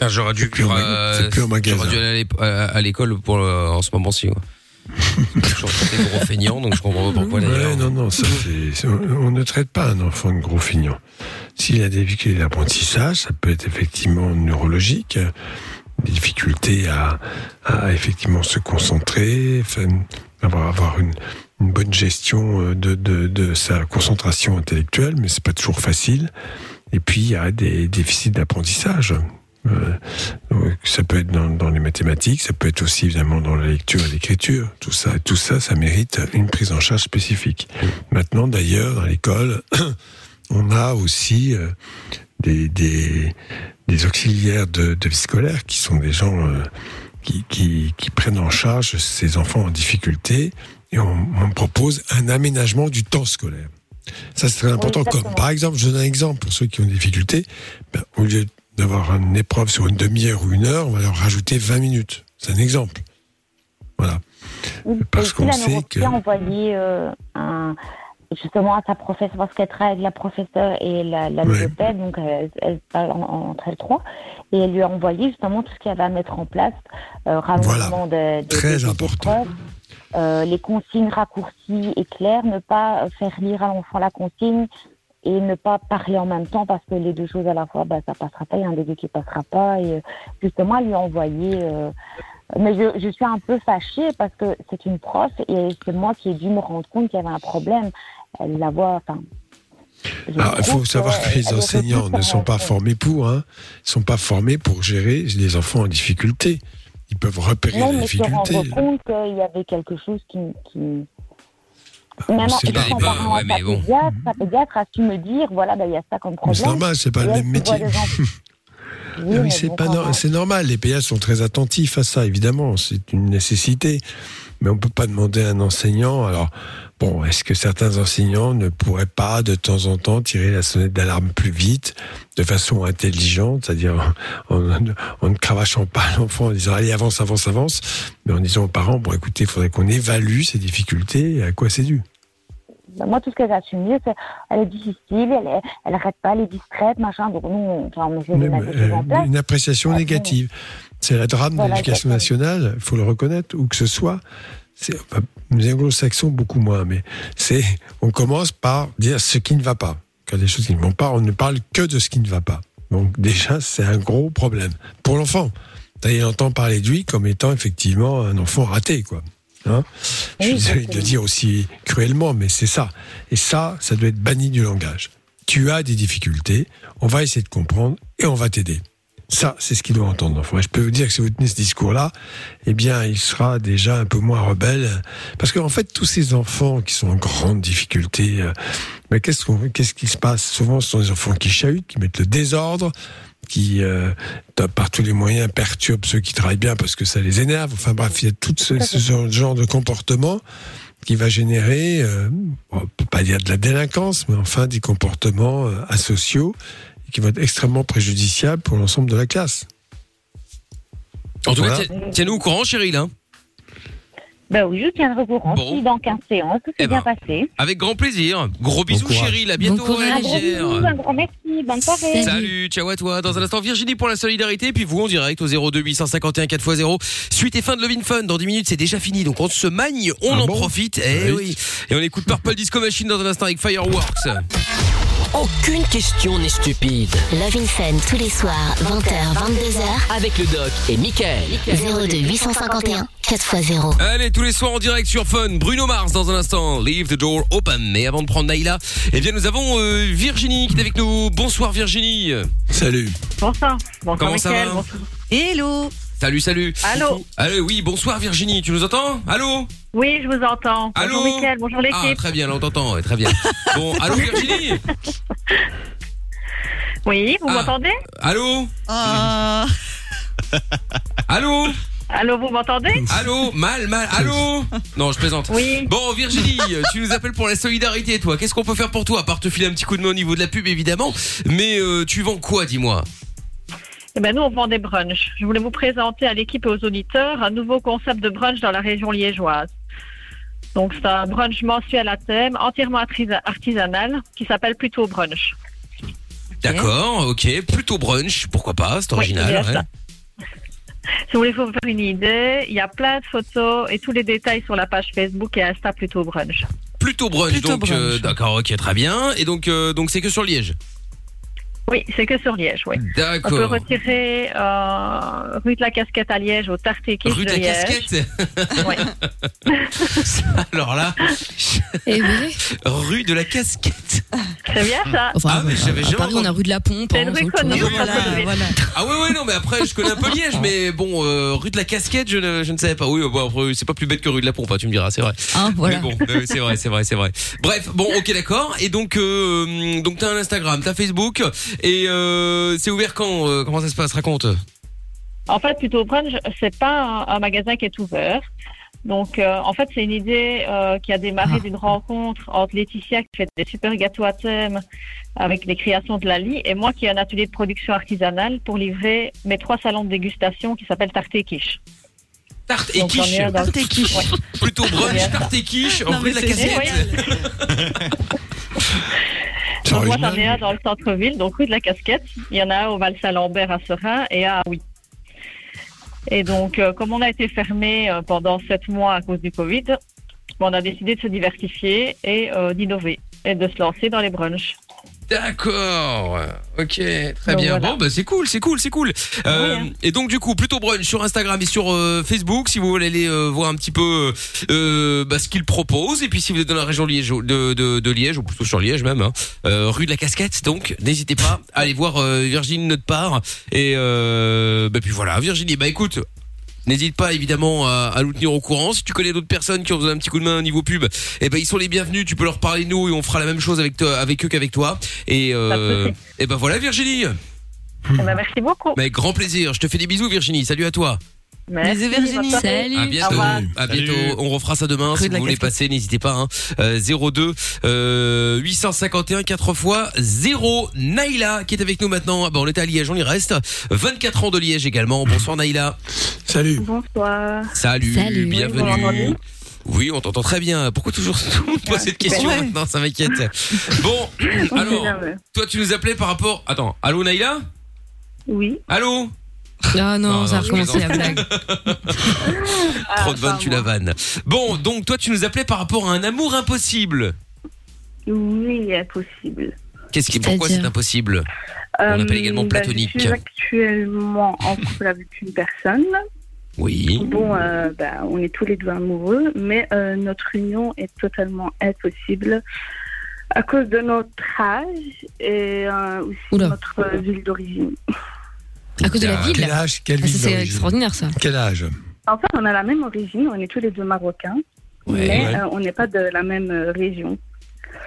Ah, J'aurais dû, C'est plus en maga- euh, c'est plus en magasin. j'aurais dû aller à l'école pour euh, en ce moment-ci. Je suis des gros feignants, donc je comprends pas pourquoi. Ouais, non, non, ça, c'est- on, ne traite pas un enfant de gros feignant. S'il a des difficultés d'apprentissage, ça peut être effectivement neurologique, des difficultés à, à effectivement se concentrer, avoir, avoir une, une bonne gestion euh, de, de, de sa concentration intellectuelle, mais c'est pas toujours facile. Et puis, il y a des déficits d'apprentissage. Euh, ça peut être dans, dans les mathématiques, ça peut être aussi évidemment dans la lecture et l'écriture. Tout ça, tout ça, ça mérite une prise en charge spécifique. Maintenant, d'ailleurs, dans l'école, <clears throat> on a aussi euh, des, des, des auxiliaires de, de vie scolaire qui sont des gens euh, qui, qui, qui prennent en charge ces enfants en difficulté et on, on propose un aménagement du temps scolaire. Ça, c'est très important. Comme, par exemple, je donne un exemple pour ceux qui ont des difficultés. Ben, au lieu d'avoir une épreuve sur une demi-heure ou une heure, on va leur rajouter 20 minutes. C'est un exemple. Voilà. Parce qu'on sait que- a envoyé euh, un, justement à sa professeure, parce qu'elle travaille avec la professeure et la, la Ouais. donc euh, elle parle en- entre elles trois, et elle lui a envoyé justement tout ce avait à mettre en place, euh, rallongement de, de- Très des important. épreuves, euh, les consignes raccourcies et claires, ne pas faire lire à l'enfant la consigne et ne pas parler en même temps parce que les deux choses à la fois, bah, ça passera pas, il y a un des deux qui passera pas. Et euh, justement, lui a envoyé. euh, mais je, je suis un peu fâchée parce que c'est une prof et c'est moi qui ai dû me rendre compte qu'il y avait un problème. Elle la voit, enfin. je Alors, il faut savoir que les enseignants ne sont pas formés pour, hein. Ils sont pas formés pour gérer les enfants en difficulté. Ils peuvent repérer Non, la mais se rendre difficulté. compte qu'il y avait quelque chose qui. qui... sait et pas. parlant ouais, mais bon. pédiatre, sa pédiatre a su me dire voilà, ben, il y a ça comme problème. c'est normal, c'est pas Et le même métier. <laughs> Oui, Ah oui, c'est pas même. c'est normal. Les pédiatres sont très attentifs à ça, évidemment. C'est une nécessité. Mais on peut pas demander à un enseignant. Alors, bon, est-ce que certains enseignants ne pourraient pas de temps en temps tirer la sonnette d'alarme plus vite, de façon intelligente, c'est-à-dire en, en- en ne cravachant pas <laughs> l'enfant en disant allez avance, avance, avance, mais en disant aux parents bon écoutez, il faudrait qu'on évalue ces difficultés et à quoi c'est dû? Ben, moi, tout ce qu'elle a dire, c'est elle est difficile, elle, est- elle arrête pas, elle est distraite, machin. Donc, nous, on, enfin, on Même, euh, une appréciation négative. C'est la drame Voilà, de l'éducation nationale, il faut le reconnaître, où que ce soit. Enfin, les anglo-saxons, beaucoup moins, mais c'est, on commence par dire ce qui ne va pas. Quand des choses qui ne vont pas, on ne parle que de ce qui ne va pas. Donc, déjà, c'est un gros problème. Pour l'enfant. Il entend parler de lui comme étant effectivement un enfant raté, quoi. Hein? Je suis désolé de le dire aussi cruellement, mais c'est ça. Et ça, ça doit être banni du langage. Tu as des difficultés, on va essayer de comprendre et on va t'aider. Ça, c'est ce qu'il doit entendre l'enfant. Et je peux vous dire que si vous tenez ce discours-là, eh bien, il sera déjà un peu moins rebelle. Parce qu'en fait, tous ces enfants qui sont en grande difficulté, euh, mais qu'est-ce qu'on, qu'est-ce qui se passe Souvent, ce sont des enfants qui chahutent, qui mettent le désordre, qui, euh, par tous les moyens, perturbent ceux qui travaillent bien parce que ça les énerve. Enfin bref, il y a tout ce, ce genre- genre de comportement qui va générer, euh, on peut pas dire de la délinquance, mais enfin des comportements euh, asociaux qui vont être extrêmement préjudiciables pour l'ensemble de la classe. En tout Voilà. cas, tiens- tiens-nous au courant, Cheryl. Hein. Ben oui, je tiendrai au courant. Bon. Si dans 15 séances, tout s'est Eh bien ben, passé. Avec grand plaisir. Gros bisous. Cheryl. À bientôt, Un gros bisou, un grand merci, bonne soirée. Salut, ciao à toi. Dans un instant, Virginie pour la solidarité, puis vous en direct au 02 851 4x0. Suite et fin de Levin Fun. Dans 10 minutes, c'est déjà fini. Donc on se magne, on Ah en bon profite. Eh Oui. oui. Et on écoute Purple Disco Machine dans un instant avec Fireworks. Aucune question n'est stupide. Love in Fun tous les soirs, 20h, 22h. Avec le doc et Michael. 02 851 4x0. Allez, tous les soirs en direct sur Fun. Bruno Mars dans un instant. Leave the door open. Mais avant de prendre Naïla, eh bien, nous avons euh, Virginie qui est avec nous. Bonsoir Virginie. Salut. Bonsoir. Bonsoir Comment ça Mickaël. va? Bonsoir. Hello. Salut, salut. Allô Allô, oui, bonsoir Virginie. Tu nous entends Allô Oui, je vous entends. Allô bonjour Mickaël, bonjour Ah, l'équipe. très bien, là on t'entend, ouais, très bien. <laughs> Bon, allô Virginie <laughs> oui, vous Ah. m'entendez Allô Ah. <laughs> Allô Allô, vous m'entendez Allô Mal, mal, allô Non, je plaisante. Oui. Bon, Virginie, tu nous appelles pour la solidarité, toi. Qu'est-ce qu'on peut faire pour toi À part te filer un petit coup de main au niveau de la pub, évidemment. Mais euh, tu vends quoi, dis-moi? Eh ben, nous, on vend des brunchs. Je voulais vous présenter à l'équipe et aux auditeurs un nouveau concept de brunch dans la région liégeoise. Donc, c'est un brunch mensuel à thème, entièrement artisa- artisanal, qui s'appelle plutôt brunch. D'accord, ok. Plutôt brunch, pourquoi pas, c'est original. bien ouais. Si vous voulez vous faire une idée, il y a plein de photos et tous les détails sur la page Facebook et Insta plutôt brunch. Plutôt brunch, Plutôt donc euh, d'accord, ok, très bien. Et donc, euh, donc c'est que sur Liège? Oui, c'est que sur Liège, oui. D'accord. On peut retirer euh, rue de la Casquette à Liège au Tartéquis Rue de la Liège. Casquette <laughs> Oui. <laughs> Alors là, Eh oui. rue de la Casquette. C'est bien ça. Enfin, Ah, mais j'avais jamais Paris, on a rue de la Pompe. C'est hein, une rue connue. Ah ouais ouais non mais après je connais un peu <laughs> Liège mais bon euh, rue de la Casquette je ne, je ne savais pas oui bon, après, c'est pas plus bête que rue de la Pompe hein, tu me diras c'est vrai Hein, voilà. mais bon euh, c'est vrai c'est vrai c'est vrai bref bon ok d'accord et donc euh, donc t'as un Instagram t'as Facebook et euh, c'est ouvert quand euh, comment ça se passe? Raconte En fait, plutôt brunch, c'est pas un, un magasin qui est ouvert. Donc, euh, en fait, c'est une idée euh, qui a démarré d'une rencontre entre Laetitia qui fait des super gâteaux à thème avec les créations de Lali et moi qui ai un atelier de production artisanale pour livrer mes trois salons de dégustation qui s'appellent Tarte et Quiche. Tarte et quiche Tarte et quiche. Ouais. plutôt brunch tarte et quiche Non, rue de la C'est <laughs> Donc, moi, j'en ai un dans le centre-ville, donc rue de la Casquette. Il y en a un au Val-Saint-Lambert à Serein et à Oui. Et donc, euh, comme on a été fermé euh, pendant sept mois à cause du Covid, on a décidé de se diversifier et euh, d'innover et de se lancer dans les brunchs. D'accord. Ok, très Donc, bien. voilà. Bon, bah c'est cool, c'est cool, c'est cool. Euh, Oui, hein. Et donc du coup, plutôt brunch sur Instagram et sur euh, Facebook, si vous voulez aller euh, voir un petit peu bah, ce qu'ils proposent. Et puis si vous êtes dans la région Liège, de, de, de Liège, ou plutôt sur Liège même, hein, rue de la Casquette, donc n'hésitez pas à aller voir Virginie de notre part. Et bah puis voilà, Virginie, bah écoute. N'hésite pas évidemment à, à nous tenir au courant. Si tu connais d'autres personnes qui ont besoin d'un petit coup de main au niveau pub, eh ben ils sont les bienvenus. Tu peux leur parler de nous et on fera la même chose avec toi, avec eux qu'avec toi. Et euh, et ben voilà Virginie. Eh ben, merci beaucoup. Mais grand plaisir. Je te fais des bisous Virginie. Salut à toi. Merci, Bisous, Virginie. Salut. À bientôt. revoir. À bientôt. Salut. On refera ça demain. Rue Si de vous voulez Casquette. passer, n'hésitez pas. Hein. Euh, 02 euh, 851 4 fois 0. Naïla qui est avec nous maintenant. Ah bah, on était à Liège, on y reste. 24 ans de Liège également. Bonsoir Naïla. Salut. Bonsoir. Salut, Salut. Bienvenue. Oui, on t'entend très bien. Pourquoi toujours tout le monde pose cette question Ouais. maintenant Ça m'inquiète. Bon, <laughs> alors, toi tu nous appelais par rapport... Attends, allô Naïla? Oui. Allô? Ah non, Non, ça recommencé la blague. <laughs> Trop de vannes, tu la vannes. Bon, donc toi tu nous appelais par rapport à un amour impossible. Oui, impossible. Qu'est-ce qui, pourquoi c'est impossible? On appelle Euh, également bah, platonique. je suis actuellement en couple avec une personne. Oui. Bon, euh, bah, on est tous les deux amoureux, mais euh, notre union est totalement impossible à cause de notre âge et euh, aussi Oula. notre euh, ville d'origine. À cause de la ville. Quel âge Quelle Ah, ville c'est extraordinaire ça. Quel âge En fait, on a la même origine, on est tous les deux marocains, Ouais. mais Ouais. euh, on n'est pas de la même euh, région.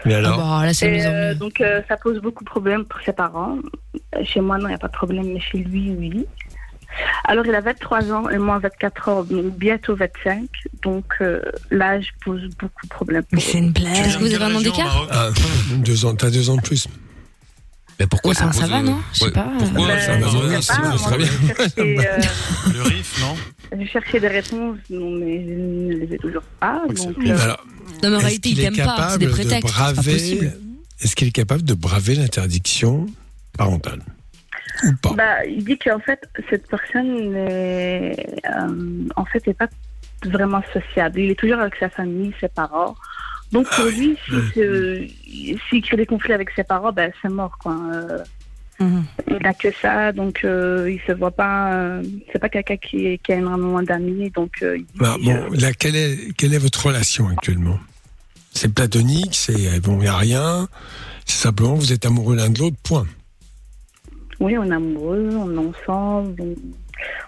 Mais Ah alors bah là Et, euh, donc, euh, ça pose beaucoup de problèmes pour ses parents. Chez moi, non, il n'y a pas de problème, mais chez lui, oui. Alors, il a 23 ans et moi 24 ans, donc bientôt 25. Donc, euh, l'âge pose beaucoup de problèmes. Mais c'est une blague. Est-ce que vous avez un an d'écart ah, deux ans, T'as deux ans de plus. Mais pourquoi Enfin, ça pose, va, non Je sais pas. Pourquoi ça <laughs> Le riff, non je cherchais des réponses, non, mais je ne les ai toujours pas. Donc, Mais euh, Non mais en réalité il est t'aime pas, c'est des capable de prétextes. Est-ce qu'il est capable de braver l'interdiction parentale Ou pas? Bah, il dit qu'en fait, cette personne n'est, euh, en fait, est pas vraiment sociable. Il est toujours avec sa famille, ses parents. Donc Ah pour lui, s'il se- s'il crée des conflits avec ses parents, ben, c'est mort. Quoi. Euh, Il n'a que ça, donc euh, il se voit pas. euh, c'est pas quelqu'un qui, qui a énormément d'amis, donc euh, il- Bah, bon, là, quelle est, quelle est votre relation actuellement? C'est platonique, c'est bon, il n'y a rien. C'est simplement vous êtes amoureux l'un de l'autre, point. oui, on est amoureux, on est ensemble, on,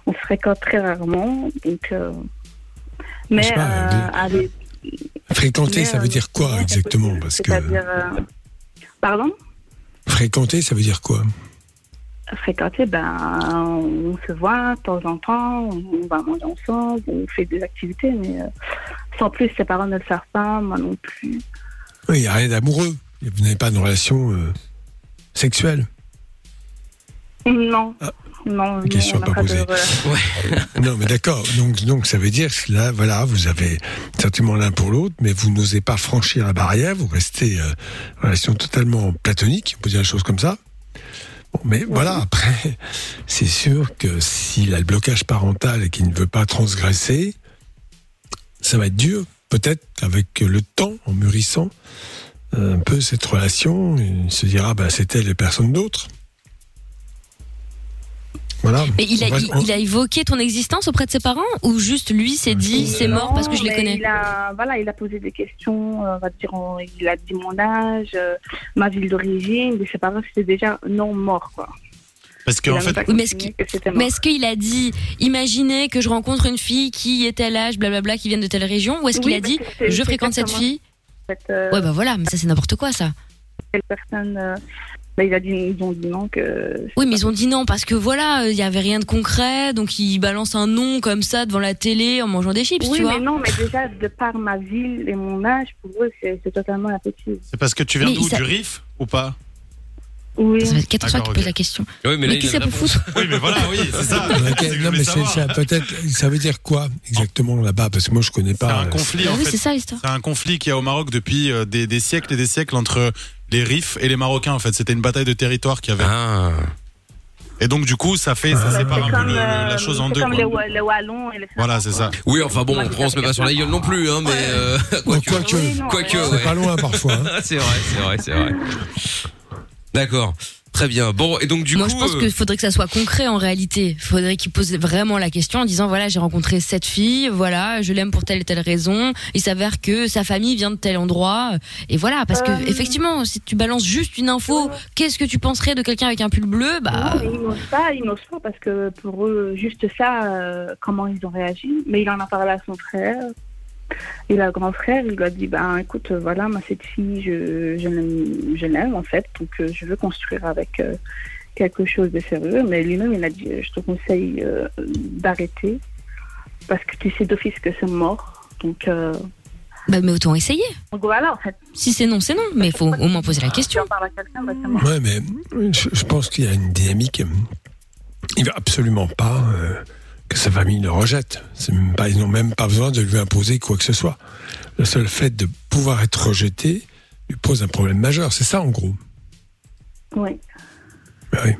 on se fréquente très rarement, donc. euh, mais pas, euh, avec- Fréquenter, mais, ça euh, veut dire quoi exactement Parce que euh, pardon. fréquenter, ça veut dire quoi fréquenter, ben, on se voit de temps en temps, on va manger ensemble, on fait des activités, mais euh, sans plus, ses parents ne le savent pas, moi non plus. Oui, il n'y a rien d'amoureux. Vous n'avez pas de relation euh, sexuelle. Non, non, La question pas de posée. <laughs> non, mais d'accord. Donc, donc, ça veut dire que là, voilà, vous avez certainement l'un pour l'autre, mais vous n'osez pas franchir la barrière. Vous restez euh, en relation totalement platonique. On peut dire les choses comme ça. Bon, mais voilà. Après, <laughs> c'est sûr que s'il a le blocage parental et qu'il ne veut pas transgresser, ça va être dur. Peut-être qu'avec le temps, en mûrissant euh, un peu cette relation, il se dira, bah, c'est elle et personne d'autre. Voilà. Mais il a, On va- il, on- il a évoqué ton existence auprès de ses parents ou juste lui s'est dit c'est mort parce que je les connais? Il a, voilà, il a posé des questions, euh, on va dire, on- il a dit mon âge, euh, ma ville d'origine, mais ses parents c'était déjà non mort, quoi. Parce qu'en même fait, mais est-ce qu'il- que a dit imaginez que je rencontre une fille qui est tel âge, blablabla, qui vient de telle région ou est-ce qu'il Oui, a dit que je fréquente cette fille? Cette, euh, Ouais, bah voilà, mais ça c'est n'importe quoi ça. telle personne, euh, bah, il a dit, ils ont dit non que. Oui, mais ils ont dit non parce que voilà, il y avait rien de concret, donc ils balancent un nom comme ça devant la télé en mangeant des chips, Oui, tu vois. mais non, mais déjà, de par ma ville et mon âge, pour eux, c'est totalement impossible. c'est parce que tu viens d'où ça- Du RIF ou pas? Oui. Ça fait 4 fois D'accord, qu'il pose ok. la question. Oui, mais là, qui a ça peut foutre Oui, mais voilà, oui, c'est ça. <laughs> C'est non, mais c'est, peut-être, ça veut dire quoi exactement là-bas? Parce que moi, je connais C'est pas. un euh, conflit Bah en oui, c'est ça l'histoire. C'est un conflit qu'il y a au Maroc depuis euh, des, des siècles et des siècles entre les Rifs et les Marocains. En fait, c'était une bataille de territoire qu'il y avait. Ah. Et donc du coup, ça fait, ça C'est sépare un peu le- euh, la chose en c'est deux. comme quoi. les, Wa- les Wallons et les Voilà, c'est ça. Oui, enfin bon, on se met pas sur la gueule non plus, hein, mais euh, Bon, <laughs> quoique. quoique, Oui, non, Quoique, c'est ouais. pas loin parfois. hein. <laughs> c'est vrai, c'est vrai, c'est vrai. D'accord. Très bien. Bon, et donc du Moi, coup. je pense euh, qu'il faudrait que ça soit concret en réalité. Il faudrait qu'il pose vraiment la question en disant voilà, j'ai rencontré cette fille, voilà, je l'aime pour telle et telle raison. Il s'avère que sa famille vient de tel endroit, et voilà. Parce que Euh. effectivement, si tu balances juste une info, qu'est-ce que tu penserais de quelqu'un avec un pull bleu? Bah, Non, mais ils n'osent pas, ils n'osent pas parce que pour eux, juste ça, euh, comment ils ont réagi. Mais il en a parlé à son frère. Et le grand frère, il lui a dit, ben écoute, voilà, moi cette fille, je, je l'aime- je l'aime en fait, donc euh, je veux construire avec euh, quelque chose de sérieux. Mais lui-même, il a dit, je te conseille euh, d'arrêter parce que tu sais d'office que c'est mort. Donc, euh, bah, mais autant essayer. donc voilà, en fait. Si c'est non, c'est non. Mais il faut au moins poser la Si question. on parle à quelqu'un, ben, c'est mort. Ouais, mais je, je pense qu'il y a une dynamique. Il va absolument pas euh, que sa famille le rejette. Pas, ils n'ont même pas besoin de lui imposer quoi que ce soit. Le seul fait de pouvoir être rejeté lui pose un problème majeur. C'est ça, en gros. Oui. Ben oui.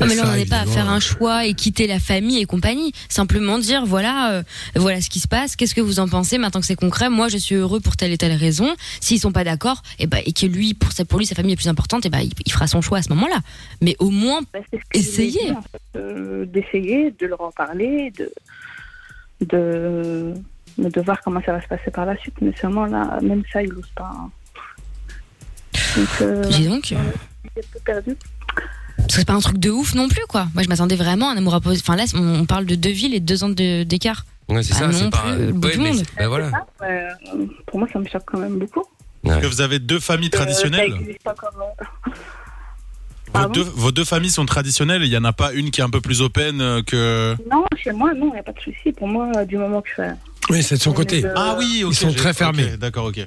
Ouais, mais là, Ça, on n'en est pas à faire un choix et quitter la famille et compagnie. Simplement dire, voilà, euh, voilà ce qui se passe. Qu'est-ce que vous en pensez maintenant que c'est concret? Moi, je suis heureux pour telle et telle raison. S'ils sont pas d'accord, et ben, et que lui, pour sa, pour lui, sa famille est plus importante, et ben, il, il fera son choix à ce moment-là. Mais au moins, en fait, euh, d'essayer, de leur en parler, de, de, de voir comment ça va se passer par la suite. Mais seulement là, même ça, ils n'osent pas. hein. Donc, euh, dis donc, il est un peu perdu. C'est pas un truc de ouf non plus, quoi. Moi, je m'attendais vraiment à un amour à pause. Enfin, là, on parle de deux villes et deux ans de- d'écart. Ouais, c'est Pas ça, non c'est pas. plus le bout Ouais, du mais monde. c'est- bah voilà. Ouais, euh, pour moi, ça me choque quand même beaucoup. Est-ce que vous avez deux familles Euh, traditionnelles vos deux, vos deux familles sont traditionnelles. Il y en a pas une qui est un peu plus open euh, que. Non, chez moi, non, il n'y a pas de souci. Pour moi, euh, du moment que je fais. Oui, c'est de son On côté. de- Ah oui, ok, Ils sont j'ai- très ok, fermés. D'accord, ok.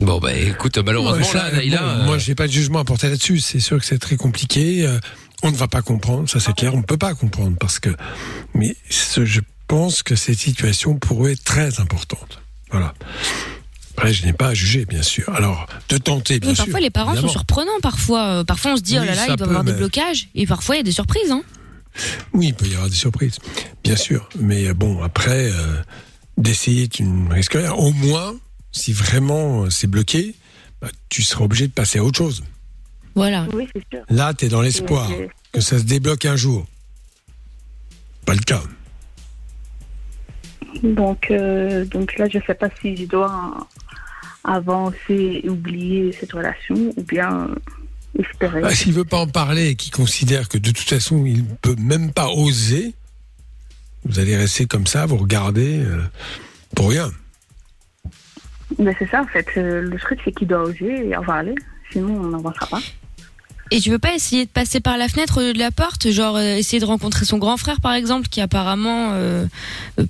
Bon, bah écoute, malheureusement, Ouais, ça, là, il a. bon, Moi, j'ai pas de jugement à porter là-dessus. C'est sûr que c'est très compliqué. Euh, on ne va pas comprendre, ça c'est clair. On ne peut pas comprendre parce que. Mais ce- je pense que cette situation pour eux est très importante. Voilà. Après, je n'ai pas à juger, bien sûr. Alors, de tenter, bien Oui, sûr. parfois, les parents évidemment. sont surprenants. Parfois, euh, parfois, on se dit, Oui, oh là là, il doit avoir des blocages. Et parfois, il y a des surprises, hein. Oui, il peut y avoir des surprises, bien sûr. Mais euh, bon, après, euh, d'essayer, tu ne risques rien. Au moins, si vraiment euh, c'est bloqué, bah, tu seras obligé de passer à autre chose. Voilà. Oui, c'est sûr. Là, tu es dans l'espoir que ça se débloque un jour. Pas le cas. Donc, euh, donc là, je sais pas si je dois avancer et oublier cette relation ou bien espérer. Bah, S'il veut pas en parler et qu'il considère que de toute façon, il peut même pas oser, vous allez rester comme ça, vous regardez euh, pour rien. Mais c'est ça, en fait. Euh, Le truc, c'est qu'il doit oser et en parler. Sinon, on n'avancera pas. Et tu veux pas essayer de passer par la fenêtre au lieu de la porte Genre euh, essayer de rencontrer son grand frère par exemple, qui apparemment euh,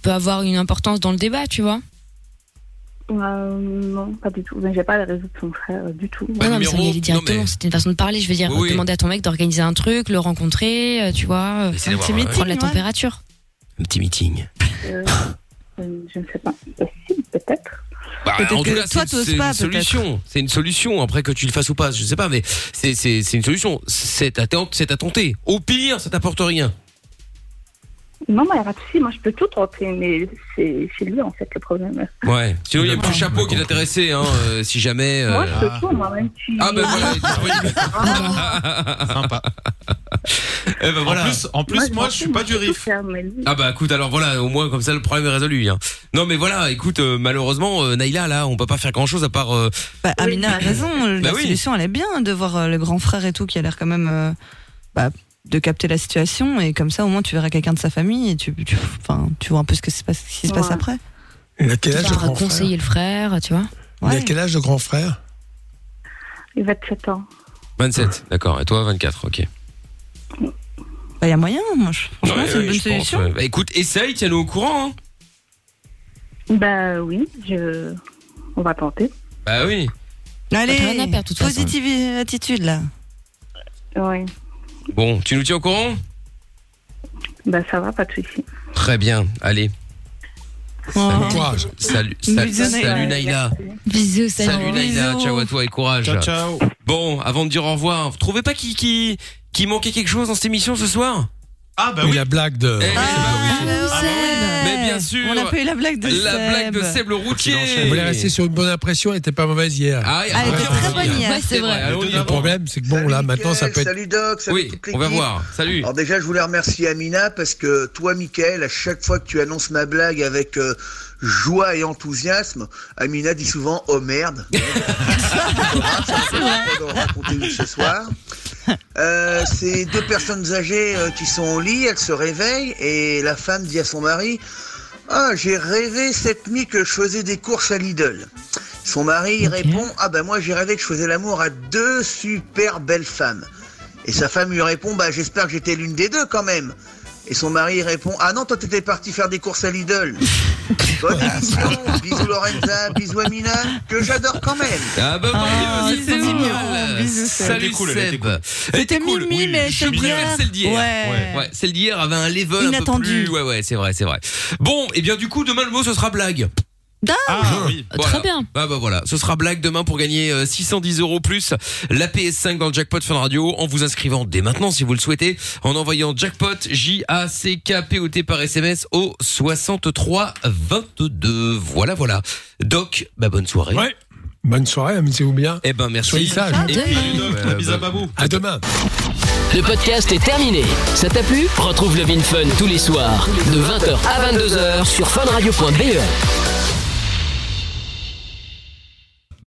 peut avoir une importance dans le débat, tu vois? Euh, non, pas du tout. Mais j'ai pas les réseaux de son frère euh, du tout. Ouais, non, mais ça, y allait directement. C'était une façon de parler. Je veux dire, Oui, oui. demander à ton mec d'organiser un truc, le rencontrer, euh, tu vois, euh, d'avoir prendre un- la température. Un petit meeting. Je ne sais pas. Possible, peut-être? Bah, en tout cas, c'est- une pas, solution. C'est une solution. Après que tu le fasses ou pas, je sais pas, mais c'est c'est c'est une solution. C'est à à tenter. Au pire, ça t'apporte rien. Non, mais il n'y a pas de souci. Moi, je peux tout tenter, mais c'est c'est lui, en fait, le problème. Ouais. Sinon, il y a plus chapeau qui est intéressé, hein, euh, si jamais. euh, Moi, je peux tout, moi, même si... Ah ben voilà, il est disponible. Sympa. Eh ben voilà. En plus, en plus moi, je suis pas du riff. Ah bah écoute alors voilà au moins comme ça le problème est résolu hein. Non mais voilà écoute euh, malheureusement euh, Naïla là on peut pas faire grand chose à part euh, Bah, Amina a raison, Bah la oui. solution elle est bien de voir euh, le grand frère et tout qui a l'air quand même euh, bah, de capter la situation et comme ça au moins tu verras quelqu'un de sa famille et tu, tu, enfin, tu vois un peu ce, que se passe, ce qui se passe Ouais. après. Il a quel âge Tu le grand frère conseiller le frère, tu vois Il a quel âge le grand frère Il va 27 ans. 27 d'accord et toi 24 ok. Bah, il y a moyen, moi, je- franchement, Ouais, c'est une ouais, bonne pense, solution. ouais. Bah écoute essaye tiens-nous au courant hein. Bah oui, je... on va tenter. Bah oui. Allez, positive attitude là. Oui, Bon tu nous tiens au courant? Bah ça va, pas de souci. Très bien allez. Bon courage. Salut salut, Bisous, salut Naïla. Naïla. Bisous, salut. Salut Naïla, Bisous. ciao à toi et courage. Ciao, ciao. Bon, avant de dire au revoir, vous trouvez pas qu'il qui, qui manquait quelque chose dans cette émission ce soir? Ah bah Oui, oui. la blague de. Eh, Ah, Mais bien sûr. On n'a pas eu la blague de La Seb. blague de Seb le routier. On voulait rester sur une bonne impression, elle était pas mauvaise hier. Ah, Ah, elle était très bonne hier. C'est vrai. Le problème, c'est que bon, là, maintenant, ça peut être. Salut Doc, salut Oui, toute on va voir. Salut. Alors déjà, je voulais remercier Amina parce que toi, Mickaël, à chaque fois que tu annonces ma blague avec euh, joie et enthousiasme, Amina dit souvent « Oh merde <laughs> !» Raconter ce soir. Euh, c'est deux personnes âgées euh, qui sont au lit, elles se réveillent et la femme dit à son mari « Ah, j'ai rêvé cette nuit que je faisais des courses à Lidl. » Son mari répond « Ah ben moi j'ai rêvé que je faisais l'amour à deux super belles femmes. » Et sa femme lui répond Bah, j'espère que j'étais l'une des deux quand même. Et son mari répond Ah non, toi t'étais parti faire des courses à Lidl. <laughs> Bonne émission, bisous Lorenza, bisous Amina, que j'adore quand même. Ah bah Ah, bisous, c'est bisous. mignon. Bisous, Seb. Salut cool, Seb. cool. Elle était C'était cool. Mimi, mais je celle préfère d'hier. celle d'hier. Ouais. Ouais, celle d'hier avait un level un peu Inattendu. plus. Ouais, ouais, c'est vrai, c'est vrai. Bon, et bien du coup, demain le mot ce sera blague. Ah oui. Voilà. Très bien. Ah bah voilà, ce sera blague demain pour gagner euh, 610 euros plus la PS5 dans le jackpot Fun Radio en vous inscrivant dès maintenant si vous le souhaitez en envoyant jackpot J A C K P O T par SMS au 63 22. Voilà voilà. Doc, bah bonne soirée. Ouais. Bonne soirée, amusez-vous bien. Eh ben merci. Soyez sages. Et demain. puis, Doc, euh, à bah, Babou. À demain. Le podcast est terminé. Ça t'a plu? Retrouve le Vin Fun tous les soirs de 20h à 22h sur funradio.be.